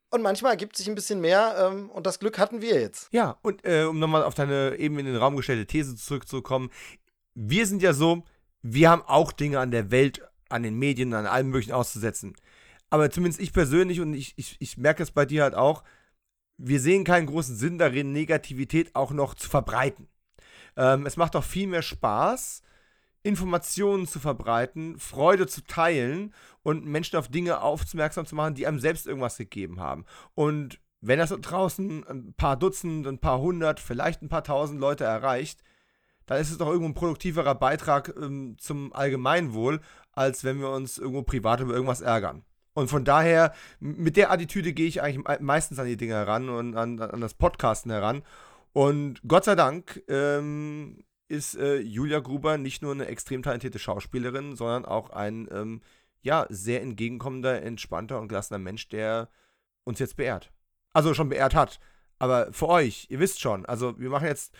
Und manchmal ergibt sich ein bisschen mehr ähm, und das Glück hatten wir jetzt. Ja, und äh, um nochmal auf deine eben in den Raum gestellte These zurückzukommen, wir sind ja so, wir haben auch Dinge an der Welt, an den Medien, an allem möglichen auszusetzen. Aber zumindest ich persönlich und ich, ich, ich merke es bei dir halt auch, wir sehen keinen großen Sinn darin, Negativität auch noch zu verbreiten. Ähm, es macht doch viel mehr Spaß, Informationen zu verbreiten, Freude zu teilen und Menschen auf Dinge aufmerksam zu machen, die einem selbst irgendwas gegeben haben. Und wenn das draußen ein paar Dutzend, ein paar hundert, vielleicht ein paar tausend Leute erreicht, dann ist es doch irgendwo ein produktiverer Beitrag ähm, zum Allgemeinwohl, als wenn wir uns irgendwo privat über irgendwas ärgern. Und von daher, mit der Attitüde gehe ich eigentlich meistens an die Dinge heran und an, an das Podcasten heran. Und Gott sei Dank ähm, ist äh, Julia Gruber nicht nur eine extrem talentierte Schauspielerin, sondern auch ein ähm, ja, sehr entgegenkommender, entspannter und gelassener Mensch, der uns jetzt beehrt. Also schon beehrt hat. Aber für euch, ihr wisst schon, also wir machen jetzt.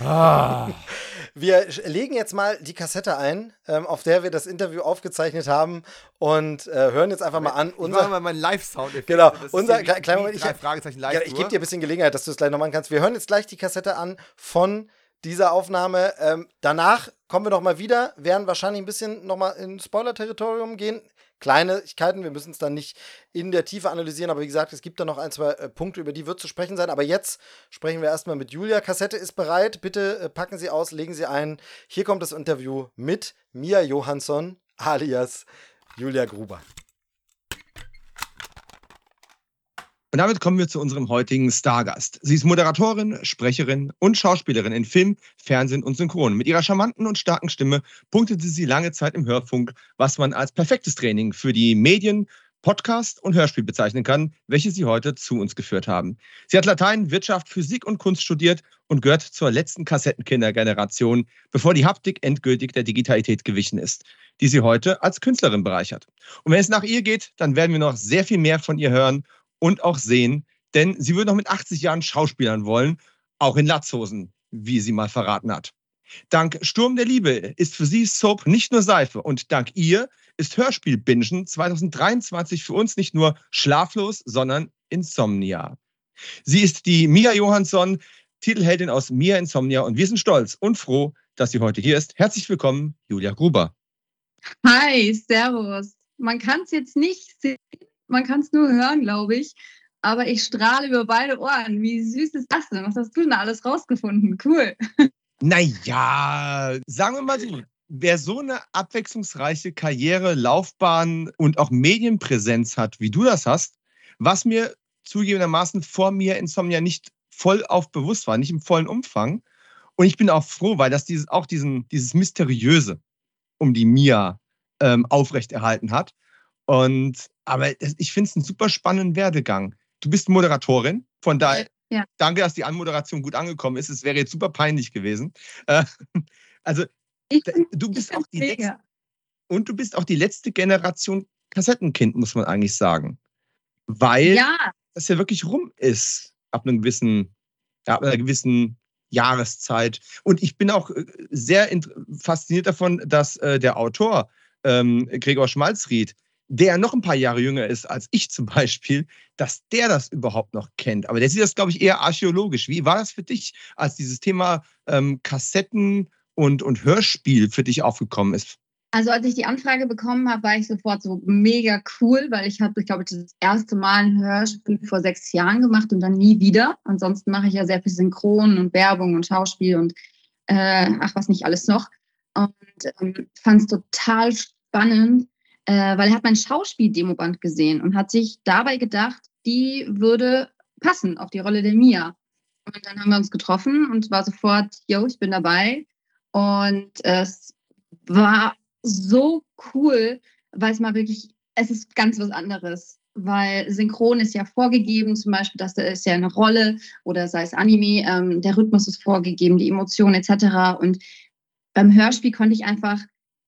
Ah. Wir legen jetzt mal die Kassette ein, ähm, auf der wir das Interview aufgezeichnet haben und äh, hören jetzt einfach mal an. Unser, ich mal meinen Live-Sound. Genau, unser kleiner Moment. Ich, ich gebe dir ein bisschen Gelegenheit, dass du es gleich noch machen kannst. Wir hören jetzt gleich die Kassette an von dieser Aufnahme. Ähm, danach kommen wir noch mal wieder, werden wahrscheinlich ein bisschen noch mal in Spoiler-Territorium gehen. Kleinigkeiten, wir müssen es dann nicht in der Tiefe analysieren, aber wie gesagt, es gibt da noch ein, zwei äh, Punkte, über die wird zu sprechen sein. Aber jetzt sprechen wir erstmal mit Julia. Kassette ist bereit. Bitte äh, packen Sie aus, legen Sie ein. Hier kommt das Interview mit Mia Johansson alias Julia Gruber. Und damit kommen wir zu unserem heutigen Stargast. Sie ist Moderatorin, Sprecherin und Schauspielerin in Film, Fernsehen und Synchron. Mit ihrer charmanten und starken Stimme punktete sie lange Zeit im Hörfunk, was man als perfektes Training für die Medien, Podcast und Hörspiel bezeichnen kann, welche sie heute zu uns geführt haben. Sie hat Latein, Wirtschaft, Physik und Kunst studiert und gehört zur letzten Kassettenkindergeneration, bevor die Haptik endgültig der Digitalität gewichen ist, die sie heute als Künstlerin bereichert. Und wenn es nach ihr geht, dann werden wir noch sehr viel mehr von ihr hören und auch sehen, denn sie würde noch mit 80 Jahren Schauspielern wollen, auch in Latzhosen, wie sie mal verraten hat. Dank Sturm der Liebe ist für sie Soap nicht nur Seife und dank ihr ist Hörspiel-Bingen 2023 für uns nicht nur schlaflos, sondern Insomnia. Sie ist die Mia Johansson, Titelheldin aus Mia Insomnia und wir sind stolz und froh, dass sie heute hier ist. Herzlich willkommen, Julia Gruber. Hi, Servus. Man kann es jetzt nicht sehen, man kann es nur hören, glaube ich. Aber ich strahle über beide Ohren. Wie süß ist das denn? Was hast du denn da alles rausgefunden? Cool. Naja, sagen wir mal so, wer so eine abwechslungsreiche Karriere, Laufbahn und auch Medienpräsenz hat, wie du das hast, was mir zugegebenermaßen vor mir Insomnia nicht voll auf bewusst war, nicht im vollen Umfang. Und ich bin auch froh, weil das dieses, auch diesen, dieses Mysteriöse um die Mia ähm, aufrechterhalten hat. Und aber ich finde es einen super spannenden Werdegang. Du bist Moderatorin, von daher ja. danke, dass die Anmoderation gut angekommen ist. Es wäre jetzt super peinlich gewesen. Äh, also ich, du bist auch die letzte, und du bist auch die letzte Generation Kassettenkind, muss man eigentlich sagen. Weil ja. das ja wirklich rum ist ab einem gewissen, ab einer gewissen Jahreszeit. Und ich bin auch äh, sehr fasziniert davon, dass äh, der Autor ähm, Gregor Schmalzried, der noch ein paar Jahre jünger ist als ich zum Beispiel, dass der das überhaupt noch kennt. Aber der sieht das, glaube ich, eher archäologisch. Wie war das für dich, als dieses Thema ähm, Kassetten und, und Hörspiel für dich aufgekommen ist? Also als ich die Anfrage bekommen habe, war ich sofort so mega cool, weil ich habe, ich glaube, das erste Mal ein Hörspiel vor sechs Jahren gemacht und dann nie wieder. Ansonsten mache ich ja sehr viel Synchron und Werbung und Schauspiel und äh, ach was nicht alles noch. Und ähm, fand es total spannend, äh, weil er hat mein Schauspiel-Demoband gesehen und hat sich dabei gedacht, die würde passen auf die Rolle der Mia. Und dann haben wir uns getroffen und war sofort, yo, ich bin dabei. Und es war so cool, weil es mal wirklich, es ist ganz was anderes. Weil Synchron ist ja vorgegeben, zum Beispiel, dass da ist ja eine Rolle oder sei es Anime, ähm, der Rhythmus ist vorgegeben, die Emotionen etc. Und beim Hörspiel konnte ich einfach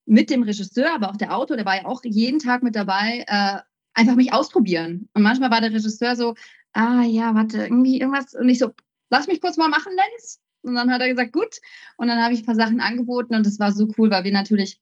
mit dem Regisseur, aber auch der Autor, der war ja auch jeden Tag mit dabei, äh, einfach mich ausprobieren. Und manchmal war der Regisseur so, ah ja, warte, irgendwie irgendwas. Und ich so, lass mich kurz mal machen, Lenz. Und dann hat er gesagt, gut. Und dann habe ich ein paar Sachen angeboten und das war so cool, weil wir natürlich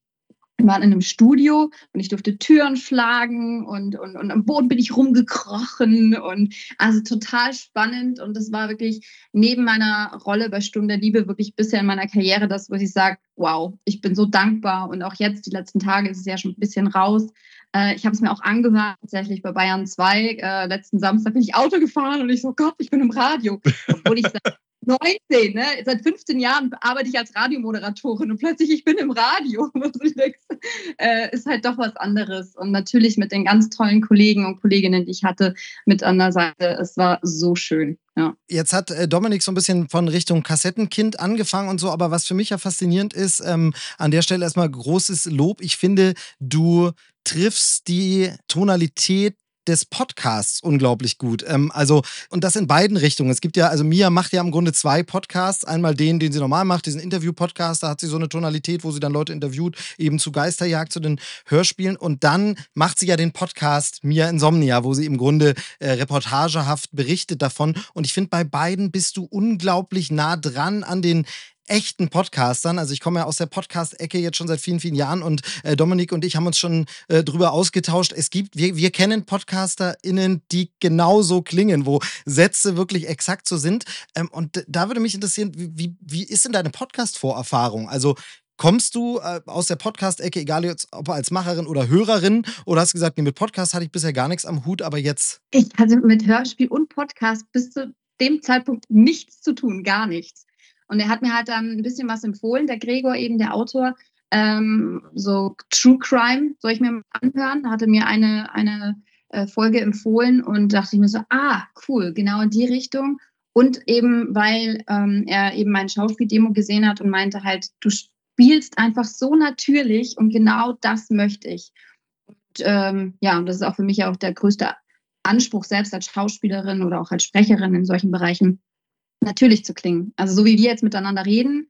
wir waren in einem Studio und ich durfte Türen schlagen und, und, und am Boden bin ich rumgekrochen und also total spannend und das war wirklich neben meiner Rolle bei Sturm der Liebe wirklich bisher in meiner Karriere das, wo ich sage, wow, ich bin so dankbar und auch jetzt, die letzten Tage ist es ja schon ein bisschen raus. Äh, ich habe es mir auch angehört, tatsächlich bei Bayern 2. Äh, letzten Samstag bin ich Auto gefahren und ich so, Gott, ich bin im Radio. Obwohl ich sage, 19, ne? Seit 15 Jahren arbeite ich als Radiomoderatorin und plötzlich ich bin im Radio. äh, ist halt doch was anderes. Und natürlich mit den ganz tollen Kollegen und Kolleginnen, die ich hatte, mit an der Seite. Es war so schön. Ja. Jetzt hat äh, Dominik so ein bisschen von Richtung Kassettenkind angefangen und so, aber was für mich ja faszinierend ist, ähm, an der Stelle erstmal großes Lob. Ich finde, du triffst die Tonalität des Podcasts unglaublich gut. Ähm, also, und das in beiden Richtungen. Es gibt ja, also Mia macht ja im Grunde zwei Podcasts. Einmal den, den sie normal macht, diesen Interview-Podcast, da hat sie so eine Tonalität, wo sie dann Leute interviewt, eben zu Geisterjagd, zu den Hörspielen. Und dann macht sie ja den Podcast Mia Insomnia, wo sie im Grunde äh, reportagehaft berichtet davon. Und ich finde, bei beiden bist du unglaublich nah dran an den echten Podcastern. Also ich komme ja aus der Podcast-Ecke jetzt schon seit vielen, vielen Jahren und äh, Dominik und ich haben uns schon äh, drüber ausgetauscht. Es gibt, wir, wir kennen PodcasterInnen, die genauso klingen, wo Sätze wirklich exakt so sind. Ähm, und da würde mich interessieren, wie, wie ist denn deine Podcast-Vorerfahrung? Also Kommst du äh, aus der Podcast-Ecke, egal jetzt, ob als Macherin oder Hörerin, oder hast du gesagt, nee, mit Podcast hatte ich bisher gar nichts am Hut, aber jetzt? Ich hatte mit Hörspiel und Podcast bis zu dem Zeitpunkt nichts zu tun, gar nichts. Und er hat mir halt dann ein bisschen was empfohlen, der Gregor, eben der Autor, ähm, so True Crime, soll ich mir mal anhören? Da hatte mir eine, eine äh, Folge empfohlen und dachte ich mir so, ah, cool, genau in die Richtung. Und eben, weil ähm, er eben mein Schauspieldemo gesehen hat und meinte halt, du spielst einfach so natürlich und genau das möchte ich. Und ähm, ja, und das ist auch für mich auch der größte Anspruch, selbst als Schauspielerin oder auch als Sprecherin in solchen Bereichen, natürlich zu klingen. Also so wie wir jetzt miteinander reden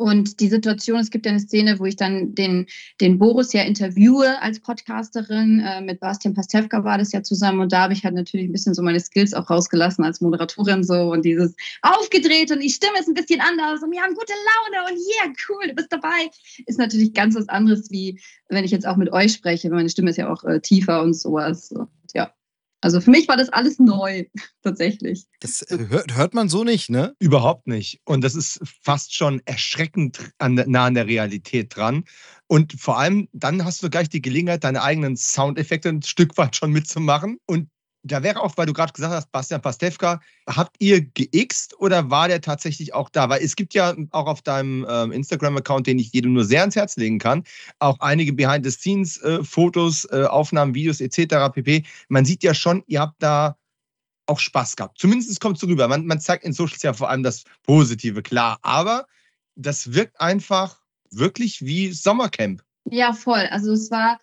Und die Situation, es gibt ja eine Szene, wo ich dann den, den Boris ja interviewe als Podcasterin. Äh, mit Bastian Pastewka war das ja zusammen. Und da habe ich halt natürlich ein bisschen so meine Skills auch rausgelassen als Moderatorin so und dieses aufgedreht und die Stimme ist ein bisschen anders und wir haben gute Laune und yeah, cool, du bist dabei. Ist natürlich ganz was anderes, wie wenn ich jetzt auch mit euch spreche. Meine Stimme ist ja auch äh, tiefer und sowas. Und, ja. Also für mich war das alles neu, tatsächlich. Das äh, hört, hört man so nicht, ne? Überhaupt nicht. Und das ist fast schon erschreckend an, nah an der Realität dran. Und vor allem, dann hast du gleich die Gelegenheit, deine eigenen Soundeffekte ein Stück weit schon mitzumachen. Und da wäre auch, weil du gerade gesagt hast, Bastian Pastewka, habt ihr geixt oder war der tatsächlich auch da? Weil es gibt ja auch auf deinem ähm, Instagram-Account, den ich jedem nur sehr ans Herz legen kann, auch einige Behind-the-Scenes-Fotos, äh, äh, Aufnahmen, Videos etc. pp. Man sieht ja schon, ihr habt da auch Spaß gehabt. Zumindest kommt es so rüber. Man, man zeigt in Socials ja vor allem das Positive, klar. Aber das wirkt einfach wirklich wie Sommercamp. Ja, voll. Also es war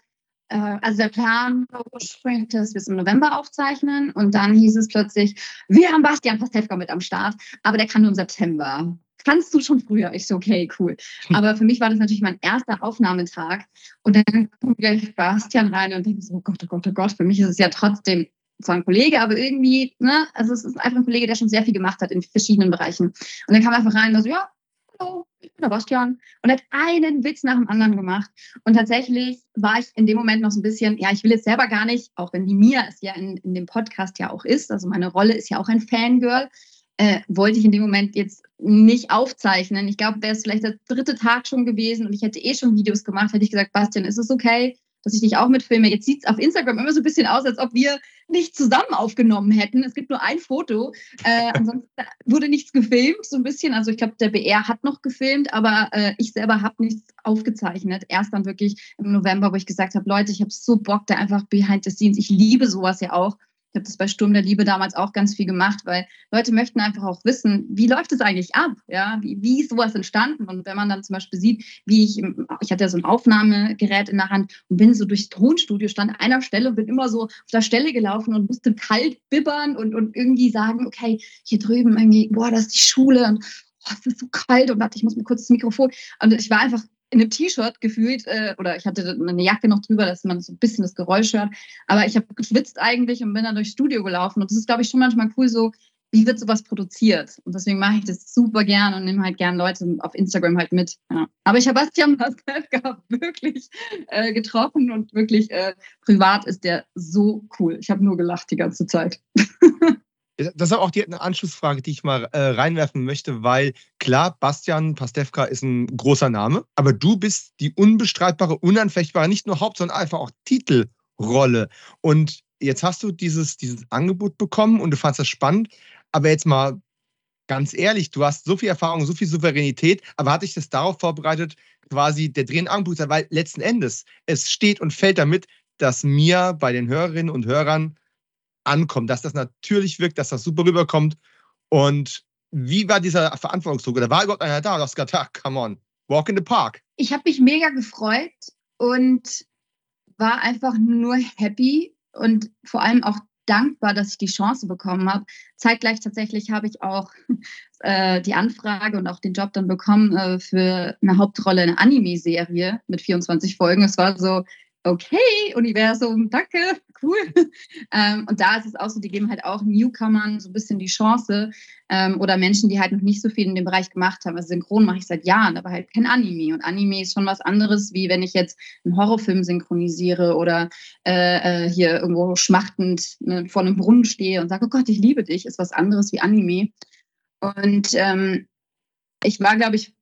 also der Plan war ursprünglich, dass wir es im November aufzeichnen und dann hieß es plötzlich, wir haben Bastian Pastewka mit am Start, aber der kann nur im September. Kannst du schon früher? Ich so, okay, cool. Aber für mich war das natürlich mein erster Aufnahmetag und dann kommt gleich Bastian rein und denke so, oh Gott, oh Gott, oh Gott, für mich ist es ja trotzdem zwar ein Kollege, aber irgendwie, ne, also es ist einfach ein Kollege, der schon sehr viel gemacht hat in verschiedenen Bereichen. Und dann kam er einfach rein und so, ja, hallo, ich bin der Bastian. Und hat einen Witz nach dem anderen gemacht. Und tatsächlich war ich in dem Moment noch so ein bisschen, ja, ich will jetzt selber gar nicht, auch wenn die Mia es ja in, in dem Podcast ja auch ist, also meine Rolle ist ja auch ein Fangirl, äh, wollte ich in dem Moment jetzt nicht aufzeichnen. Ich glaube, wäre es vielleicht der dritte Tag schon gewesen und ich hätte eh schon Videos gemacht, hätte ich gesagt, Bastian, ist es okay? dass ich dich auch mitfilme. Jetzt sieht es auf Instagram immer so ein bisschen aus, als ob wir nicht zusammen aufgenommen hätten. Es gibt nur ein Foto. Äh, ansonsten wurde nichts gefilmt, so ein bisschen. Also ich glaube, der BR hat noch gefilmt, aber äh, ich selber habe nichts aufgezeichnet. Erst dann wirklich im November, wo ich gesagt habe, Leute, ich habe so Bock da einfach behind the scenes. Ich liebe sowas ja auch habe das bei Sturm der Liebe damals auch ganz viel gemacht, weil Leute möchten einfach auch wissen, wie läuft es eigentlich ab? Ja, wie, wie ist sowas entstanden? Und wenn man dann zum Beispiel sieht, wie ich, ich hatte ja so ein Aufnahmegerät in der Hand und bin so durchs Tonstudio, stand an einer Stelle und bin immer so auf der Stelle gelaufen und musste kalt bibbern und, und irgendwie sagen, okay, hier drüben irgendwie, boah, das ist die Schule und oh, es ist so kalt und warte, ich muss mir kurz das Mikrofon. Und ich war einfach in einem T-Shirt gefühlt, äh, oder ich hatte eine Jacke noch drüber, dass man so ein bisschen das Geräusch hört. Aber ich habe geschwitzt eigentlich und bin dann durchs Studio gelaufen. Und das ist, glaube ich, schon manchmal cool, so, wie wird sowas produziert? Und deswegen mache ich das super gern und nehme halt gern Leute auf Instagram halt mit. Ja. Aber ich habe Bastian Pastewka wirklich äh, getroffen und wirklich äh, privat ist der so cool. Ich habe nur gelacht die ganze Zeit. Das ist auch die eine Anschlussfrage, die ich mal äh, reinwerfen möchte, weil klar, Bastian Pastewka ist ein großer Name, aber du bist die unbestreitbare, unanfechtbare, nicht nur Haupt, sondern einfach auch Titelrolle. Und jetzt hast du dieses, dieses Angebot bekommen und du fandest das spannend, aber jetzt mal ganz ehrlich, du hast so viel Erfahrung, so viel Souveränität, aber hat dich das darauf vorbereitet, quasi der drehende Angebot, weil letzten Endes, es steht und fällt damit, dass mir bei den Hörerinnen und Hörern ankommt, dass das natürlich wirkt, dass das super rüberkommt. Und wie war dieser Verantwortungsdruck? Oder war überhaupt einer da? Du hast gesagt, ah, come on, walk in the park. Ich habe mich mega gefreut und war einfach nur happy und vor allem auch dankbar, dass ich die Chance bekommen habe. Zeitgleich tatsächlich habe ich auch äh, die Anfrage und auch den Job dann bekommen äh, für eine Hauptrolle in einer Anime-Serie mit 24 Folgen. Es war so, okay, Universum, danke, cool. Ähm, und da ist es auch so, die geben halt auch Newcomern so ein bisschen die Chance ähm, oder Menschen, die halt noch nicht so viel in dem Bereich gemacht haben. Also Synchron mache ich seit Jahren, aber halt kein Anime. Und Anime ist schon was anderes, wie wenn ich jetzt einen Horrorfilm synchronisiere oder äh, äh, hier irgendwo schmachtend ne, vor einem Brunnen stehe und sage, oh Gott, ich liebe dich, ist was anderes wie Anime. Und ähm, ich war, glaube ich,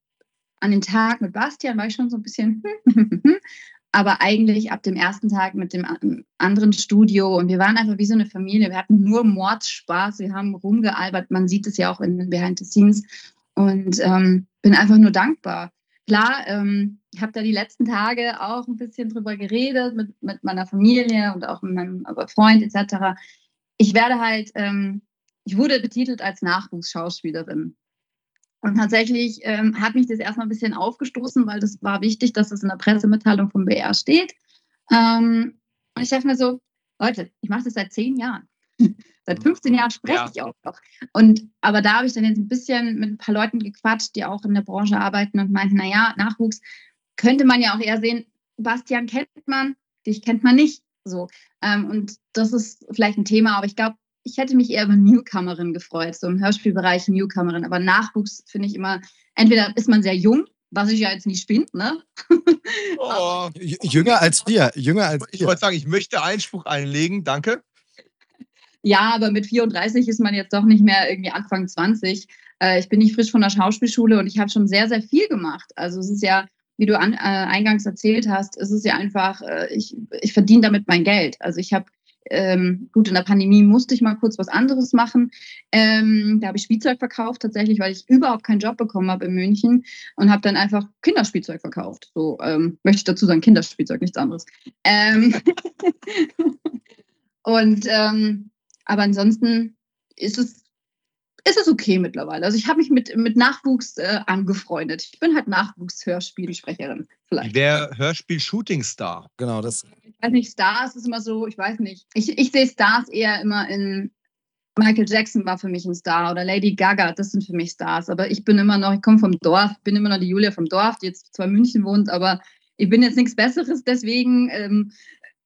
an den Tag mit Bastian war ich schon so ein bisschen, aber eigentlich ab dem ersten Tag mit dem anderen Studio und wir waren einfach wie so eine Familie. Wir hatten nur Mordspaß, wir haben rumgealbert, man sieht es ja auch in den Behind the Scenes und ähm, bin einfach nur dankbar. Klar, ähm, ich habe da die letzten Tage auch ein bisschen drüber geredet mit, mit meiner Familie und auch mit meinem Freund etc. Ich werde halt, ähm, ich wurde betitelt als Nachwuchsschauspielerin. Und tatsächlich ähm, hat mich das erstmal ein bisschen aufgestoßen, weil das war wichtig, dass es in der Pressemitteilung vom BR steht. Ähm, und ich dachte mir so, Leute, ich mache das seit zehn Jahren. Seit 15 Jahren spreche ja. ich auch noch. Und, aber da habe ich dann jetzt ein bisschen mit ein paar Leuten gequatscht, die auch in der Branche arbeiten und meinten, naja, Nachwuchs könnte man ja auch eher sehen, Bastian kennt man, dich kennt man nicht. So. Ähm, und das ist vielleicht ein Thema, aber ich glaube, ich hätte mich eher über Newcomerin gefreut, so im Hörspielbereich Newcomerin. Aber Nachwuchs finde ich immer, entweder ist man sehr jung, was ich ja jetzt nicht bin, ne? Oh, jünger als wir, jünger als Ich wollte sagen, ich möchte Einspruch einlegen, danke. Ja, aber mit 34 ist man jetzt doch nicht mehr irgendwie Anfang 20. Äh, ich bin nicht frisch von der Schauspielschule und ich habe schon sehr, sehr viel gemacht. Also es ist ja, wie du an, äh, eingangs erzählt hast, es ist ja einfach, äh, ich, ich verdiene damit mein Geld. Also ich habe ähm, gut, in der Pandemie musste ich mal kurz was anderes machen. Ähm, da habe ich Spielzeug verkauft, tatsächlich, weil ich überhaupt keinen Job bekommen habe in München und habe dann einfach Kinderspielzeug verkauft. So ähm, möchte ich dazu sagen, Kinderspielzeug, nichts anderes. Ähm, und ähm, aber ansonsten ist es ist es okay mittlerweile. Also ich habe mich mit, mit Nachwuchs äh, angefreundet. Ich bin halt Nachwuchs-Hörspielsprecherin vielleicht. Wer Hörspiel-Shooting-Star? Genau, das. Ich weiß nicht, Stars ist immer so, ich weiß nicht. Ich, ich sehe Stars eher immer in Michael Jackson war für mich ein Star oder Lady Gaga, das sind für mich Stars. Aber ich bin immer noch, ich komme vom Dorf, bin immer noch die Julia vom Dorf, die jetzt zwar in München wohnt, aber ich bin jetzt nichts Besseres. Deswegen ähm,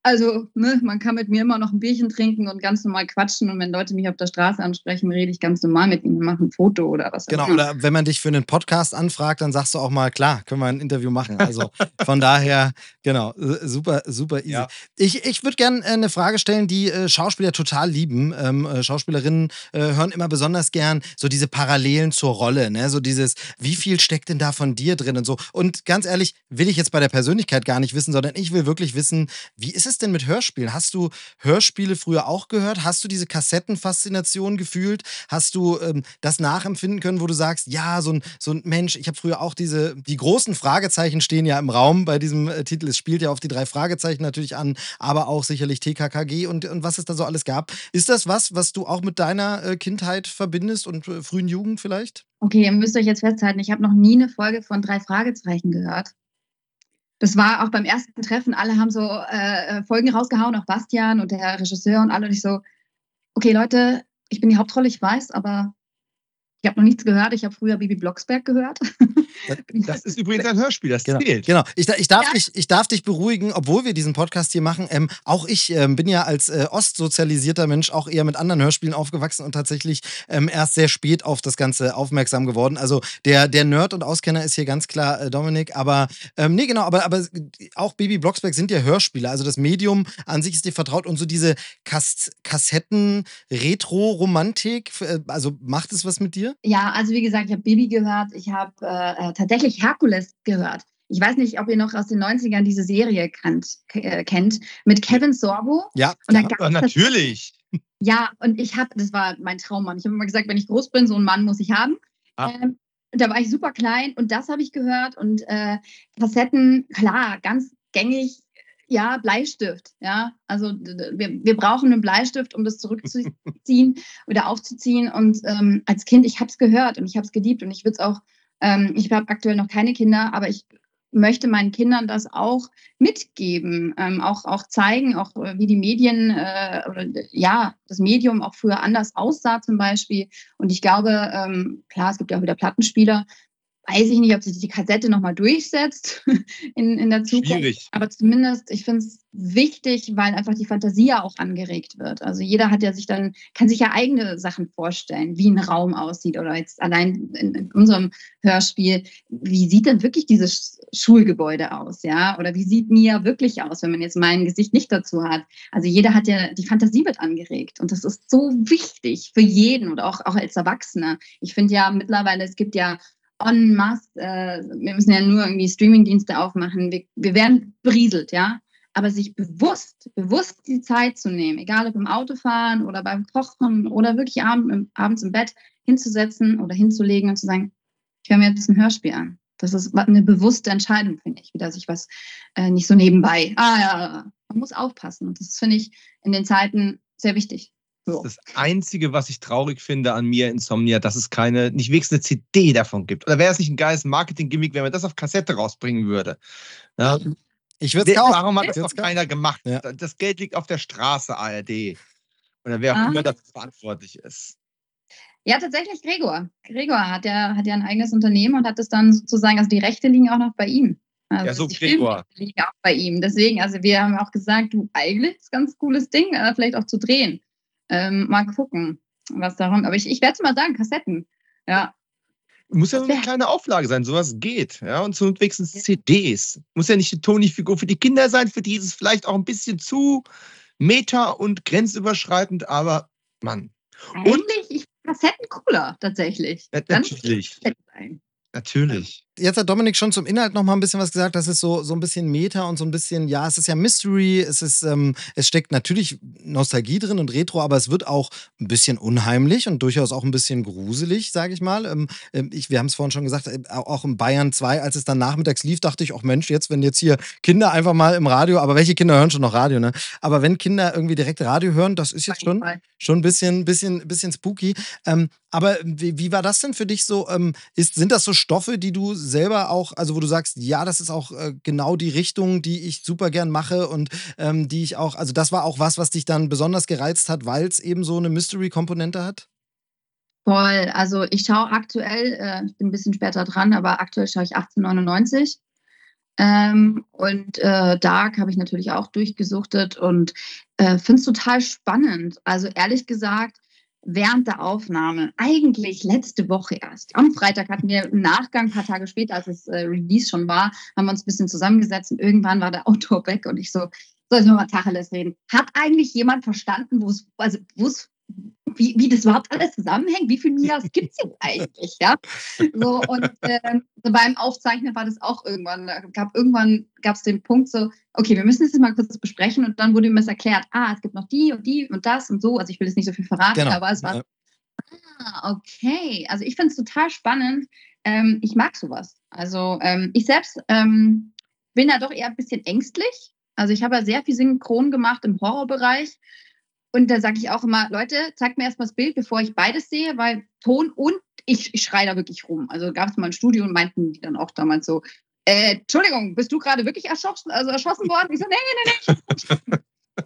also, ne, man kann mit mir immer noch ein Bierchen trinken und ganz normal quatschen. Und wenn Leute mich auf der Straße ansprechen, rede ich ganz normal mit ihnen, mache ein Foto oder was. Genau, oder wenn man dich für einen Podcast anfragt, dann sagst du auch mal, klar, können wir ein Interview machen. Also von daher, genau, super, super easy. Ja. Ich, ich würde gerne äh, eine Frage stellen, die äh, Schauspieler total lieben. Ähm, äh, Schauspielerinnen hören immer besonders gern so diese Parallelen zur Rolle, ne? So dieses, wie viel steckt denn da von dir drin und so. Und ganz ehrlich, will ich jetzt bei der Persönlichkeit gar nicht wissen, sondern ich will wirklich wissen, wie ist es denn mit Hörspielen? Hast du Hörspiele früher auch gehört? Hast du diese Kassettenfaszination gefühlt? Hast du ähm, das nachempfinden können, wo du sagst, ja, so ein, so ein Mensch, ich habe früher auch diese, die großen Fragezeichen stehen ja im Raum bei diesem äh, Titel. Es spielt ja auf die drei Fragezeichen natürlich an, aber auch sicherlich TKKG und, und was es da so alles gab. Ist das was, was du auch mit deiner äh, Kindheit verbindest und äh, frühen Jugend vielleicht? Okay, ihr müsst euch jetzt festhalten, ich habe noch nie eine Folge von drei Fragezeichen gehört das war auch beim ersten Treffen, alle haben so äh, Folgen rausgehauen, auch Bastian und der Regisseur und alle. Und ich so, okay, Leute, ich bin die Hauptrolle, ich weiß, aber ich habe noch nichts gehört. Ich habe früher Bibi Blocksberg gehört. Das ist übrigens ein Hörspiel, das genau, zählt. Genau. Ich, ich, darf ja. dich, ich darf dich beruhigen, obwohl wir diesen Podcast hier machen. Ähm, auch ich ähm, bin ja als äh, ostsozialisierter Mensch auch eher mit anderen Hörspielen aufgewachsen und tatsächlich ähm, erst sehr spät auf das Ganze aufmerksam geworden. Also der, der Nerd und Auskenner ist hier ganz klar äh, Dominik. Aber ähm, nee, genau, aber, aber auch Bibi Blocksberg sind ja Hörspiele. Also das Medium an sich ist dir vertraut und so diese Kas Kassetten, Retro-Romantik, äh, also macht es was mit dir? Ja, also wie gesagt, ich habe Bibi gehört, ich habe äh, tatsächlich Herkules gehört. Ich weiß nicht, ob ihr noch aus den 90ern diese Serie kannt, äh, kennt, mit Kevin Sorbo. Ja, ja natürlich. Das, ja, und ich habe, das war mein Traummann. Ich habe immer gesagt, wenn ich groß bin, so einen Mann muss ich haben. Ah. Ähm, da war ich super klein und das habe ich gehört und äh, Kassetten, klar, ganz gängig ja, Bleistift. Ja, also wir, wir brauchen einen Bleistift, um das zurückzuziehen oder aufzuziehen. Und ähm, als Kind, ich habe es gehört und ich habe es geliebt und ich würde es auch, ähm, ich habe aktuell noch keine Kinder, aber ich möchte meinen Kindern das auch mitgeben, ähm, auch, auch zeigen, auch äh, wie die Medien äh, oder ja, das Medium auch früher anders aussah zum Beispiel. Und ich glaube, ähm, klar, es gibt ja auch wieder Plattenspieler, weiß ich nicht, ob sich die Kassette nochmal durchsetzt in, in der Zukunft. Schwierig. Aber zumindest, ich finde es wichtig, weil einfach die Fantasie ja auch angeregt wird. Also jeder hat ja sich dann, kann sich ja eigene Sachen vorstellen, wie ein Raum aussieht oder jetzt allein in, in unserem Hörspiel, wie sieht denn wirklich dieses Schulgebäude aus, ja? Oder wie sieht Mia wirklich aus, wenn man jetzt mein Gesicht nicht dazu hat? Also jeder hat ja, die Fantasie wird angeregt und das ist so wichtig für jeden oder auch, auch als Erwachsener. Ich finde ja mittlerweile, es gibt ja en masse, äh, wir müssen ja nur irgendwie Streamingdienste aufmachen, wir, wir werden berieselt, ja. Aber sich bewusst, bewusst die Zeit zu nehmen, egal ob im Autofahren oder beim Kochen oder wirklich abend, abends im Bett hinzusetzen oder hinzulegen und zu sagen, ich höre mir jetzt ein Hörspiel an. Das ist eine bewusste Entscheidung, finde ich, wieder sich was äh, nicht so nebenbei. Ah ja, man muss aufpassen. Und das finde ich in den Zeiten sehr wichtig. Das ist das Einzige, was ich traurig finde an mir Insomnia, dass es keine, nicht wenigstens eine CD davon gibt. Oder wäre es nicht ein geiles Marketing-Gimmick, wenn man das auf Kassette rausbringen würde? Ja. Ich würde es kaufen. Warum hat das noch keiner gemacht? Ja. Das Geld liegt auf der Straße, ARD. Oder wer auch ah. immer dafür verantwortlich ist. Ja, tatsächlich Gregor. Gregor hat ja, hat ja ein eigenes Unternehmen und hat es dann sozusagen, also die Rechte liegen auch noch bei ihm. Also ja, so Gregor. liegen auch bei ihm. Deswegen, also wir haben auch gesagt, du, eigentlich ist ein ganz cooles Ding, äh, vielleicht auch zu drehen. Ähm, mal gucken, was da kommt. Aber ich, ich werde es mal sagen, Kassetten. Ja, muss ja nur eine kleine Auflage sein, sowas geht. Ja, und so wenigstens CDs. Muss ja nicht die Toni-Figur für die Kinder sein, für die ist es vielleicht auch ein bisschen zu meta und grenzüberschreitend, aber Mann. Eigentlich, ich Kassetten cooler, tatsächlich. Ja, natürlich. Natürlich. Jetzt hat Dominik schon zum Inhalt noch mal ein bisschen was gesagt. Das ist so, so ein bisschen Meta und so ein bisschen, ja, es ist ja Mystery, es ist, ähm, es steckt natürlich Nostalgie drin und Retro, aber es wird auch ein bisschen unheimlich und durchaus auch ein bisschen gruselig, sage ich mal. Ähm, ähm ich, wir haben es vorhin schon gesagt, äh, auch in Bayern 2, als es dann nachmittags lief, dachte ich, auch Mensch, jetzt, wenn jetzt hier Kinder einfach mal im Radio, aber welche Kinder hören schon noch Radio, ne? Aber wenn Kinder irgendwie direkt Radio hören, das ist jetzt schon, schon ein bisschen, bisschen, bisschen spooky. Ähm, aber wie, wie, war das denn für dich so? Ähm, ist, sind das so Stoffe, die du selber auch, also wo du sagst, ja, das ist auch äh, genau die Richtung, die ich super gern mache und ähm, die ich auch, also das war auch was, was dich dann besonders gereizt hat, weil es eben so eine Mystery-Komponente hat? Voll. Also ich schaue aktuell, äh, ich bin ein bisschen später dran, aber aktuell schaue ich 1899. Ähm, und äh, Dark habe ich natürlich auch durchgesuchtet und äh, finde es total spannend. Also ehrlich gesagt, während der Aufnahme, eigentlich letzte Woche erst. Am Freitag hatten wir im Nachgang, ein paar Tage später, als es äh, Release schon war, haben wir uns ein bisschen zusammengesetzt und irgendwann war der Autor weg und ich so, soll ich mal Tacheles reden? Hat eigentlich jemand verstanden, wo es, also wo es wie, wie das überhaupt alles zusammenhängt, wie viele Mias gibt es jetzt eigentlich, ja? So, und äh, beim Aufzeichnen war das auch irgendwann, gab irgendwann gab es den Punkt so, okay, wir müssen das jetzt mal kurz besprechen und dann wurde mir das erklärt, ah, es gibt noch die und die und das und so, also ich will jetzt nicht so viel verraten, genau. aber es war, ah, okay, also ich finde es total spannend, ähm, ich mag sowas, also ähm, ich selbst ähm, bin da doch eher ein bisschen ängstlich, also ich habe ja sehr viel Synchron gemacht im Horrorbereich und da sage ich auch immer, Leute, zeigt mir erstmal das Bild, bevor ich beides sehe, weil Ton und ich, ich schreie da wirklich rum. Also gab es mal ein Studio und meinten die dann auch damals so, äh, Entschuldigung, bist du gerade wirklich erschossen, also erschossen worden? Ich so, nee, nee, nee.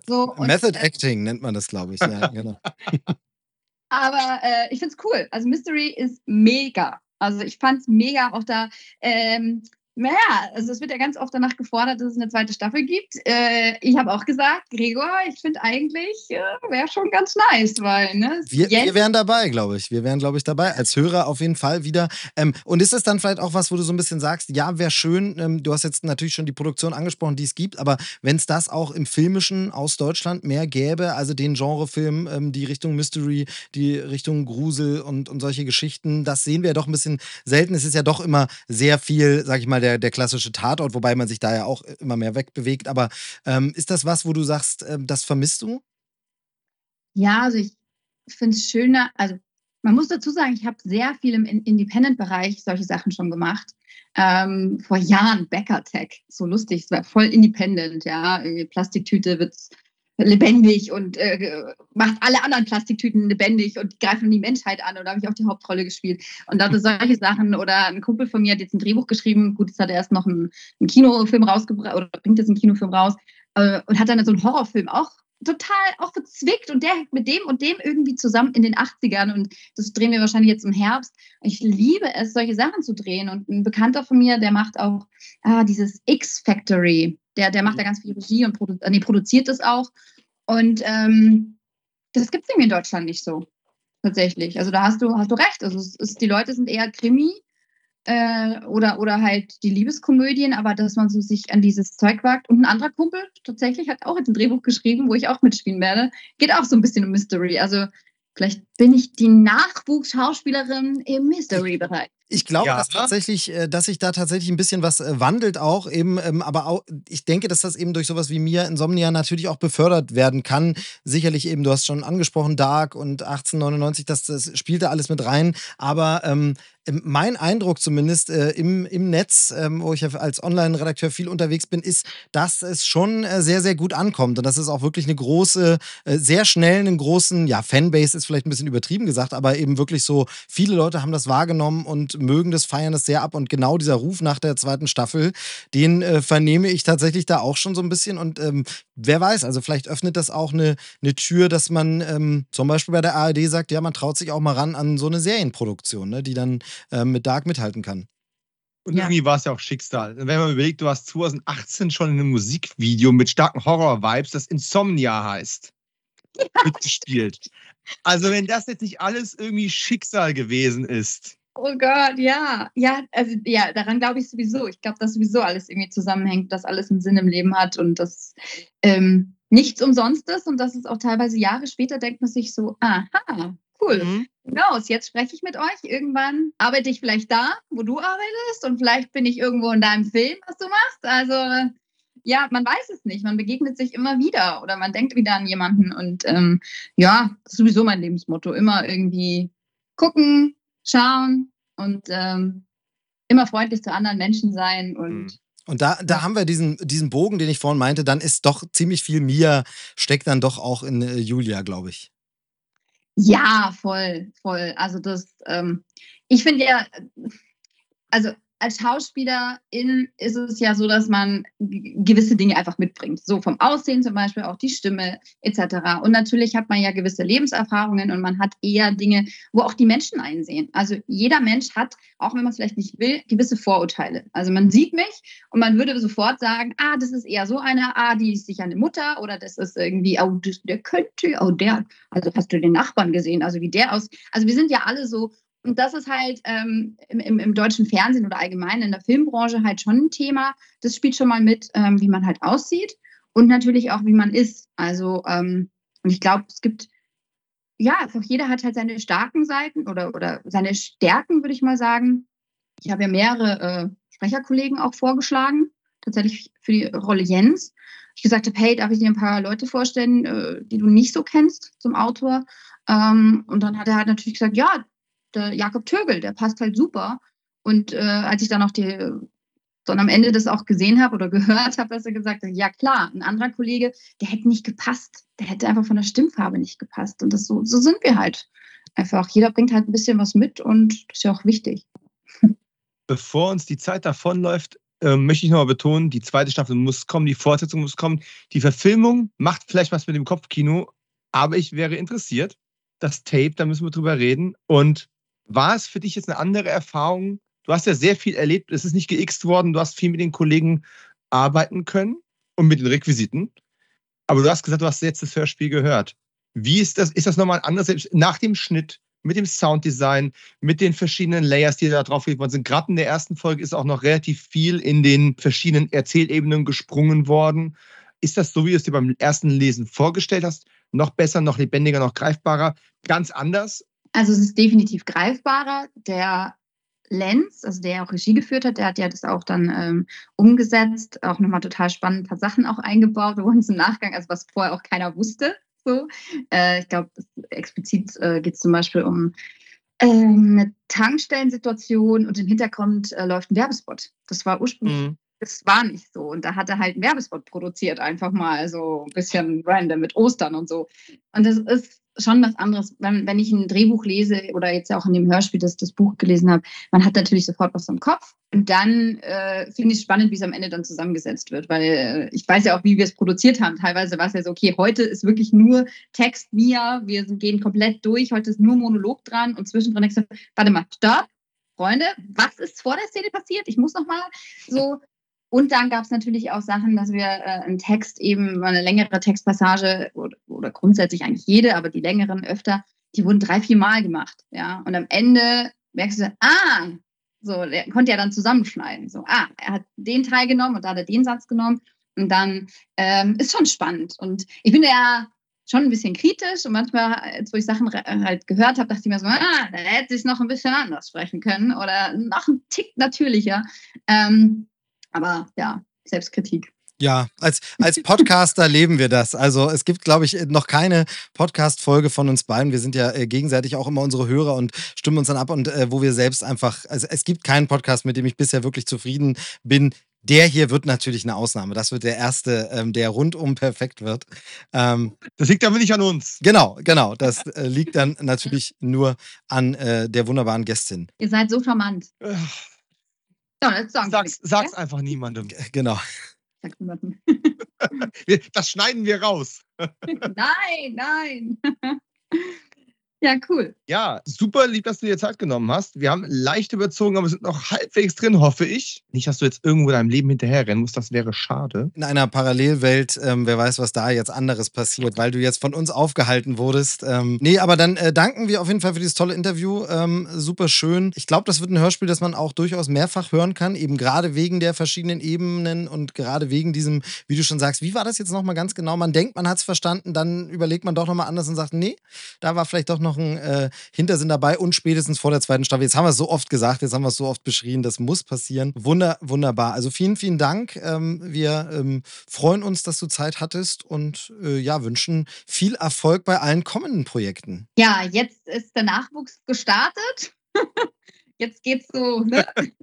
so, und, Method äh, Acting nennt man das, glaube ich. Ja, genau. Aber äh, ich finde es cool. Also Mystery ist mega. Also ich fand es mega auch da. Ähm, naja, also es wird ja ganz oft danach gefordert, dass es eine zweite Staffel gibt. Äh, ich habe auch gesagt, Gregor, ich finde eigentlich, äh, wäre schon ganz nice, weil, ne? Wir, wir wären dabei, glaube ich. Wir wären, glaube ich, dabei. Als Hörer auf jeden Fall wieder. Ähm, und ist es dann vielleicht auch was, wo du so ein bisschen sagst, ja, wäre schön, ähm, du hast jetzt natürlich schon die Produktion angesprochen, die es gibt, aber wenn es das auch im Filmischen aus Deutschland mehr gäbe, also den Genrefilm, ähm, die Richtung Mystery, die Richtung Grusel und, und solche Geschichten, das sehen wir ja doch ein bisschen selten. Es ist ja doch immer sehr viel, sag ich mal, der, der klassische Tatort, wobei man sich da ja auch immer mehr wegbewegt. Aber ähm, ist das was, wo du sagst, äh, das vermisst du? Ja, also ich finde es schöner, also man muss dazu sagen, ich habe sehr viel im Independent-Bereich solche Sachen schon gemacht. Ähm, vor Jahren Becker Tech, so lustig, es war voll independent, ja. Plastiktüte wird lebendig und äh, macht alle anderen Plastiktüten lebendig und greifen die Menschheit an. Und da habe ich auch die Hauptrolle gespielt. Und da solche Sachen oder ein Kumpel von mir hat jetzt ein Drehbuch geschrieben. Gut, jetzt hat er erst noch einen, einen Kinofilm rausgebracht oder bringt jetzt einen Kinofilm raus äh, und hat dann so einen Horrorfilm auch total auch verzwickt und der hängt mit dem und dem irgendwie zusammen in den 80ern und das drehen wir wahrscheinlich jetzt im Herbst. Ich liebe es, solche Sachen zu drehen und ein Bekannter von mir, der macht auch ah, dieses X-Factory, der, der macht da ganz viel Regie und produ nee, produziert das auch und ähm, das gibt es irgendwie in Deutschland nicht so, tatsächlich. Also da hast du, hast du recht. Also ist, die Leute sind eher Krimi äh, oder, oder halt die Liebeskomödien, aber dass man so sich an dieses Zeug wagt. Und ein anderer Kumpel tatsächlich hat auch jetzt ein Drehbuch geschrieben, wo ich auch mitspielen werde. Geht auch so ein bisschen um Mystery. Also vielleicht bin ich die Nachwuchsschauspielerin im Mystery-Bereich. Ich glaube, ja. dass tatsächlich, äh, dass sich da tatsächlich ein bisschen was äh, wandelt auch eben, ähm, aber auch, ich denke, dass das eben durch sowas wie Mia Insomnia natürlich auch befördert werden kann. Sicherlich eben, du hast schon angesprochen, Dark und 1899, das, das spielt da alles mit rein, aber ähm, ähm, mein Eindruck zumindest äh, im, im Netz, ähm, wo ich ja als Online-Redakteur viel unterwegs bin, ist, dass es schon äh, sehr, sehr gut ankommt und dass es auch wirklich eine große, äh, sehr schnell einen großen, ja, Fanbase ist vielleicht ein bisschen übertrieben gesagt, aber eben wirklich so, viele Leute haben das wahrgenommen und und mögen das, feiern das sehr ab. Und genau dieser Ruf nach der zweiten Staffel, den äh, vernehme ich tatsächlich da auch schon so ein bisschen. Und ähm, wer weiß, also vielleicht öffnet das auch eine, eine Tür, dass man ähm, zum Beispiel bei der ARD sagt, ja, man traut sich auch mal ran an so eine Serienproduktion, ne, die dann ähm, mit Dark mithalten kann. Und ja. irgendwie war es ja auch Schicksal. Wenn man überlegt, du hast 2018 schon in einem Musikvideo mit starken Horror-Vibes, das Insomnia heißt, ja. mitgespielt. Also wenn das jetzt nicht alles irgendwie Schicksal gewesen ist. Oh Gott, ja. Ja, also ja, daran glaube ich sowieso. Ich glaube, dass sowieso alles irgendwie zusammenhängt, dass alles einen Sinn im Leben hat und dass ähm, nichts umsonst ist und dass es auch teilweise Jahre später denkt man sich so, aha, cool. Mhm. Genau, jetzt spreche ich mit euch. Irgendwann arbeite ich vielleicht da, wo du arbeitest und vielleicht bin ich irgendwo in deinem Film, was du machst. Also ja, man weiß es nicht. Man begegnet sich immer wieder oder man denkt wieder an jemanden. Und ähm, ja, das ist sowieso mein Lebensmotto. Immer irgendwie gucken, schauen und ähm, immer freundlich zu anderen Menschen sein und mhm. Und da, da haben wir diesen, diesen Bogen, den ich vorhin meinte, dann ist doch ziemlich viel Mia, steckt dann doch auch in äh, Julia, glaube ich. Ja, voll, voll. Also das, ähm, ich finde ja, also als Schauspielerin ist es ja so, dass man gewisse Dinge einfach mitbringt. So vom Aussehen zum Beispiel, auch die Stimme etc. Und natürlich hat man ja gewisse Lebenserfahrungen und man hat eher Dinge, wo auch die Menschen einsehen. Also jeder Mensch hat, auch wenn man es vielleicht nicht will, gewisse Vorurteile. Also man sieht mich und man würde sofort sagen, ah, das ist eher so eine, ah, die ist sicher eine Mutter oder das ist irgendwie, oh, das, der könnte, oh, der, also hast du den Nachbarn gesehen, also wie der aus. Also wir sind ja alle so und das ist halt ähm, im, im, deutschen Fernsehen oder allgemein in der Filmbranche halt schon ein Thema. Das spielt schon mal mit, ähm, wie man halt aussieht und natürlich auch, wie man ist. Also, ähm, und ich glaube, es gibt, ja, einfach jeder hat halt seine starken Seiten oder, oder seine Stärken, würde ich mal sagen. Ich habe ja mehrere äh, Sprecherkollegen auch vorgeschlagen, tatsächlich für die Rolle Jens. Ich gesagt habe, hey, darf ich dir ein paar Leute vorstellen, äh, die du nicht so kennst zum Autor? Ähm, und dann hat er halt natürlich gesagt, ja, der Jakob Tögel, der passt halt super. Und äh, als ich dann auch die, dann am Ende das auch gesehen habe oder gehört habe, dass er gesagt hat, ja klar, ein anderer Kollege, der hätte nicht gepasst. Der hätte einfach von der Stimmfarbe nicht gepasst. Und das so, so sind wir halt einfach. Jeder bringt halt ein bisschen was mit und das ist ja auch wichtig. Bevor uns die Zeit davonläuft, äh, möchte ich nochmal betonen, die zweite Staffel muss kommen, die Fortsetzung muss kommen. Die Verfilmung macht vielleicht was mit dem Kopfkino, aber ich wäre interessiert. Das Tape, da müssen wir drüber reden. Und war es für dich jetzt eine andere Erfahrung? Du hast ja sehr viel erlebt, es ist nicht geixt worden, du hast viel mit den Kollegen arbeiten können und mit den Requisiten. Aber du hast gesagt, du hast jetzt das Hörspiel gehört. Wie ist das? Ist das nochmal anders nach dem Schnitt, mit dem Sounddesign, mit den verschiedenen Layers, die da drauf worden sind? Gerade in der ersten Folge ist auch noch relativ viel in den verschiedenen Erzählebenen gesprungen worden. Ist das so, wie du es dir beim ersten Lesen vorgestellt hast? Noch besser, noch lebendiger, noch greifbarer? Ganz anders? Also es ist definitiv greifbarer. Der Lenz, also der auch Regie geführt hat, der hat ja das auch dann ähm, umgesetzt, auch nochmal total spannend, ein paar Sachen auch eingebaut, wo uns im Nachgang, also was vorher auch keiner wusste. So. Äh, ich glaube, explizit äh, geht es zum Beispiel um äh, eine Tankstellensituation und im Hintergrund äh, läuft ein Werbespot. Das war ursprünglich mhm das war nicht so. Und da hat er halt einen Werbespot produziert, einfach mal so ein bisschen random mit Ostern und so. Und das ist schon was anderes, wenn, wenn ich ein Drehbuch lese oder jetzt auch in dem Hörspiel das, das Buch gelesen habe, man hat natürlich sofort was im Kopf. Und dann äh, finde ich es spannend, wie es am Ende dann zusammengesetzt wird, weil äh, ich weiß ja auch, wie wir es produziert haben. Teilweise war es ja so, okay, heute ist wirklich nur Text Mia, wir gehen komplett durch, heute ist nur Monolog dran und zwischendrin warte mal, stopp, Freunde, was ist vor der Szene passiert? Ich muss noch mal so und dann gab es natürlich auch Sachen, dass wir äh, einen Text eben, eine längere Textpassage oder, oder, grundsätzlich eigentlich jede, aber die längeren öfter, die wurden drei, vier Mal gemacht. Ja, und am Ende merkst du, ah, so, der konnte ja dann zusammenschneiden. So, ah, er hat den Teil genommen und da hat er den Satz genommen. Und dann ähm, ist schon spannend. Und ich bin ja schon ein bisschen kritisch und manchmal, als wo ich Sachen halt gehört habe, dachte ich mir so, ah, da hätte ich noch ein bisschen anders sprechen können oder noch ein Tick natürlicher. Ähm, aber ja, Selbstkritik. Ja, als, als Podcaster leben wir das. Also es gibt, glaube ich, noch keine Podcast-Folge von uns beiden. Wir sind ja äh, gegenseitig auch immer unsere Hörer und stimmen uns dann ab und äh, wo wir selbst einfach, also es gibt keinen Podcast, mit dem ich bisher wirklich zufrieden bin, Der hier wird natürlich eine Ausnahme. Das wird der erste, ähm, der rundum perfekt wird. Ähm, das liegt aber nicht an uns. Genau, genau. Das äh, liegt dann natürlich nur an äh, der wunderbaren Gästin. Ihr seid so charmant. Äh, jetzt sagen sag's, wir sag's einfach niemandem. G- Genau. Sag's niemandem. Das schneiden wir raus. nein, nein. Ja, cool. Ja, super lieb, dass du dir Zeit genommen hast. Wir haben leicht überzogen, aber sind noch halbwegs drin, hoffe ich. Nicht, dass du jetzt irgendwo deinem Leben hinterherrennen musst, das wäre schade. In einer Parallelwelt, ähm, wer weiß, was da jetzt anderes passiert, weil du jetzt von uns aufgehalten wurdest. Ähm, nee, aber dann äh, danken wir auf jeden Fall für dieses tolle Interview. Ähm, super schön. Ich glaube, das wird ein Hörspiel, das man auch durchaus mehrfach hören kann, eben gerade wegen der verschiedenen Ebenen und gerade wegen diesem, wie du schon sagst, wie war das jetzt nochmal ganz genau? Man denkt, man hat es verstanden, dann überlegt man doch nochmal anders und sagt, nee, da war vielleicht doch noch ein äh, Hintersinn dabei und spätestens vor der zweiten Staffel. Jetzt haben wir es so oft gesagt, jetzt haben wir es so oft beschrien, das muss passieren. Wunder, wunderbar. Also vielen, vielen Dank. Ähm, wir ähm, freuen uns, dass du Zeit hattest und äh, ja, wünschen viel Erfolg bei allen kommenden Projekten. Ja, jetzt ist der Nachwuchs gestartet. jetzt geht's so, ne?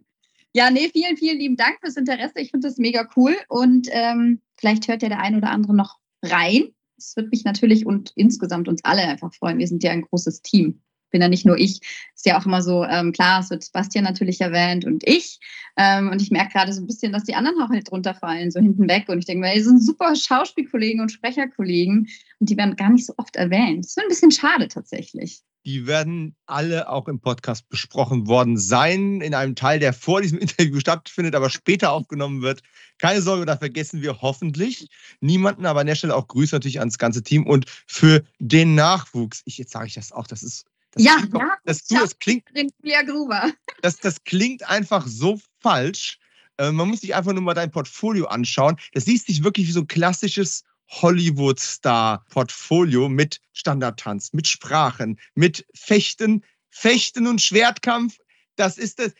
Ja, nee, vielen, vielen lieben Dank fürs Interesse. Ich finde das mega cool. Und ähm, vielleicht hört ja der ein oder andere noch rein. Es wird mich natürlich und insgesamt uns alle einfach freuen. Wir sind ja ein großes Team. Bin ja nicht nur ich. Ist ja auch immer so, ähm, klar, es wird Sebastian natürlich erwähnt und ich. Ähm, und ich merke gerade so ein bisschen, dass die anderen auch halt drunter fallen, so hinten weg. Und ich denke mir, ey, sind super Schauspielkollegen und Sprecherkollegen. Und die werden gar nicht so oft erwähnt. Das ist ein bisschen schade tatsächlich. Die werden alle auch im Podcast besprochen worden sein, in einem Teil, der vor diesem Interview stattfindet, aber später aufgenommen wird. Keine Sorge, da vergessen wir hoffentlich niemanden, aber an der Stelle auch Grüße natürlich ans ganze Team und für den Nachwuchs. Ich, jetzt sage ich das auch, das ist. Das Ja, klingt ja, das, du, das klingt Julia Gruber. das, das klingt einfach so falsch. Äh, man muss sich einfach nur mal dein Portfolio anschauen. Das liest sich wirklich wie so ein klassisches Hollywood-Star-Portfolio mit Standardtanz, mit Sprachen, mit Fechten, Fechten und Schwertkampf. Das ist das.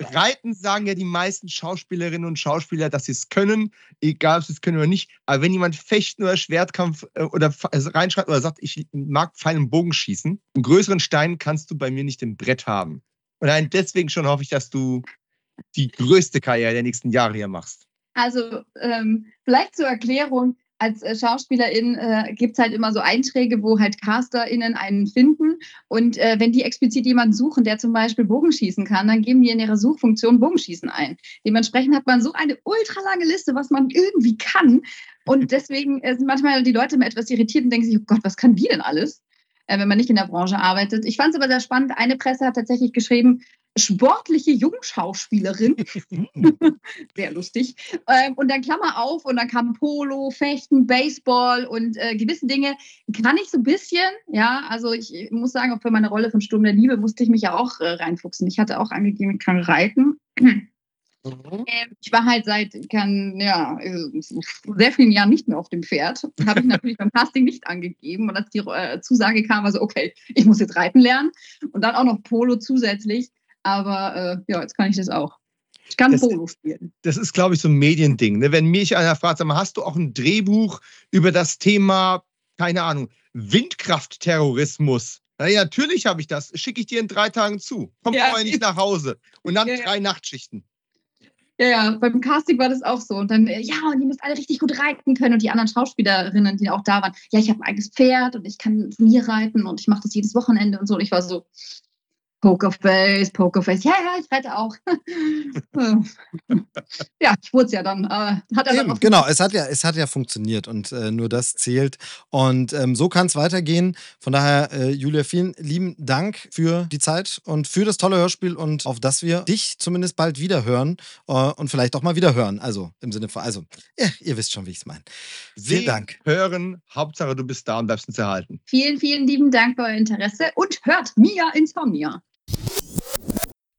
Reiten sagen ja die meisten Schauspielerinnen und Schauspieler, dass sie es können, egal ob sie es können oder nicht. Aber wenn jemand Fechten oder Schwertkampf äh, oder also reinschreibt oder sagt, ich mag Pfeil und Bogen schießen, einen größeren Stein kannst du bei mir nicht im Brett haben. Und allein deswegen schon hoffe ich, dass du die größte Karriere der nächsten Jahre hier machst. Also ähm, vielleicht zur Erklärung, als äh, Schauspielerin äh, gibt es halt immer so Einträge, wo halt CasterInnen einen finden. Und äh, wenn die explizit jemanden suchen, der zum Beispiel Bogenschießen kann, dann geben die in ihrer Suchfunktion Bogenschießen ein. Dementsprechend hat man so eine ultralange Liste, was man irgendwie kann. Und deswegen äh, sind manchmal die Leute immer etwas irritiert und denken sich, oh Gott, was kann die denn alles? Äh, wenn man nicht in der Branche arbeitet. Ich fand es aber sehr spannend. Eine Presse hat tatsächlich geschrieben, sportliche Jungschauspielerin. Sehr lustig. Ähm, und dann Klammer auf und dann kam Polo, Fechten, Baseball und äh, gewisse Dinge kann ich so ein bisschen. Ja, also ich muss sagen, auch für meine Rolle von Sturm der Liebe musste ich mich ja auch äh, reinfuchsen. Ich hatte auch angegeben, ich kann reiten. Ähm, Ich war halt seit kann, ja, äh, sehr vielen Jahren nicht mehr auf dem Pferd. Habe ich natürlich beim Casting nicht angegeben. Und als die äh, Zusage kam, war so, okay, ich muss jetzt reiten lernen. Und dann auch noch Polo zusätzlich. Aber äh, ja, jetzt kann ich das auch. Ich kann Das- Polo spielen. Das ist, glaube ich, so ein Mediending. Ne? Wenn mich einer fragt, sag mal, hast du auch ein Drehbuch über das Thema, keine Ahnung, Windkraftterrorismus? Na ja, natürlich habe ich das. Schicke ich dir in drei Tagen zu. Komm Ja. vorher nicht nach Hause. Und dann Ja, ja. drei Nachtschichten. Ja, ja, beim Casting war das auch so. Und dann, äh, ja, und ihr müsst alle richtig gut reiten können. Und die anderen Schauspielerinnen, die auch da waren, ja, ich habe ein eigenes Pferd und ich kann Turnier reiten und ich mache das jedes Wochenende und so. Und ich war so, Pokerface, Pokerface, ja, ja, ich reite auch. ja, ich wurde es ja dann. Äh, hat er dann Eben, genau, es hat ja, es hat ja funktioniert und äh, nur das zählt. Und ähm, so kann es weitergehen. Von daher, äh, Julia, vielen lieben Dank für die Zeit und für das tolle Hörspiel und auf das wir dich zumindest bald wieder hören äh, und vielleicht auch mal wieder hören. Also im Sinne von, also, ja, ihr wisst schon, wie ich es meine. Vielen Dank. Hören, Hauptsache du bist da und bleibst uns erhalten. Vielen, vielen lieben Dank für euer Interesse und hört Mia Insomnia.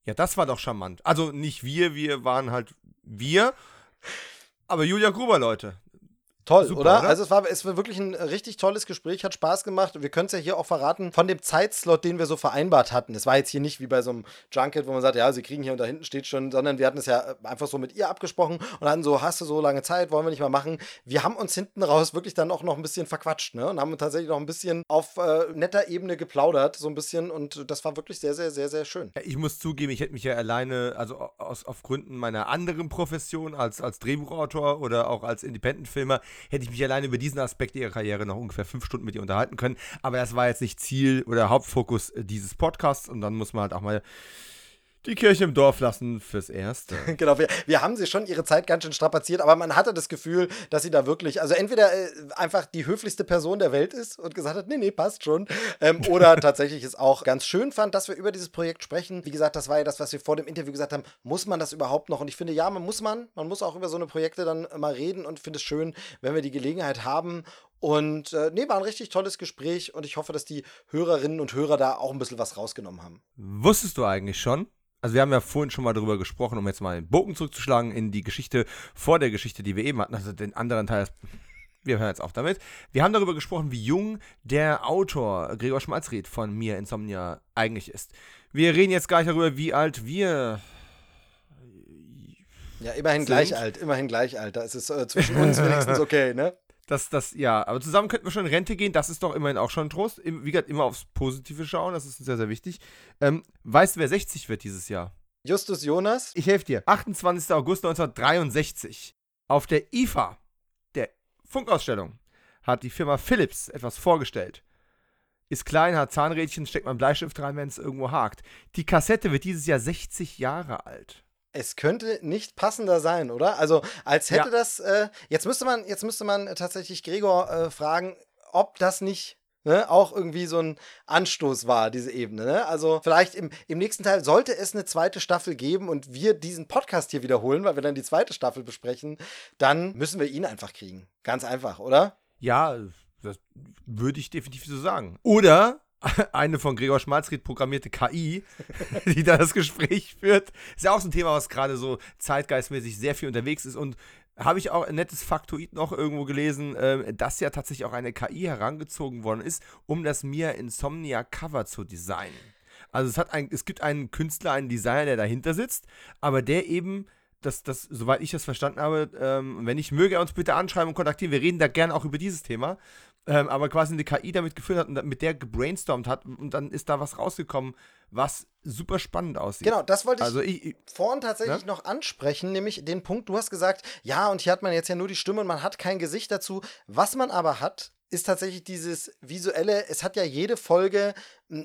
Ja, das war doch charmant. Also nicht wir, wir waren halt wir. Aber Julia Gruber, Leute. Toll, Super, oder? oder? Also es war, es war wirklich ein richtig tolles Gespräch, hat Spaß gemacht. Wir können es ja hier auch verraten von dem Zeitslot, den wir so vereinbart hatten. Es war jetzt hier nicht wie bei so einem Junket, wo man sagt, ja, sie kriegen hier und da hinten steht schon, sondern wir hatten es ja einfach so mit ihr abgesprochen und hatten so, hast du so lange Zeit, wollen wir nicht mal machen. Wir haben uns hinten raus wirklich dann auch noch ein bisschen verquatscht, ne? Und haben tatsächlich noch ein bisschen auf äh, netter Ebene geplaudert, so ein bisschen. Und das war wirklich sehr, sehr, sehr, sehr schön. Ich muss zugeben, ich hätte mich ja alleine, also aus, auf Gründen meiner anderen Profession als, als Drehbuchautor oder auch als Independent-Filmer, hätte ich mich alleine über diesen Aspekt ihrer Karriere noch ungefähr fünf Stunden mit ihr unterhalten können. Aber das war jetzt nicht Ziel oder Hauptfokus dieses Podcasts und dann muss man halt auch mal die Kirche im Dorf lassen fürs Erste. genau, wir, wir haben sie schon ihre Zeit ganz schön strapaziert, aber man hatte das Gefühl, dass sie da wirklich, also entweder äh, einfach die höflichste Person der Welt ist und gesagt hat, nee, nee, passt schon, ähm, oder tatsächlich es auch ganz schön fand, dass wir über dieses Projekt sprechen. Wie gesagt, das war ja das, was wir vor dem Interview gesagt haben, muss man das überhaupt noch? Und ich finde, ja, man muss man, man muss auch über so eine Projekte dann mal reden und finde es schön, wenn wir die Gelegenheit haben und äh, nee, war ein richtig tolles Gespräch und ich hoffe, dass die Hörerinnen und Hörer da auch ein bisschen was rausgenommen haben. Wusstest du eigentlich schon, also wir haben ja vorhin schon mal darüber gesprochen, um jetzt mal den Bogen zurückzuschlagen in die Geschichte vor der Geschichte, die wir eben hatten, also den anderen Teil. Wir hören jetzt auf damit. Wir haben darüber gesprochen, wie jung der Autor Gregor Schmalzried von Mir Insomnia eigentlich ist. Wir reden jetzt gleich darüber, wie alt wir ja, immerhin sind. gleich alt, immerhin gleich alt. Da ist es äh, zwischen uns wenigstens okay, ne? Das, das, ja, aber zusammen könnten wir schon in Rente gehen, das ist doch immerhin auch schon ein Trost. Wie gesagt, immer aufs Positive schauen, das ist sehr, sehr wichtig. Ähm, weißt du, wer 60 wird dieses Jahr? Justus Jonas? Ich helfe dir. 28. August 1963. Auf der IFA, der Funkausstellung, hat die Firma Philips etwas vorgestellt. Ist klein, hat Zahnrädchen, steckt man Bleistift rein, wenn es irgendwo hakt. Die Kassette wird dieses Jahr 60 Jahre alt es könnte nicht passender sein, oder? Also, als hätte ja. das. Äh, jetzt müsste man, jetzt müsste man tatsächlich Gregor äh, fragen, ob das nicht Ne, auch irgendwie so ein Anstoß war, diese Ebene. Ne? Also vielleicht im, im nächsten Teil sollte es eine zweite Staffel geben und wir diesen Podcast hier wiederholen, weil wir dann die zweite Staffel besprechen, dann müssen wir ihn einfach kriegen. Ganz einfach, oder? Ja, das würde ich definitiv so sagen. Oder eine von Gregor Schmalzried programmierte KI, die da das Gespräch führt. Ist ja auch so ein Thema, was gerade so zeitgeistmäßig sehr viel unterwegs ist. Und habe ich auch ein nettes Faktoid noch irgendwo gelesen, äh, dass ja tatsächlich auch eine KI herangezogen worden ist, um das Mia Insomnia Cover zu designen. Also es, hat ein, es gibt einen Künstler, einen Designer, der dahinter sitzt, aber der eben das, das, soweit ich das verstanden habe, ähm, wenn ich möge, uns bitte anschreiben und kontaktieren. Wir reden da gerne auch über dieses Thema, ähm, aber quasi eine KI damit geführt hat und mit der gebrainstormt hat und dann ist da was rausgekommen, was super spannend aussieht. Genau, das wollte ich, also ich, ich vorhin tatsächlich ja? noch ansprechen, nämlich den Punkt, du hast gesagt, ja, und hier hat man jetzt ja nur die Stimme und man hat kein Gesicht dazu. Was man aber hat, ist tatsächlich dieses visuelle, es hat ja jede Folge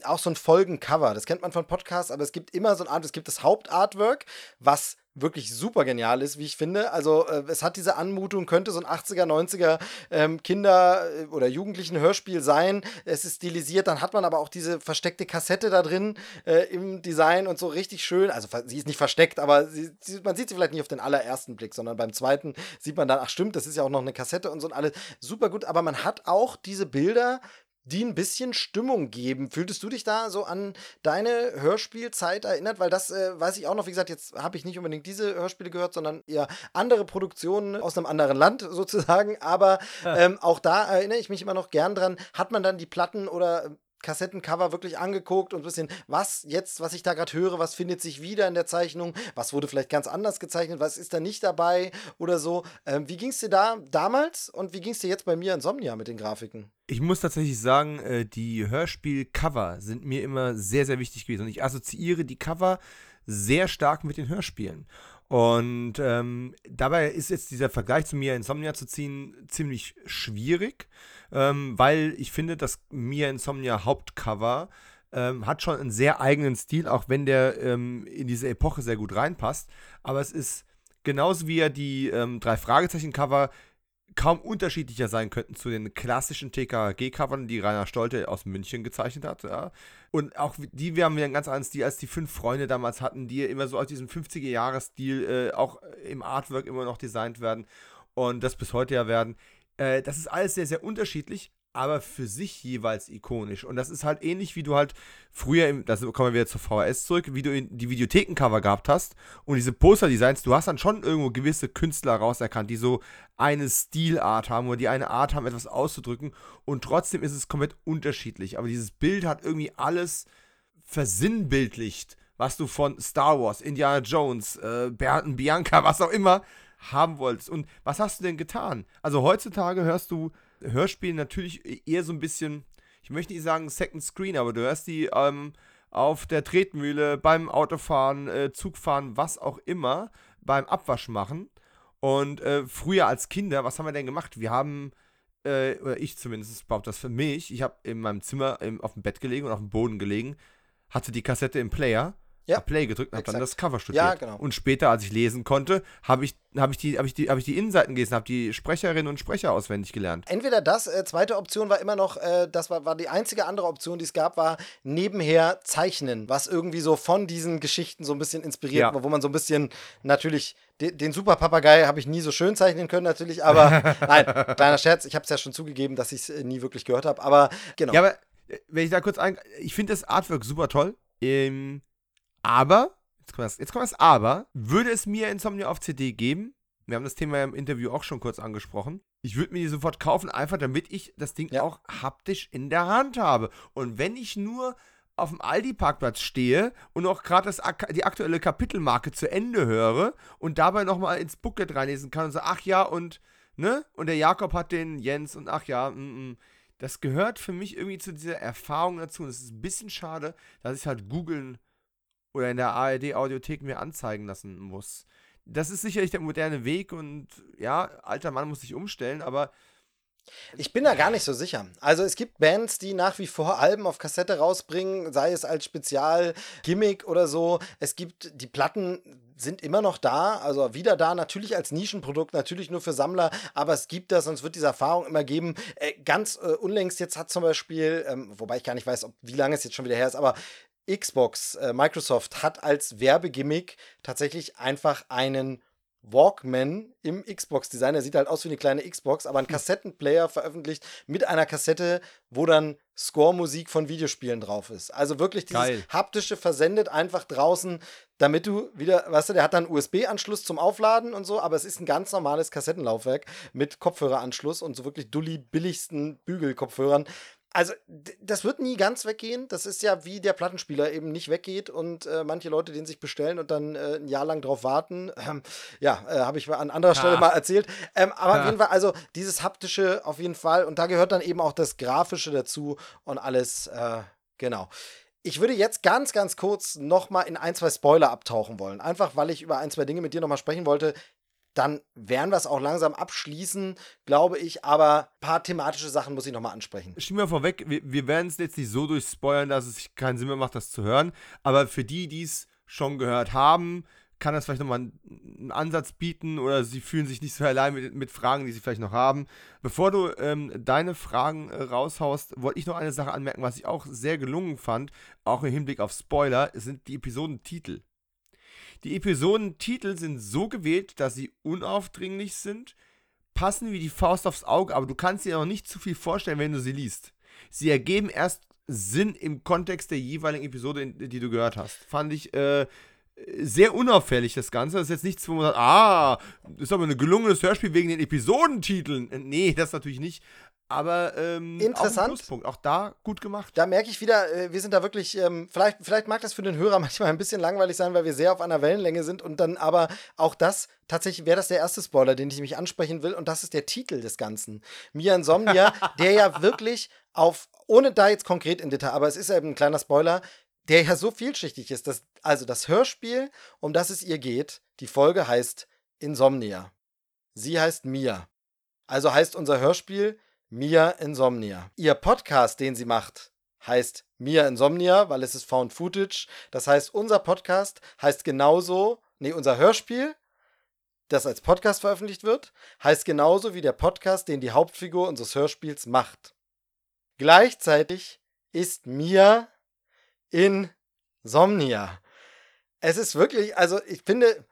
auch so ein Folgencover. Das kennt man von Podcasts, aber es gibt immer so ein Art, es gibt das Hauptartwork, was wirklich super genial ist, wie ich finde. Also äh, es hat diese Anmutung, könnte so ein 80er, 90er ähm, Kinder- äh, oder Jugendlichen-Hörspiel sein. Es ist stilisiert, dann hat man aber auch diese versteckte Kassette da drin äh, im Design und so richtig schön. Also sie ist nicht versteckt, aber sie, sie, man sieht sie vielleicht nicht auf den allerersten Blick, sondern beim zweiten sieht man dann, ach stimmt, das ist ja auch noch eine Kassette und so und alles super gut. Aber man hat auch diese Bilder die ein bisschen Stimmung geben. Fühltest du dich da so an deine Hörspielzeit erinnert? Weil das äh, weiß ich auch noch, wie gesagt, jetzt habe ich nicht unbedingt diese Hörspiele gehört, sondern eher andere Produktionen aus einem anderen Land sozusagen. Aber ähm, auch da erinnere ich mich immer noch gern dran. Hat man dann die Platten oder Kassettencover wirklich angeguckt und ein bisschen, was jetzt, was ich da gerade höre, was findet sich wieder in der Zeichnung, was wurde vielleicht ganz anders gezeichnet, was ist da nicht dabei oder so. Ähm, wie ging es dir da damals und wie ging es dir jetzt bei mir Insomnia mit den Grafiken? Ich muss tatsächlich sagen, äh, die Hörspiel-Cover sind mir immer sehr, sehr wichtig gewesen und ich assoziiere die Cover sehr stark mit den Hörspielen. Und ähm, dabei ist jetzt dieser Vergleich zu mir Insomnia zu ziehen ziemlich schwierig, ähm, weil ich finde, das Mia Insomnia Hauptcover ähm, hat schon einen sehr eigenen Stil, auch wenn der ähm, in diese Epoche sehr gut reinpasst. Aber es ist genauso wie er die ähm, drei Fragezeichen-Cover kaum unterschiedlicher sein könnten zu den klassischen TKG-Covern, die Rainer Stolte aus München gezeichnet hat. Ja. Und auch die wir haben wir einen ganz anderen Stil, als die fünf Freunde damals hatten, die immer so aus diesem 50er-Jahres-Stil äh, auch im Artwork immer noch designt werden und das bis heute ja werden. Äh, das ist alles sehr, sehr unterschiedlich, aber für sich jeweils ikonisch. Und das ist halt ähnlich, wie du halt früher, im, das kommen wir wieder zur VHS zurück, wie du die Videothekencover gehabt hast und diese Poster-Designs, du hast dann schon irgendwo gewisse Künstler rauserkannt, die so eine Stilart haben oder die eine Art haben, etwas auszudrücken und trotzdem ist es komplett unterschiedlich. Aber dieses Bild hat irgendwie alles versinnbildlicht, was du von Star Wars, Indiana Jones, äh, Bernd Bianca, was auch immer haben wolltest. Und was hast du denn getan? Also heutzutage hörst du Hörspiele natürlich eher so ein bisschen, ich möchte nicht sagen Second Screen, aber du hörst die ähm, auf der Tretmühle, beim Autofahren, äh, Zugfahren, was auch immer, beim Abwasch machen. Und äh, früher als Kinder, was haben wir denn gemacht? Wir haben, äh, oder ich zumindest baut das für mich, ich habe in meinem Zimmer im, auf dem Bett gelegen und auf dem Boden gelegen, hatte die Kassette im Player ja. Play gedrückt und habe dann das Cover studiert. Ja, genau. Und später, als ich lesen konnte, habe ich, hab ich, die, hab ich, die, hab ich die Innenseiten gelesen, habe die Sprecherinnen und Sprecher auswendig gelernt. Entweder das, äh, zweite Option war immer noch, äh, das war, war die einzige andere Option, die es gab, war nebenher zeichnen, was irgendwie so von diesen Geschichten so ein bisschen inspiriert ja. war, wo man so ein bisschen natürlich den, den Super Papagei habe ich nie so schön zeichnen können, natürlich, aber nein, kleiner Scherz, ich habe es ja schon zugegeben, dass ich es äh, nie wirklich gehört habe, aber genau. Ja, aber äh, wenn ich da kurz ein, ich finde das Artwork super toll. Ähm, aber, jetzt kommt, das, jetzt kommt das Aber, würde es mir Insomnia auf CD geben, wir haben das Thema im Interview auch schon kurz angesprochen, ich würde mir die sofort kaufen, einfach damit ich das Ding ja. auch haptisch in der Hand habe. Und wenn ich nur auf dem Aldi-Parkplatz stehe und auch gerade die aktuelle Kapitelmarke zu Ende höre und dabei nochmal ins Booklet reinlesen kann und so, ach ja, und, ne? Und der Jakob hat den Jens und ach ja, mm, mm. Das gehört für mich irgendwie zu dieser Erfahrung dazu. Und es ist ein bisschen schade, dass ich halt googeln oder in der ARD-Audiothek mir anzeigen lassen muss. Das ist sicherlich der moderne Weg und ja, alter Mann muss sich umstellen, aber. Ich bin da gar nicht so sicher. Also es gibt Bands, die nach wie vor Alben auf Kassette rausbringen, sei es als Spezial-Gimmick oder so. Es gibt, die Platten sind immer noch da, also wieder da, natürlich als Nischenprodukt, natürlich nur für Sammler, aber es gibt das, sonst wird diese Erfahrung immer geben. Äh, ganz äh, unlängst jetzt hat zum Beispiel, ähm, wobei ich gar nicht weiß, ob, wie lange es jetzt schon wieder her ist, aber Xbox, äh, Microsoft hat als Werbegimmick tatsächlich einfach einen Walkman im Xbox-Design. Der sieht halt aus wie eine kleine Xbox, aber ein hm. Kassettenplayer veröffentlicht mit einer Kassette, wo dann Score-Musik von Videospielen drauf ist. Also wirklich dieses Geil. haptische versendet einfach draußen, damit du wieder, weißt du, der hat dann USB-Anschluss zum Aufladen und so, aber es ist ein ganz normales Kassettenlaufwerk mit Kopfhöreranschluss und so wirklich dulli billigsten Bügelkopfhörern also das wird nie ganz weggehen. Das ist ja wie der Plattenspieler eben nicht weggeht und äh, manche Leute den sich bestellen und dann äh, ein Jahr lang drauf warten. Ähm, ja, äh, habe ich an anderer Stelle mal erzählt. Ähm, aber ha. auf jeden Fall, also dieses haptische auf jeden Fall und da gehört dann eben auch das grafische dazu und alles. Äh, genau. Ich würde jetzt ganz, ganz kurz nochmal in ein, zwei Spoiler abtauchen wollen. Einfach, weil ich über ein, zwei Dinge mit dir nochmal sprechen wollte, dann werden wir es auch langsam abschließen, glaube ich. Aber ein paar thematische Sachen muss ich nochmal ansprechen. Schieben wir vorweg, wir, wir werden es jetzt nicht so durchspoilern, dass es keinen Sinn mehr macht, das zu hören. Aber für die, die es schon gehört haben, kann das vielleicht nochmal einen Ansatz bieten oder sie fühlen sich nicht so allein mit, mit Fragen, die sie vielleicht noch haben. Bevor du ähm, deine Fragen äh, raushaust, wollte ich noch eine Sache anmerken, was ich auch sehr gelungen fand, auch im Hinblick auf Spoiler, sind die Episodentitel. Die Episodentitel sind so gewählt, dass sie unaufdringlich sind, passen wie die Faust aufs Auge, aber du kannst dir noch nicht zu viel vorstellen, wenn du sie liest. Sie ergeben erst Sinn im Kontext der jeweiligen Episode, die du gehört hast. Fand ich äh, sehr unauffällig, das Ganze. Das ist jetzt nichts, wo ah, das ist aber ein gelungenes Hörspiel wegen den Episodentiteln. Nee, das natürlich nicht. Aber ähm, interessant. Auch, auch, da gut gemacht. Da merke ich wieder, äh, wir sind da wirklich, ähm, vielleicht, vielleicht mag das für den Hörer manchmal ein bisschen langweilig sein, weil wir sehr auf einer Wellenlänge sind und dann aber auch das, tatsächlich wäre das der erste Spoiler, den ich mich ansprechen will und das ist der Titel des Ganzen. Mia Insomnia, der ja wirklich auf, ohne da jetzt konkret in Detail, aber es ist eben ein kleiner Spoiler, der ja so vielschichtig ist, dass, also das Hörspiel, um das es ihr geht, die Folge heißt Insomnia. Sie heißt Mia. Also heißt unser Hörspiel Mia Insomnia. Ihr Podcast, den sie macht, heißt Mia Insomnia, weil es ist Found Footage. Das heißt, unser Podcast heißt genauso, nee, unser Hörspiel, das als Podcast veröffentlicht wird, heißt genauso wie der Podcast, den die Hauptfigur unseres Hörspiels macht. Gleichzeitig ist Mia Insomnia. Es ist wirklich, also ich finde,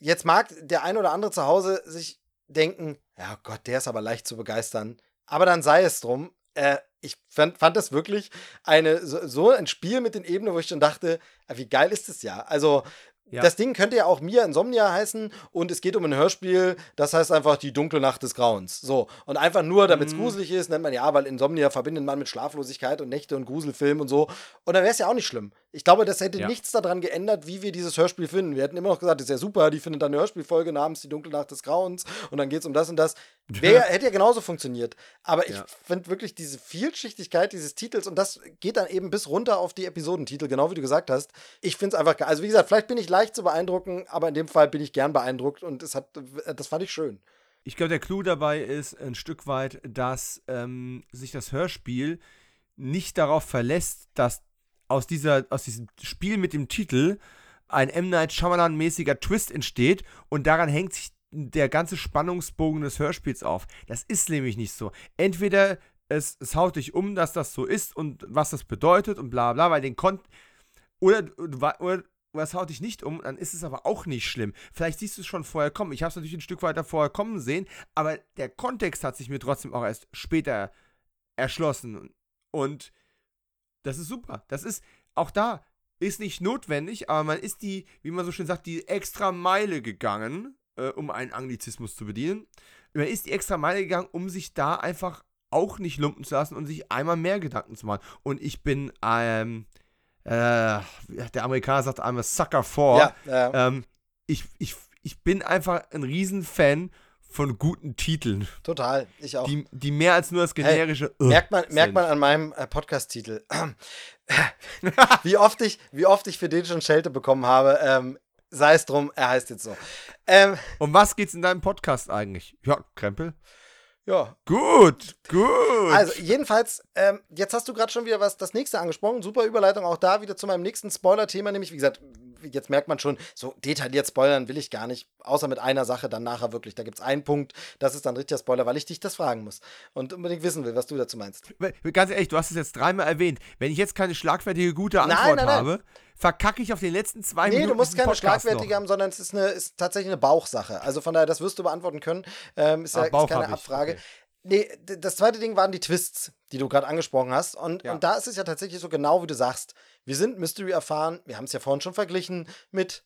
jetzt mag der ein oder andere zu Hause sich denken, ja Gott, der ist aber leicht zu begeistern. Aber dann sei es drum. äh, ich fand, fand das wirklich eine, so, so ein Spiel mit den Ebenen, wo ich schon dachte, ah, wie geil ist das ja. Also, Ja. das Ding könnte ja auch Mia Insomnia heißen und es geht um ein Hörspiel, das heißt einfach die dunkle Nacht des Grauens. So. Und einfach nur, damit es Mhm. gruselig ist, nennt man ja, weil Insomnia verbindet man mit Schlaflosigkeit und Nächte und Gruselfilm und so. Und dann wäre es ja auch nicht schlimm. Ich glaube, das hätte Ja. nichts daran geändert, wie wir dieses Hörspiel finden. Wir hätten immer noch gesagt, das ist ja super, die findet dann eine Hörspielfolge namens Die dunkle Nacht des Grauens und dann geht es um das und das. Wär, hätte ja genauso funktioniert. Aber ich Ja. finde wirklich diese Vielschichtigkeit dieses Titels und das geht dann eben bis runter auf die Episodentitel, genau wie du gesagt hast. Ich finde es einfach geil. Also wie gesagt, vielleicht bin ich leicht zu beeindrucken, aber in dem Fall bin ich gern beeindruckt und es hat, das fand ich schön. Ich glaube, der Clou dabei ist ein Stück weit, dass ähm, sich das Hörspiel nicht darauf verlässt, dass aus, dieser, aus diesem Spiel mit dem Titel ein M. Night Shyamalan-mäßiger Twist entsteht und daran hängt sich der ganze Spannungsbogen des Hörspiels auf. Das ist nämlich nicht so. Entweder es, es haut dich um, dass das so ist und was das bedeutet und bla bla, weil den Kon oder, oder, oder es haut dich nicht um, dann ist es aber auch nicht schlimm. Vielleicht siehst du es schon vorher kommen. Ich habe es natürlich ein Stück weiter vorher kommen sehen, aber der Kontext hat sich mir trotzdem auch erst später erschlossen. Und das ist super. Das ist auch da ist nicht notwendig, aber man ist die, wie man so schön sagt, die extra Meile gegangen, äh, um einen Anglizismus zu bedienen. Man ist die extra Meile gegangen, um sich da einfach auch nicht lumpen zu lassen und sich einmal mehr Gedanken zu machen. Und ich bin, ähm, äh, der Amerikaner sagt, I'm a sucker for. Ja, ja, Ähm, ich, ich, ich bin einfach ein Riesenfan von guten Titeln, total. Ich auch. die, die mehr als nur das generische. äh, Merkt man, sind. merkt man an meinem äh, Podcast-Titel, wie, oft ich, wie oft ich für den schon Schelte bekommen habe. Ähm, sei es drum, er heißt jetzt so. Ähm, Um was geht's in deinem Podcast eigentlich? Ja, Krempel. ja, Gut, gut. Also, jedenfalls, ähm, jetzt hast du gerade schon wieder was, das nächste angesprochen. Super Überleitung auch da wieder zu meinem nächsten Spoiler-Thema, nämlich, wie gesagt, jetzt merkt man schon, so detailliert spoilern will ich gar nicht, außer mit einer Sache dann nachher wirklich. Da gibt es einen Punkt, das ist dann richtiger Spoiler, weil ich dich das fragen muss und unbedingt wissen will, was du dazu meinst. Ganz ehrlich, du hast es jetzt dreimal erwähnt. Wenn ich jetzt keine schlagfertige, gute Antwort Nein, nein, nein. habe, verkacke ich auf den letzten zwei Nee, Minuten. du musst keine Podcast schlagfertige noch. haben, sondern es ist, eine, ist tatsächlich eine Bauchsache. Also von daher, das wirst du beantworten können. Ähm, ist Ah, ja ist Bauch keine Abfrage. okay. Nee, das zweite Ding waren die Twists, die du gerade angesprochen hast. Und, Ja. und da ist es ja tatsächlich so genau, wie du sagst. Wir sind Mystery erfahren. Wir haben es ja vorhin schon verglichen mit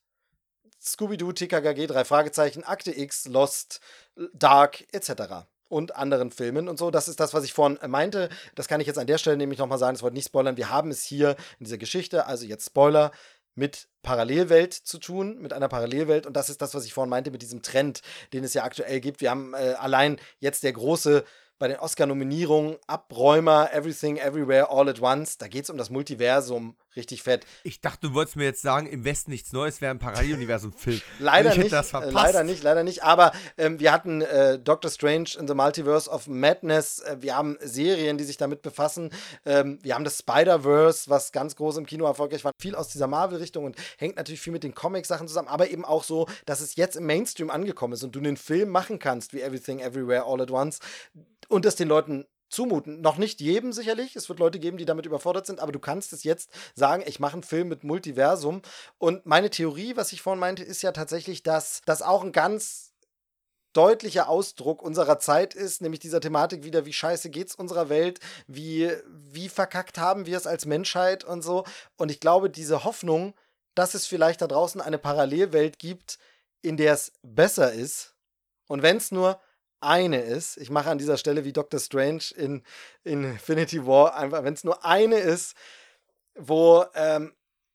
Scooby-Doo, TKKG, drei Fragezeichen, Akte X, Lost, Dark etc. Und anderen Filmen und so. Das ist das, was ich vorhin meinte. Das kann ich jetzt an der Stelle nämlich nochmal sagen. Das wollte nicht spoilern. Wir haben es hier in dieser Geschichte, also jetzt Spoiler, mit Parallelwelt zu tun, mit einer Parallelwelt. Und das ist das, was ich vorhin meinte, mit diesem Trend, den es ja aktuell gibt. Wir haben äh, allein jetzt der große bei den Oscar-Nominierungen Abräumer, Everything, Everywhere, All at Once. Da geht es um das Multiversum richtig fett. Ich dachte, du wolltest mir jetzt sagen, im Westen nichts Neues wäre ein Paralleluniversum-Film. Leider nicht, äh, leider nicht, leider nicht. Aber ähm, wir hatten äh, Doctor Strange in the Multiverse of Madness. Äh, wir haben Serien, die sich damit befassen. Ähm, wir haben das Spider-Verse, was ganz groß im Kino erfolgreich war. Viel aus dieser Marvel-Richtung und hängt natürlich viel mit den Comic-Sachen zusammen. Aber eben auch so, dass es jetzt im Mainstream angekommen ist und du einen Film machen kannst wie Everything, Everywhere, All at Once und das den Leuten zumuten. Noch nicht jedem sicherlich. Es wird Leute geben, die damit überfordert sind, aber du kannst es jetzt sagen, ich mache einen Film mit Multiversum. Und meine Theorie, was ich vorhin meinte, ist ja tatsächlich, dass das auch ein ganz deutlicher Ausdruck unserer Zeit ist, nämlich dieser Thematik wieder, wie scheiße geht's unserer Welt, wie, wie verkackt haben wir es als Menschheit und so. Und ich glaube, diese Hoffnung, dass es vielleicht da draußen eine Parallelwelt gibt, in der es besser ist, und wenn es nur eine ist, ich mache an dieser Stelle wie Doctor Strange in, in Infinity War, einfach, wenn es nur eine ist, wo, ähm,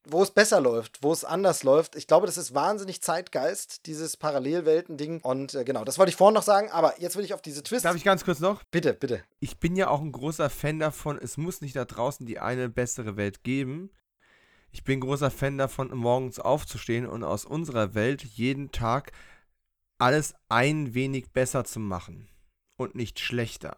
wo es besser läuft, wo es anders läuft. Ich glaube, das ist wahnsinnig Zeitgeist, dieses Parallelwelten-Ding. Und äh, genau, das wollte ich vorhin noch sagen, aber jetzt will ich auf diese Twist. Darf ich ganz kurz noch? bitte, bitte. Ich bin ja auch ein großer Fan davon, es muss nicht da draußen die eine bessere Welt geben. Ich bin großer Fan davon, morgens aufzustehen und aus unserer Welt jeden Tag alles ein wenig besser zu machen und nicht schlechter.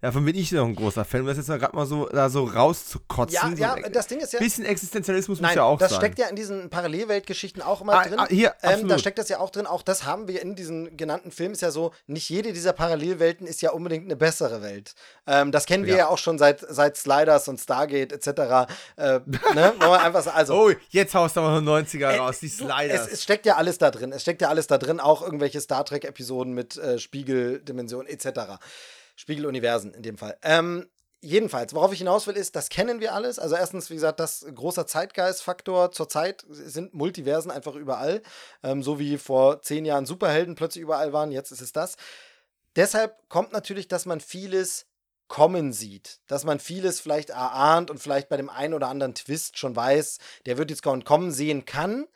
Davon bin ich noch ein großer Fan, um das jetzt gerade mal so, da so rauszukotzen. Ja, so ja, ein das Ding ist ja. bisschen Existenzialismus muss Nein, ja auch das sein. steckt ja in diesen Parallelweltgeschichten auch immer Ah, drin. ah, hier, ähm, da steckt das ja auch drin. Auch das haben wir in diesen genannten Filmen. Ist ja so, nicht jede dieser Parallelwelten ist ja unbedingt eine bessere Welt. Ähm, das kennen wir ja. Ja. auch schon seit, seit Sliders und Stargate etc. Äh, ne? Einfach sagen, also. Oh, jetzt haust du aber noch 90er Äh, raus, die Sliders. Es, es steckt ja alles da drin. Es steckt ja alles da drin, auch irgendwelche Star Trek-Episoden mit äh, Spiegeldimensionen etc. Spiegeluniversen in dem Fall. Ähm, jedenfalls, worauf ich hinaus will, ist, das kennen wir alles. Also erstens, wie gesagt, das großer Zeitgeistfaktor. Zurzeit sind Multiversen einfach überall. Ähm, so wie vor zehn Jahren Superhelden plötzlich überall waren, jetzt ist es das. Deshalb kommt natürlich, dass man vieles kommen sieht, dass man vieles vielleicht erahnt und vielleicht bei dem einen oder anderen Twist schon weiß, der wird jetzt kommen sehen kann.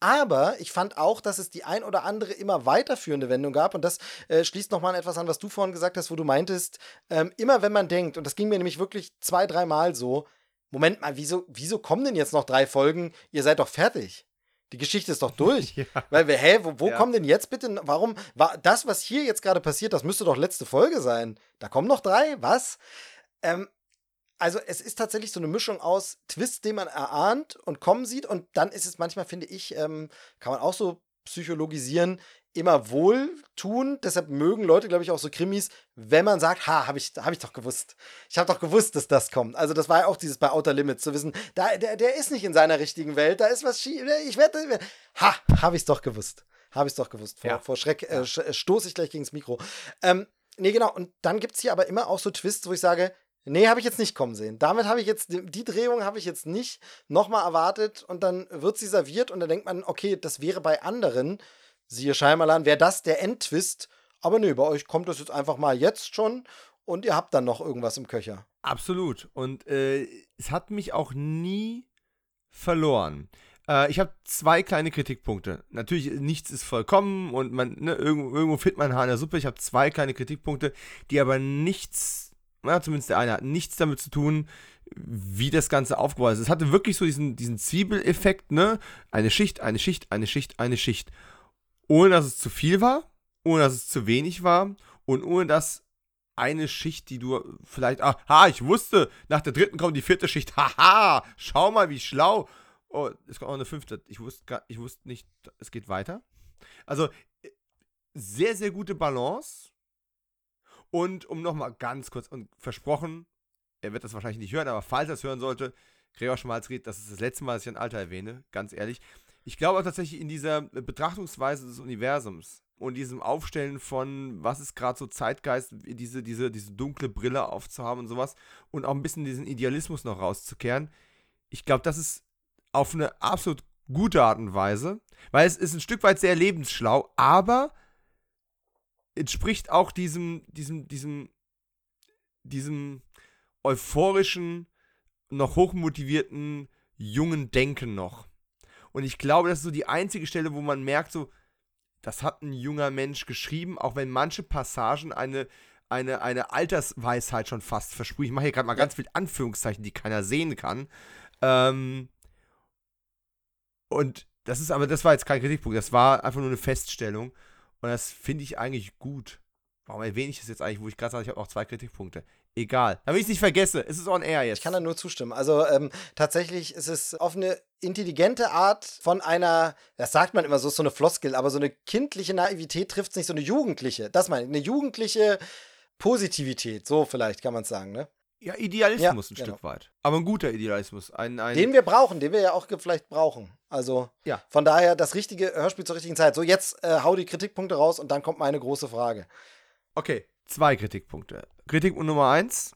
Aber ich fand auch, dass es die ein oder andere immer weiterführende Wendung gab. Und das äh, schließt nochmal an etwas an, was du vorhin gesagt hast, wo du meintest, ähm, immer wenn man denkt, und das ging mir nämlich wirklich zwei, dreimal so, Moment mal, wieso, wieso kommen denn jetzt noch drei Folgen? Ihr seid doch fertig. Die Geschichte ist doch durch. ja. Weil wir, hä, wo, wo ja. kommen denn jetzt bitte, warum, war das, was hier jetzt gerade passiert, das müsste doch letzte Folge sein. Da kommen noch drei? Was? Ähm, also es ist tatsächlich so eine Mischung aus Twist, den man erahnt und kommen sieht. Und dann ist es manchmal, finde ich, ähm, kann man auch so psychologisieren, immer wohltun. Deshalb mögen Leute, glaube ich, auch so Krimis, wenn man sagt, ha, habe ich, hab ich doch gewusst. Ich habe doch gewusst, dass das kommt. Also das war ja auch dieses bei Outer Limits zu wissen, da, der, der ist nicht in seiner richtigen Welt, da ist was schief. Ich werde, ha, habe ich es doch gewusst. Habe ich es doch gewusst. Vor, ja. vor Schreck äh, stoße ich gleich gegen das Mikro. Ähm, nee, genau. Und dann gibt es hier aber immer auch so Twists, wo ich sage, Nee, habe ich jetzt nicht kommen sehen. Damit habe ich jetzt, die Drehung habe ich jetzt nicht nochmal erwartet und dann wird sie serviert und dann denkt man, okay, das wäre bei anderen, siehe Scheimalan, wäre das der Endtwist. Aber nee, bei euch kommt das jetzt einfach mal jetzt schon und ihr habt dann noch irgendwas im Köcher. Absolut. Und äh, es hat mich auch nie verloren. Äh, ich habe zwei kleine Kritikpunkte. Natürlich, nichts ist vollkommen und man, ne, irgendwo, irgendwo findet man Haar in der Suppe. Ich habe zwei kleine Kritikpunkte, die aber nichts ja, zumindest der eine, hat nichts damit zu tun, wie das Ganze aufgebaut ist. Es hatte wirklich so diesen, diesen Zwiebeleffekt, ne? Eine Schicht, eine Schicht, eine Schicht, eine Schicht. Ohne dass es zu viel war, ohne dass es zu wenig war und ohne dass eine Schicht, die du vielleicht, aha, ich wusste, nach der dritten kommt die vierte Schicht, haha, schau mal, wie schlau. Oh, es kommt auch eine fünfte. Ich wusste, ich wusste nicht, es geht weiter. Also, sehr, sehr gute Balance und um nochmal ganz kurz und versprochen, er wird das wahrscheinlich nicht hören, aber falls er es hören sollte, Gregor Schmalzried, das ist das letzte Mal, dass ich ein Alter erwähne, ganz ehrlich. Ich glaube auch tatsächlich in dieser Betrachtungsweise des Universums und diesem Aufstellen von, was ist gerade so Zeitgeist, diese, diese, diese dunkle Brille aufzuhaben und sowas und auch ein bisschen diesen Idealismus noch rauszukehren. Ich glaube, das ist auf eine absolut gute Art und Weise, weil es ist ein Stück weit sehr lebensschlau, aber entspricht auch diesem, diesem, diesem, diesem euphorischen, noch hochmotivierten jungen Denken noch. Und ich glaube, das ist so die einzige Stelle, wo man merkt, so, das hat ein junger Mensch geschrieben, auch wenn manche Passagen eine, eine, eine Altersweisheit schon fast versprühen. Ich mache hier gerade mal ganz viel Anführungszeichen, die keiner sehen kann. Ähm, und das ist aber, das war jetzt kein Kritikpunkt, das war einfach nur eine Feststellung. Und das finde ich eigentlich gut. Warum erwähne ich das jetzt eigentlich, wo ich gerade sage, ich habe noch zwei Kritikpunkte? Egal. Damit ich es nicht vergesse, es ist on air jetzt. Ich kann da nur zustimmen. Also ähm, tatsächlich ist es auf eine intelligente Art von einer, das sagt man immer so, ist so eine Floskel, aber so eine kindliche Naivität trifft es nicht, so eine jugendliche. Das meine ich, eine jugendliche Positivität, so vielleicht kann man es sagen, ne? Ja, Idealismus ja, ein genau. Stück weit. Aber ein guter Idealismus. Ein, ein den wir brauchen, den wir ja auch vielleicht brauchen. Also ja. von daher das richtige Hörspiel zur richtigen Zeit. So, jetzt äh, hau die Kritikpunkte raus und dann kommt meine große Frage. Okay, zwei Kritikpunkte. Kritikpunkt Nummer eins.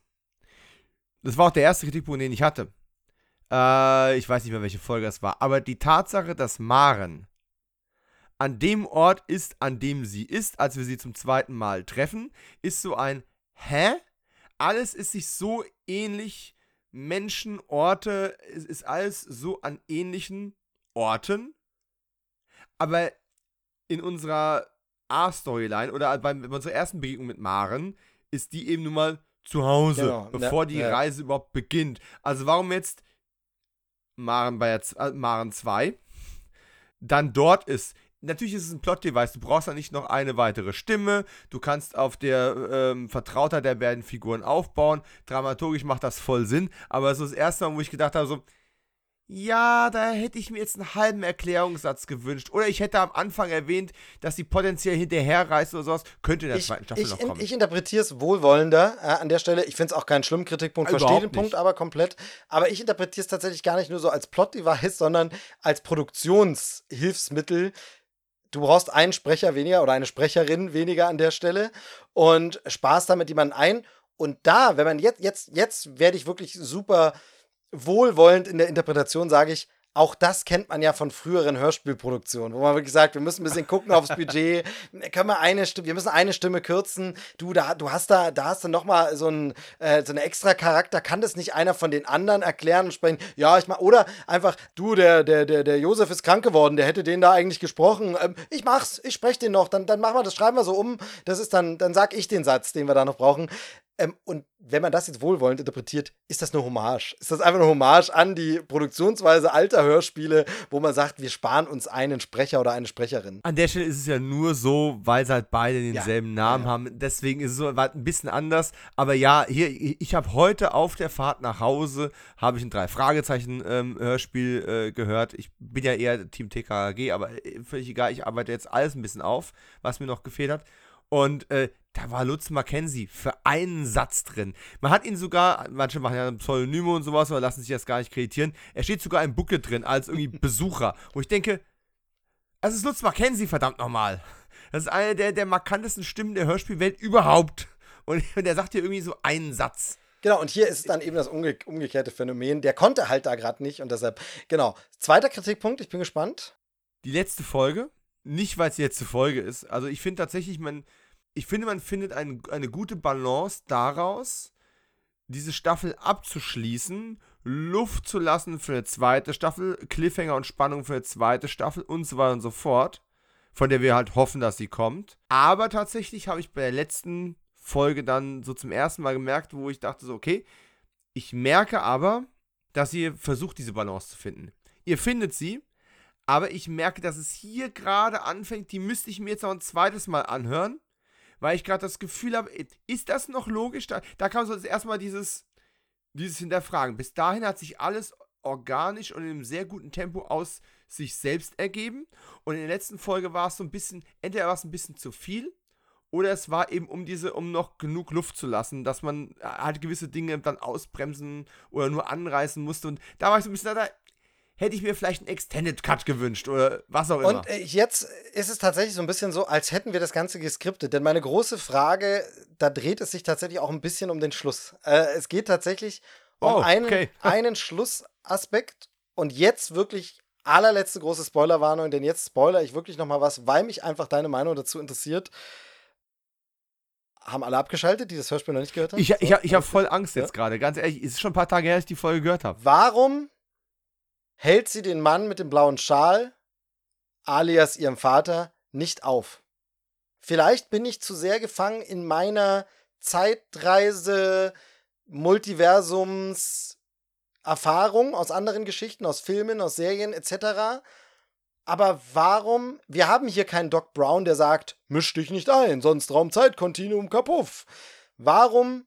Das war auch der erste Kritikpunkt, den ich hatte. Äh, ich weiß nicht mehr, welche Folge das war. Aber die Tatsache, dass Maren an dem Ort ist, an dem sie ist, als wir sie zum zweiten Mal treffen, ist so ein Hä? Alles ist sich so ähnlich. Menschen, Orte, es ist alles so an ähnlichen Orten. Aber in unserer A-Storyline oder bei, bei unserer ersten Begegnung mit Maren ist die eben nun mal zu Hause, genau, bevor ja, die ja. Reise überhaupt beginnt. Also warum jetzt Maren bei äh, Maren 2 dann dort ist, natürlich ist es ein Plot-Device. Du brauchst ja nicht noch eine weitere Stimme. Du kannst auf der ähm, Vertrautheit der beiden Figuren aufbauen. Dramaturgisch macht das voll Sinn. Aber es ist das erste Mal, wo ich gedacht habe, so, ja, da hätte ich mir jetzt einen halben Erklärungssatz gewünscht. Oder ich hätte am Anfang erwähnt, dass sie potenziell hinterherreist oder sowas. Könnte in der ich, zweiten Staffel ich, noch kommen. Ich interpretiere es wohlwollender äh, an der Stelle. Ich finde es auch keinen schlimmen Kritikpunkt, verstehe den nicht. Punkt aber komplett. Aber ich interpretiere es tatsächlich gar nicht nur so als Plot-Device, sondern als Produktionshilfsmittel du brauchst einen Sprecher weniger oder eine Sprecherin weniger an der Stelle und sparst damit jemanden ein. Und da, wenn man jetzt, jetzt, jetzt werde ich wirklich super wohlwollend in der Interpretation, sage ich, auch das kennt man ja von früheren Hörspielproduktionen, wo man wirklich sagt, wir müssen ein bisschen gucken aufs Budget, können wir eine Stimme, wir müssen eine Stimme kürzen. Du, da, du hast da, da hast du noch mal so ein, äh, so eine extra Charakter. Kann das nicht einer von den anderen erklären und sprechen? Ja, ich mach, oder einfach, du, der, der, der, der Josef ist krank geworden, der hätte den da eigentlich gesprochen. Ähm, ich mach's, ich spreche den noch, dann, dann machen wir das, schreiben wir so um. Das ist dann, dann sag ich den Satz, den wir da noch brauchen. Ähm, und wenn man das jetzt wohlwollend interpretiert, ist das eine Hommage. Ist das einfach eine Hommage an die Produktionsweise alter Hörspiele, wo man sagt, wir sparen uns einen Sprecher oder eine Sprecherin. An der Stelle ist es ja nur so, weil sie halt beide denselben ja. Namen ja. haben. Deswegen ist es so ein bisschen anders. Aber ja, hier, ich habe heute auf der Fahrt nach Hause, habe ich ein Drei-Fragezeichen-Hörspiel ähm, äh, gehört. Ich bin ja eher Team TKG, aber äh, völlig egal. Ich arbeite jetzt alles ein bisschen auf, was mir noch gefehlt hat. Und äh, da war Lutz Mackenzie für einen Satz drin. Man hat ihn sogar, manche machen ja Pseudonyme und sowas, aber lassen sich das gar nicht kreditieren. Er steht sogar im Booklet drin als irgendwie Besucher. Wo ich denke, das ist Lutz Mackenzie, verdammt nochmal. Das ist eine der, der markantesten Stimmen der Hörspielwelt überhaupt. Und, und er sagt hier irgendwie so einen Satz. Genau, und hier ist dann eben das umge umgekehrte Phänomen. Der konnte halt da gerade nicht und deshalb, genau. Zweiter Kritikpunkt, ich bin gespannt. Die letzte Folge, nicht weil es die letzte Folge ist. Also ich finde tatsächlich, man, ich finde, man findet ein, eine gute Balance daraus, diese Staffel abzuschließen, Luft zu lassen für eine zweite Staffel, Cliffhanger und Spannung für eine zweite Staffel und so weiter und so fort, von der wir halt hoffen, dass sie kommt. Aber tatsächlich habe ich bei der letzten Folge dann so zum ersten Mal gemerkt, wo ich dachte so, okay, ich merke aber, dass ihr versucht, diese Balance zu finden. Ihr findet sie, aber ich merke, dass es hier gerade anfängt, die müsste ich mir jetzt noch ein zweites Mal anhören, weil ich gerade das Gefühl habe, ist das noch logisch? Da, da kam so das erste Mal dieses, dieses Hinterfragen. Bis dahin hat sich alles organisch und in einem sehr guten Tempo aus sich selbst ergeben. Und in der letzten Folge war es so ein bisschen, entweder war es ein bisschen zu viel oder es war eben um diese, um noch genug Luft zu lassen, dass man halt gewisse Dinge dann ausbremsen oder nur anreißen musste. Und da war ich so ein bisschen, da, hätte ich mir vielleicht einen Extended Cut gewünscht oder was auch immer. Und äh, jetzt ist es tatsächlich so ein bisschen so, als hätten wir das Ganze geskriptet. Denn meine große Frage, da dreht es sich tatsächlich auch ein bisschen um den Schluss. Äh, es geht tatsächlich um oh, einen, okay. einen Schlussaspekt. Und jetzt wirklich allerletzte große Spoilerwarnung, denn jetzt spoiler ich wirklich noch mal was, weil mich einfach deine Meinung dazu interessiert. Haben alle abgeschaltet, die das Hörspiel noch nicht gehört haben? Ich, ich, ich, ich habe voll Angst jetzt ja? gerade, ganz ehrlich. Es ist schon ein paar Tage her, dass ich die Folge gehört habe. Warum hält sie den Mann mit dem blauen Schal, alias ihrem Vater, nicht auf. Vielleicht bin ich zu sehr gefangen in meiner Zeitreise, Multiversums, Erfahrung aus anderen Geschichten, aus Filmen, aus Serien etc. Aber warum? Wir haben hier keinen Doc Brown, der sagt, misch dich nicht ein, sonst Raumzeitkontinuum kapuff. Warum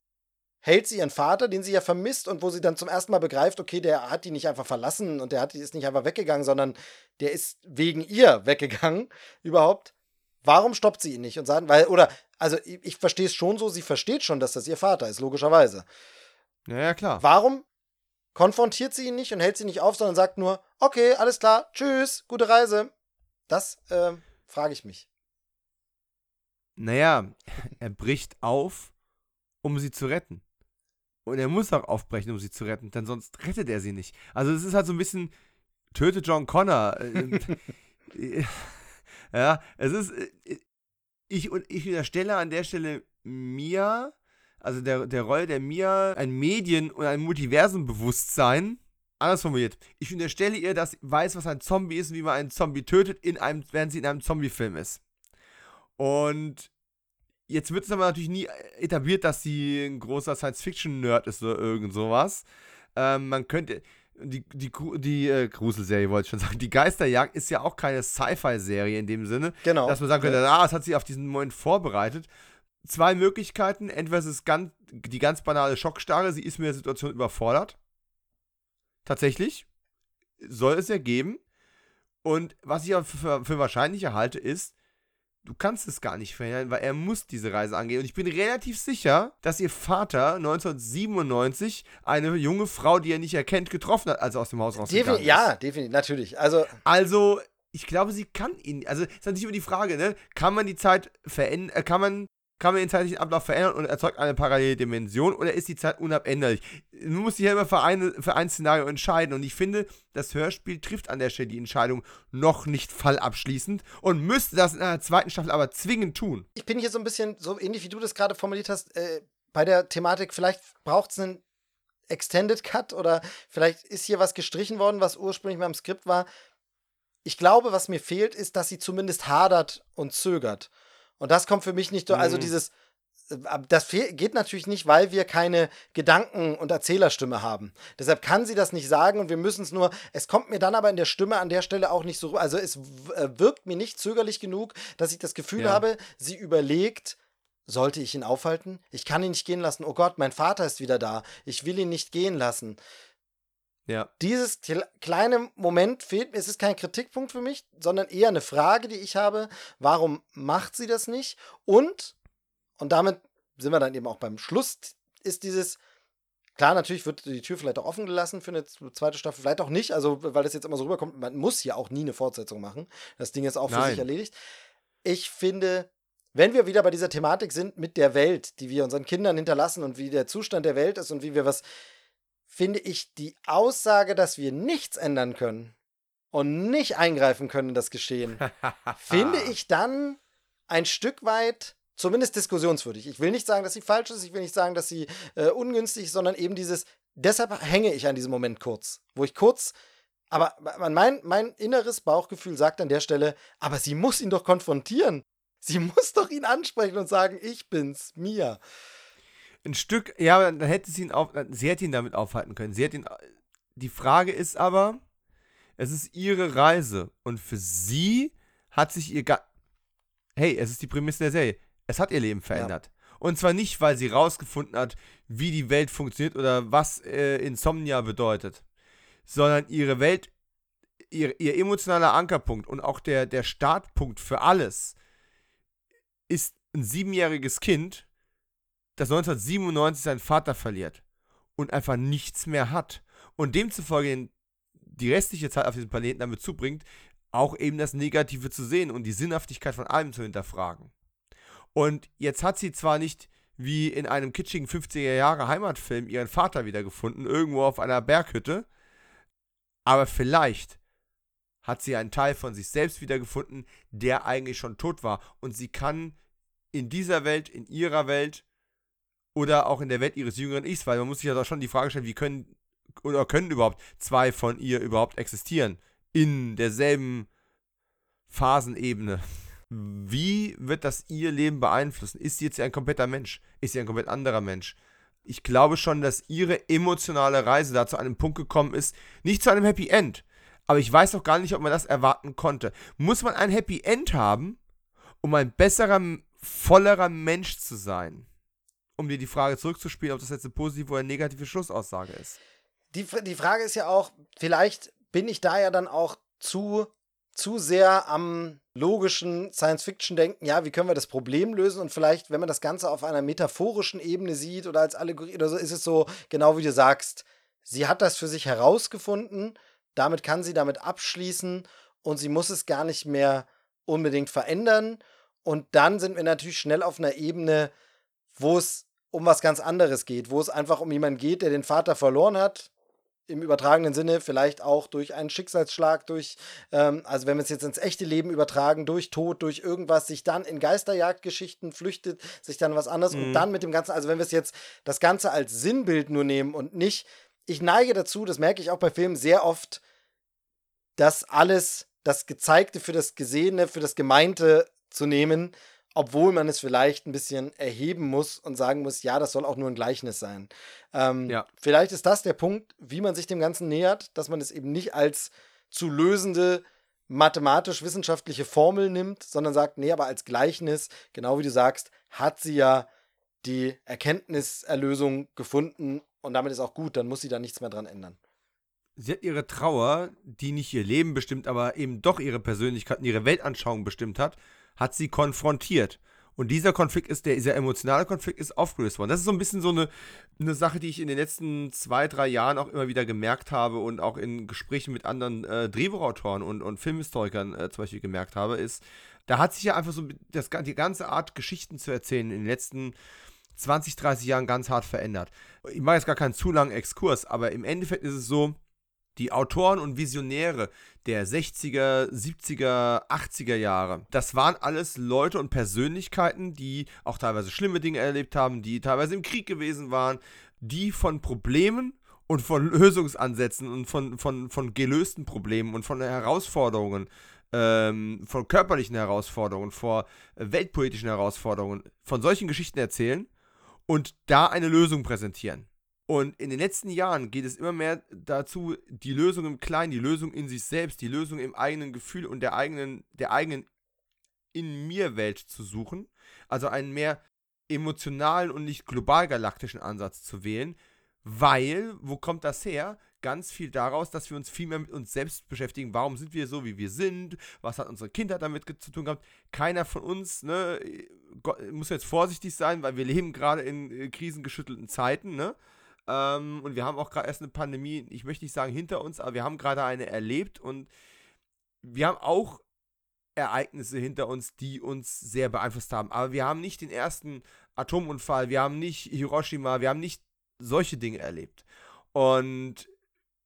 hält sie ihren Vater, den sie ja vermisst und wo sie dann zum ersten Mal begreift, okay, der hat die nicht einfach verlassen und der hat, die ist nicht einfach weggegangen, sondern der ist wegen ihr weggegangen überhaupt. Warum stoppt sie ihn nicht und sagt, weil, oder, also ich, ich verstehe es schon so, sie versteht schon, dass das ihr Vater ist, logischerweise. Ja, ja, klar. Warum konfrontiert sie ihn nicht und hält sie nicht auf, sondern sagt nur, okay, alles klar, tschüss, gute Reise. Das äh, frage ich mich. Naja, er bricht auf, um sie zu retten. Und er muss auch aufbrechen, um sie zu retten, denn sonst rettet er sie nicht. Also es ist halt so ein bisschen, töte John Connor. ja, es ist, ich, ich unterstelle an der Stelle mir, also der, der Rolle der Mia, ein Medien- und ein Multiversenbewusstsein. Anders formuliert. Ich unterstelle ihr, dass sie weiß, was ein Zombie ist und wie man einen Zombie tötet, in einem, während sie in einem Zombie-Film ist. Und Jetzt wird es aber natürlich nie etabliert, dass sie ein großer Science-Fiction-Nerd ist oder irgend sowas. Ähm, man könnte. Die, die, die äh, Gruselserie wollte ich schon sagen. Die Geisterjagd ist ja auch keine Sci-Fi-Serie in dem Sinne, genau. dass man sagen könnte, ah, es hat sie auf diesen Moment vorbereitet. Zwei Möglichkeiten. Entweder es ist ganz, die ganz banale Schockstarre, sie ist mit der Situation überfordert. Tatsächlich. Soll es ja geben. Und was ich aber für, für wahrscheinlicher halte, ist, Du kannst es gar nicht verhindern, weil er muss diese Reise angehen. Und ich bin relativ sicher, dass ihr Vater 1997 eine junge Frau, die er nicht erkennt, getroffen hat, als er aus dem Haus rausgegangen Defin ist. Ja, definitiv, natürlich. Also, also ich glaube, sie kann ihn. Also, es ist natürlich immer die Frage, ne? Kann man die Zeit verändern? Äh, kann man kann man den zeitlichen Ablauf verändern und erzeugt eine parallele Dimension oder ist die Zeit unabänderlich? Man muss sich ja immer für, eine, für ein Szenario entscheiden und ich finde, das Hörspiel trifft an der Stelle die Entscheidung noch nicht fallabschließend und müsste das in einer zweiten Staffel aber zwingend tun. Ich bin hier so ein bisschen, so ähnlich wie du das gerade formuliert hast, äh, bei der Thematik, vielleicht braucht es einen Extended Cut oder vielleicht ist hier was gestrichen worden, was ursprünglich mal im Skript war. Ich glaube, was mir fehlt, ist, dass sie zumindest hadert und zögert. Und das kommt für mich nicht, durch. also mhm. dieses, äh, das geht natürlich nicht, weil wir keine Gedanken- und Erzählerstimme haben. Deshalb kann sie das nicht sagen und wir müssen es nur. Es kommt mir dann aber in der Stimme an der Stelle auch nicht so. Also es äh, wirkt mir nicht zögerlich genug, dass ich das Gefühl ja. habe, sie überlegt, sollte ich ihn aufhalten? Ich kann ihn nicht gehen lassen. Oh Gott, mein Vater ist wieder da. Ich will ihn nicht gehen lassen. Ja. Dieses kleine Moment fehlt mir. Es ist kein Kritikpunkt für mich, sondern eher eine Frage, die ich habe. Warum macht sie das nicht? Und, und damit sind wir dann eben auch beim Schluss, ist dieses, Klar, natürlich wird die Tür vielleicht auch offen gelassen für eine zweite Staffel, vielleicht auch nicht, also weil das jetzt immer so rüberkommt, man muss ja auch nie eine Fortsetzung machen. Das Ding ist auch für Nein. sich erledigt. Ich finde, wenn wir wieder bei dieser Thematik sind mit der Welt, die wir unseren Kindern hinterlassen und wie der Zustand der Welt ist und wie wir was finde ich die Aussage, dass wir nichts ändern können und nicht eingreifen können in das Geschehen, finde ich dann ein Stück weit zumindest diskussionswürdig. Ich will nicht sagen, dass sie falsch ist, ich will nicht sagen, dass sie äh, ungünstig ist, sondern eben dieses, deshalb hänge ich an diesem Moment kurz, wo ich kurz, aber mein, mein inneres Bauchgefühl sagt an der Stelle, aber sie muss ihn doch konfrontieren. Sie muss doch ihn ansprechen und sagen, ich bin's, Mia ein Stück, ja, dann hätte sie ihn auf, sie hätte ihn damit aufhalten können. Sie hat ihn, die Frage ist aber, es ist ihre Reise und für sie hat sich ihr, Ga hey, es ist die Prämisse der Serie, es hat ihr Leben verändert. Ja. Und zwar nicht, weil sie rausgefunden hat, wie die Welt funktioniert oder was äh, Insomnia bedeutet, sondern ihre Welt, ihr, ihr emotionaler Ankerpunkt und auch der, der Startpunkt für alles ist ein siebenjähriges Kind, dass 1997 seinen Vater verliert und einfach nichts mehr hat und demzufolge die restliche Zeit auf diesem Planeten damit zubringt, auch eben das Negative zu sehen und die Sinnhaftigkeit von allem zu hinterfragen. Und jetzt hat sie zwar nicht wie in einem kitschigen 50er Jahre Heimatfilm ihren Vater wiedergefunden, irgendwo auf einer Berghütte, aber vielleicht hat sie einen Teil von sich selbst wiedergefunden, der eigentlich schon tot war und sie kann in dieser Welt, in ihrer Welt oder auch in der Welt ihres jüngeren Ichs, weil man muss sich ja doch schon die Frage stellen, wie können oder können überhaupt zwei von ihr überhaupt existieren in derselben Phasenebene? Wie wird das ihr Leben beeinflussen? Ist sie jetzt ein kompletter Mensch? Ist sie ein komplett anderer Mensch? Ich glaube schon, dass ihre emotionale Reise da zu einem Punkt gekommen ist, nicht zu einem Happy End. Aber ich weiß auch gar nicht, ob man das erwarten konnte. Muss man ein Happy End haben, um ein besserer, vollerer Mensch zu sein? Um dir die Frage zurückzuspielen, ob das jetzt eine positive oder negative Schlussaussage ist. Die, die Frage ist ja auch, vielleicht bin ich da ja dann auch zu, zu sehr am logischen Science-Fiction-Denken, ja, wie können wir das Problem lösen? Und vielleicht, wenn man das Ganze auf einer metaphorischen Ebene sieht oder als Allegorie oder so, ist es so, genau wie du sagst, sie hat das für sich herausgefunden, damit kann sie damit abschließen und sie muss es gar nicht mehr unbedingt verändern. Und dann sind wir natürlich schnell auf einer Ebene, wo es um was ganz anderes geht, wo es einfach um jemanden geht, der den Vater verloren hat, im übertragenen Sinne, vielleicht auch durch einen Schicksalsschlag, durch, ähm, also wenn wir es jetzt ins echte Leben übertragen, durch Tod, durch irgendwas, sich dann in Geisterjagdgeschichten flüchtet, sich dann was anderes mhm. und dann mit dem Ganzen, also wenn wir es jetzt das Ganze als Sinnbild nur nehmen und nicht, ich neige dazu, das merke ich auch bei Filmen sehr oft, dass alles, das Gezeigte für das Gesehene, für das Gemeinte zu nehmen obwohl man es vielleicht ein bisschen erheben muss und sagen muss, ja, das soll auch nur ein Gleichnis sein. Ähm, ja. Vielleicht ist das der Punkt, wie man sich dem Ganzen nähert, dass man es eben nicht als zu lösende mathematisch-wissenschaftliche Formel nimmt, sondern sagt, nee, aber als Gleichnis, genau wie du sagst, hat sie ja die Erkenntniserlösung gefunden und damit ist auch gut, dann muss sie da nichts mehr dran ändern. Sie hat ihre Trauer, die nicht ihr Leben bestimmt, aber eben doch ihre Persönlichkeit und ihre Weltanschauung bestimmt hat, hat sie konfrontiert. Und dieser Konflikt ist, der, dieser emotionale Konflikt ist aufgelöst worden. Das ist so ein bisschen so eine, eine Sache, die ich in den letzten zwei, drei Jahren auch immer wieder gemerkt habe und auch in Gesprächen mit anderen äh, Drehbuchautoren und, und Filmhistorikern äh, zum Beispiel gemerkt habe, ist, Da hat sich ja einfach so das, die ganze Art, Geschichten zu erzählen in den letzten 20, 30 Jahren ganz hart verändert. Ich mache jetzt gar keinen zu langen Exkurs, aber im Endeffekt ist es so, die Autoren und Visionäre der 60er, 70er, 80er Jahre, das waren alles Leute und Persönlichkeiten, die auch teilweise schlimme Dinge erlebt haben, die teilweise im Krieg gewesen waren, die von Problemen und von Lösungsansätzen und von, von, von gelösten Problemen und von Herausforderungen, ähm, von körperlichen Herausforderungen, vor weltpolitischen Herausforderungen, von solchen Geschichten erzählen und da eine Lösung präsentieren. Und in den letzten Jahren geht es immer mehr dazu, die Lösung im Kleinen, die Lösung in sich selbst, die Lösung im eigenen Gefühl und der eigenen, der eigenen in mir Welt zu suchen. Also einen mehr emotionalen und nicht global galaktischen Ansatz zu wählen. Weil, wo kommt das her? Ganz viel daraus, dass wir uns viel mehr mit uns selbst beschäftigen. Warum sind wir so, wie wir sind? Was hat unsere Kindheit damit zu tun gehabt? Keiner von uns, ne, muss jetzt vorsichtig sein, weil wir leben gerade in äh, krisengeschüttelten Zeiten, ne? Ähm, und wir haben auch gerade erst eine Pandemie, ich möchte nicht sagen hinter uns, aber wir haben gerade eine erlebt und wir haben auch Ereignisse hinter uns, die uns sehr beeinflusst haben. Aber wir haben nicht den ersten Atomunfall, wir haben nicht Hiroshima, wir haben nicht solche Dinge erlebt. Und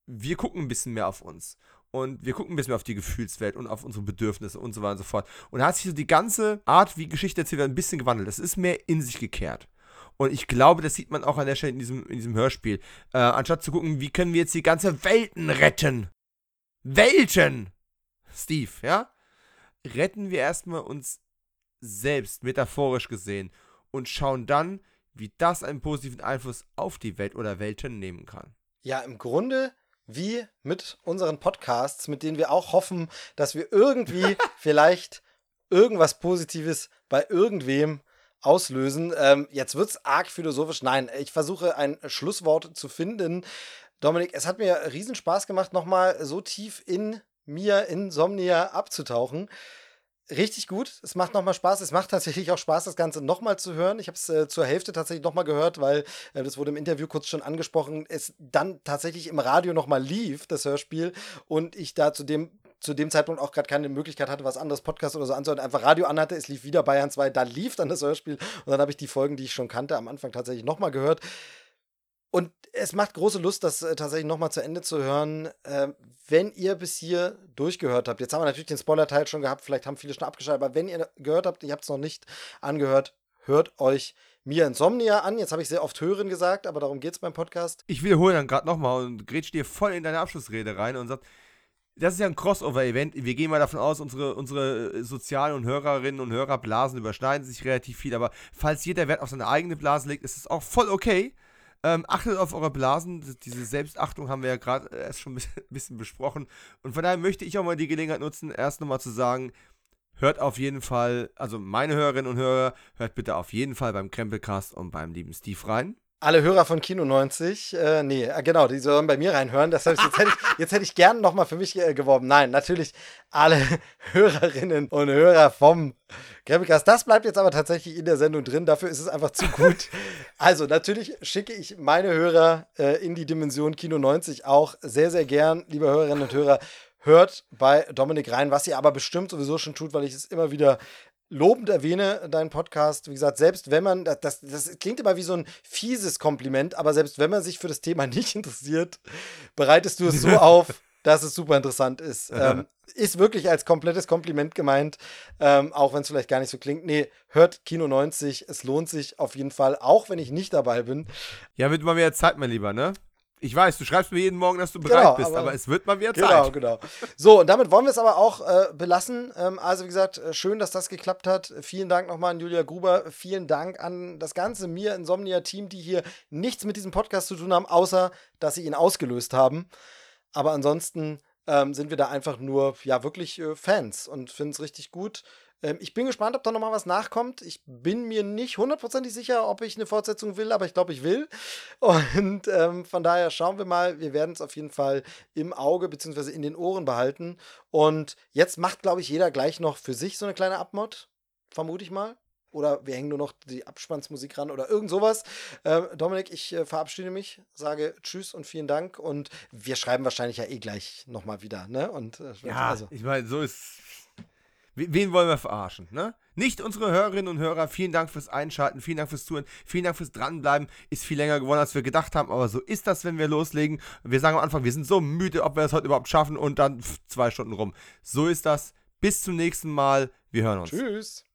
wir gucken ein bisschen mehr auf uns. Und wir gucken ein bisschen mehr auf die Gefühlswelt und auf unsere Bedürfnisse und so weiter und so fort. Und da hat sich so die ganze Art, wie Geschichte erzählt wird, ein bisschen gewandelt. Das ist mehr in sich gekehrt. Und ich glaube, das sieht man auch an der Stelle in diesem, in diesem Hörspiel. Äh, anstatt zu gucken, wie können wir jetzt die ganze Welten retten. Welten! Steve, ja? Retten wir erstmal uns selbst, metaphorisch gesehen, und schauen dann, wie das einen positiven Einfluss auf die Welt oder Welten nehmen kann. Ja, im Grunde wie mit unseren Podcasts, mit denen wir auch hoffen, dass wir irgendwie vielleicht irgendwas Positives bei irgendwem auslösen. Ähm, jetzt wird es arg philosophisch. Nein, ich versuche ein Schlusswort zu finden. Dominik, es hat mir riesen Spaß gemacht, nochmal so tief in mir, in Somnia abzutauchen. Richtig gut. Es macht nochmal Spaß. Es macht tatsächlich auch Spaß, das Ganze nochmal zu hören. Ich habe es äh, zur Hälfte tatsächlich nochmal gehört, weil äh, das wurde im Interview kurz schon angesprochen. Es dann tatsächlich im Radio nochmal lief, das Hörspiel. Und ich da zu dem zu dem Zeitpunkt auch gerade keine Möglichkeit hatte, was anderes Podcast oder so anzuhören, einfach Radio anhatte. Es lief wieder Bayern 2, da lief dann das Hörspiel und dann habe ich die Folgen, die ich schon kannte, am Anfang tatsächlich nochmal gehört. Und es macht große Lust, das äh, tatsächlich nochmal zu Ende zu hören. Äh, wenn ihr bis hier durchgehört habt, jetzt haben wir natürlich den Spoiler-Teil schon gehabt, vielleicht haben viele schon abgeschaltet, aber wenn ihr gehört habt, ihr habt es noch nicht angehört, hört euch Mia Insomnia an. Jetzt habe ich sehr oft Hören gesagt, aber darum geht es beim Podcast. Ich wiederhole dann gerade nochmal und grätsch dir voll in deine Abschlussrede rein und sag, das ist ja ein Crossover-Event. Wir gehen mal davon aus, unsere, unsere äh, sozialen und Hörerinnen und Hörerblasen überschneiden sich relativ viel. Aber falls jeder Wert auf seine eigene Blase legt, ist es auch voll okay. Ähm, achtet auf eure Blasen. Diese Selbstachtung haben wir ja gerade erst schon ein bisschen besprochen. Und von daher möchte ich auch mal die Gelegenheit nutzen, erst nochmal zu sagen, hört auf jeden Fall, also meine Hörerinnen und Hörer, hört bitte auf jeden Fall beim Krempelcast und beim lieben Steve rein alle Hörer von Kino 90, äh, nee, äh, genau, die sollen bei mir reinhören. Das heißt, jetzt hätte ich, jetzt hätte ich gern nochmal für mich äh, geworben. Nein, natürlich alle Hörerinnen und Hörer vom Krempelcast. Das bleibt jetzt aber tatsächlich in der Sendung drin. Dafür ist es einfach zu gut. Also, natürlich schicke ich meine Hörer äh, in die Dimension Kino 90 auch sehr, sehr gern, liebe Hörerinnen und Hörer. Hört bei Dominik rein, was ihr aber bestimmt sowieso schon tut, weil ich es immer wieder lobend erwähne, deinen Podcast. Wie gesagt, selbst wenn man, das, das klingt immer wie so ein fieses Kompliment, aber selbst wenn man sich für das Thema nicht interessiert, bereitest du es so auf, dass es super interessant ist. Ähm, ist wirklich als komplettes Kompliment gemeint, ähm, auch wenn es vielleicht gar nicht so klingt. Nee, hört Kino 90, es lohnt sich auf jeden Fall, auch wenn ich nicht dabei bin. Ja, wird mal mehr Zeit, mein Lieber, ne? Ich weiß, du schreibst mir jeden Morgen, dass du bereit genau, bist, aber, aber, es wird mal wieder genau, Zeit. Genau, genau. So, und damit wollen wir es aber auch äh, belassen. Ähm, also, wie gesagt, äh, schön, dass das geklappt hat. Vielen Dank nochmal an Julia Gruber. Vielen Dank an das ganze Mir Insomnia-Team, die hier nichts mit diesem Podcast zu tun haben, außer dass sie ihn ausgelöst haben. Aber ansonsten ähm, sind wir da einfach nur, ja, wirklich äh, Fans und finden es richtig gut. Ähm, ich bin gespannt, ob da nochmal was nachkommt. Ich bin mir nicht hundertprozentig sicher, ob ich eine Fortsetzung will, aber ich glaube, ich will. Und ähm, von daher schauen wir mal. Wir werden es auf jeden Fall im Auge bzw. in den Ohren behalten. Und jetzt macht, glaube ich, jeder gleich noch für sich so eine kleine Abmod. Vermute ich mal. Oder wir hängen nur noch die Abspannsmusik ran oder irgend sowas. Ähm, Dominik, ich äh, verabschiede mich, sage Tschüss und vielen Dank. Und wir schreiben wahrscheinlich ja eh gleich nochmal wieder. Ne? Und, äh, ja, also. ich meine, so ist Wen wollen wir verarschen, ne? Nicht unsere Hörerinnen und Hörer. Vielen Dank fürs Einschalten, vielen Dank fürs Zuhören, vielen Dank fürs Dranbleiben. Ist viel länger geworden, als wir gedacht haben, aber so ist das, wenn wir loslegen. Wir sagen am Anfang, wir sind so müde, ob wir das heute überhaupt schaffen und dann pff, zwei Stunden rum. So ist das. Bis zum nächsten Mal. Wir hören uns. Tschüss.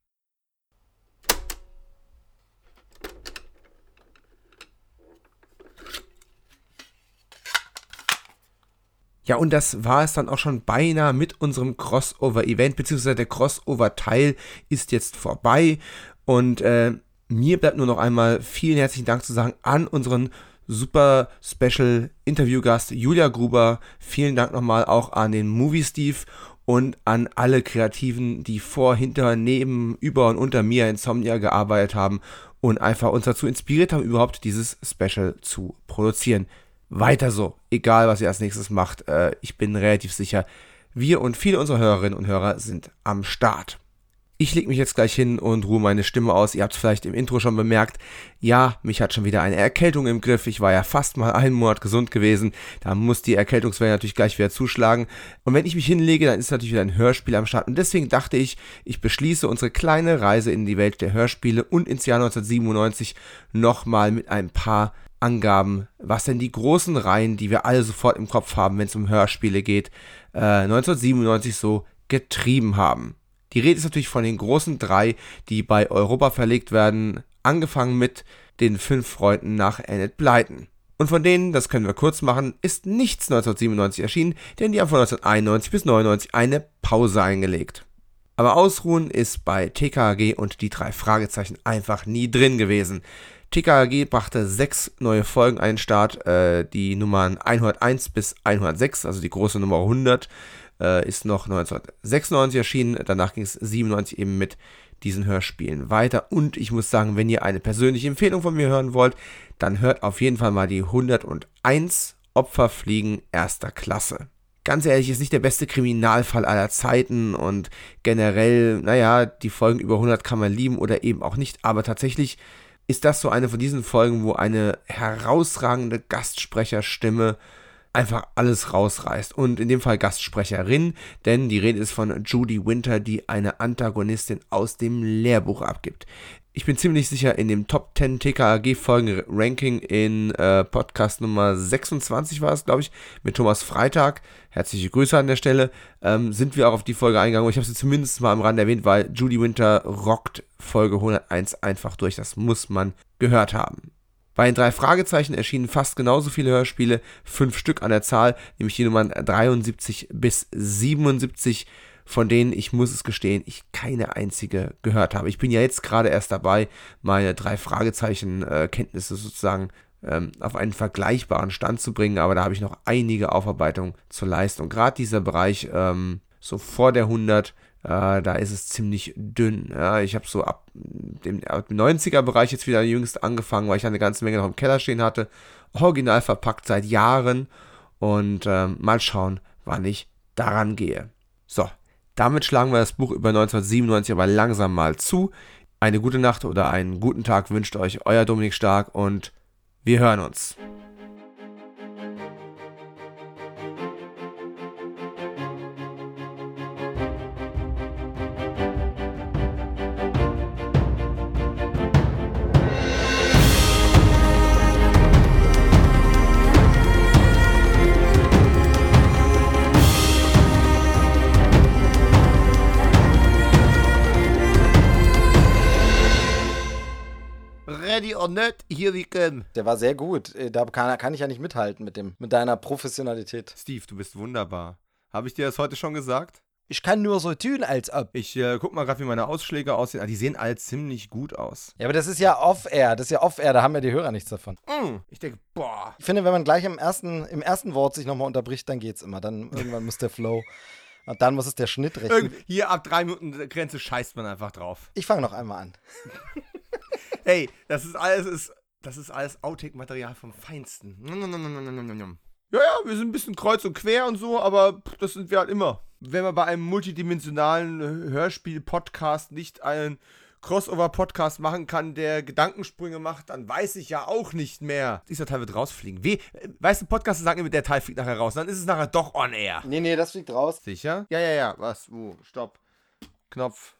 Ja, und das war es dann auch schon beinahe mit unserem Crossover-Event, beziehungsweise der Crossover-Teil ist jetzt vorbei. Und äh, mir bleibt nur noch einmal vielen herzlichen Dank zu sagen an unseren super Special Interviewgast Julia Gruber. Vielen Dank nochmal auch an den Movie Steve und an alle Kreativen, die vor, hinter, neben, über und unter mir Insomnia gearbeitet haben und einfach uns dazu inspiriert haben, überhaupt dieses Special zu produzieren weiter so. Egal, was ihr als nächstes macht. Äh, ich bin relativ sicher, wir und viele unserer Hörerinnen und Hörer sind am Start. Ich leg mich jetzt gleich hin und ruhe meine Stimme aus. Ihr habt es vielleicht im Intro schon bemerkt. Ja, mich hat schon wieder eine Erkältung im Griff. Ich war ja fast mal einen Monat gesund gewesen. Da muss die Erkältungswelle natürlich gleich wieder zuschlagen. Und wenn ich mich hinlege, dann ist natürlich wieder ein Hörspiel am Start. Und deswegen dachte ich, ich beschließe unsere kleine Reise in die Welt der Hörspiele und ins Jahr 1997 nochmal mit ein paar Angaben, was denn die großen Reihen, die wir alle sofort im Kopf haben, wenn es um Hörspiele geht, äh, 1997 so getrieben haben. Die Rede ist natürlich von den großen drei, die bei Europa verlegt werden, angefangen mit den fünf Freunden nach Annette Blyton. Und von denen, das können wir kurz machen, ist nichts 1997 erschienen, denn die haben von 1991 bis 1999 eine Pause eingelegt. Aber Ausruhen ist bei TKG und die drei Fragezeichen einfach nie drin gewesen. TKG brachte sechs neue Folgen den Start. Äh, die Nummern 101 bis 106, also die große Nummer 100, äh, ist noch 1996 erschienen. Danach ging es 97 eben mit diesen Hörspielen weiter. Und ich muss sagen, wenn ihr eine persönliche Empfehlung von mir hören wollt, dann hört auf jeden Fall mal die 101 Opferfliegen erster Klasse. Ganz ehrlich, ist nicht der beste Kriminalfall aller Zeiten und generell, naja, die Folgen über 100 kann man lieben oder eben auch nicht, aber tatsächlich ist das so eine von diesen Folgen, wo eine herausragende Gastsprecherstimme einfach alles rausreißt. Und in dem Fall Gastsprecherin, denn die Rede ist von Judy Winter, die eine Antagonistin aus dem Lehrbuch abgibt. Ich bin ziemlich sicher, in dem Top 10 TKAG-Folgen-Ranking in äh, Podcast Nummer 26 war es, glaube ich, mit Thomas Freitag. Herzliche Grüße an der Stelle. Ähm, sind wir auch auf die Folge eingegangen. Ich habe sie zumindest mal am Rand erwähnt, weil Judy Winter rockt Folge 101 einfach durch. Das muss man gehört haben. Bei den drei Fragezeichen erschienen fast genauso viele Hörspiele, fünf Stück an der Zahl, nämlich die Nummern 73 bis 77 von denen ich muss es gestehen, ich keine einzige gehört habe. Ich bin ja jetzt gerade erst dabei, meine drei Fragezeichen-Kenntnisse äh, sozusagen ähm, auf einen vergleichbaren Stand zu bringen, aber da habe ich noch einige Aufarbeitungen zu leisten. Und gerade dieser Bereich, ähm, so vor der 100, äh, da ist es ziemlich dünn. Ja, ich habe so ab dem, ab dem 90er-Bereich jetzt wieder jüngst angefangen, weil ich eine ganze Menge noch im Keller stehen hatte. Original verpackt seit Jahren. Und ähm, mal schauen, wann ich daran gehe. So, damit schlagen wir das Buch über 1997 aber langsam mal zu. Eine gute Nacht oder einen guten Tag wünscht euch euer Dominik Stark und wir hören uns. Not, here we come. Der war sehr gut. Äh, da kann, kann ich ja nicht mithalten mit, dem, mit deiner Professionalität. Steve, du bist wunderbar. Habe ich dir das heute schon gesagt? Ich kann nur so tun, als ob. Ich äh, guck mal gerade, wie meine Ausschläge aussehen. Ah, die sehen alle ziemlich gut aus. Ja, aber das ist ja off-air. Das ist ja off-air. Da haben ja die Hörer nichts davon. Mm, ich denke, boah. Ich finde, wenn man gleich im ersten, im ersten Wort sich nochmal unterbricht, dann geht's immer. Dann irgendwann muss der Flow. Und dann muss es der Schnitt rechnen. Irgend hier ab drei Minuten Grenze scheißt man einfach drauf. Ich fange noch einmal an. Hey, das ist alles, ist, das ist alles Outtake-Material vom Feinsten. Ja, ja, wir sind ein bisschen kreuz und quer und so, aber das sind wir halt immer. Wenn man bei einem multidimensionalen Hörspiel-Podcast nicht einen Crossover-Podcast machen kann, der Gedankensprünge macht, dann weiß ich ja auch nicht mehr. Dieser Teil wird rausfliegen. Wie, weißt du, Podcaster sagen immer, der Teil fliegt nachher raus. Dann ist es nachher doch on air. Nee, nee, das fliegt raus. Sicher? Ja, ja, ja. Was? Wo? Stopp. Knopf.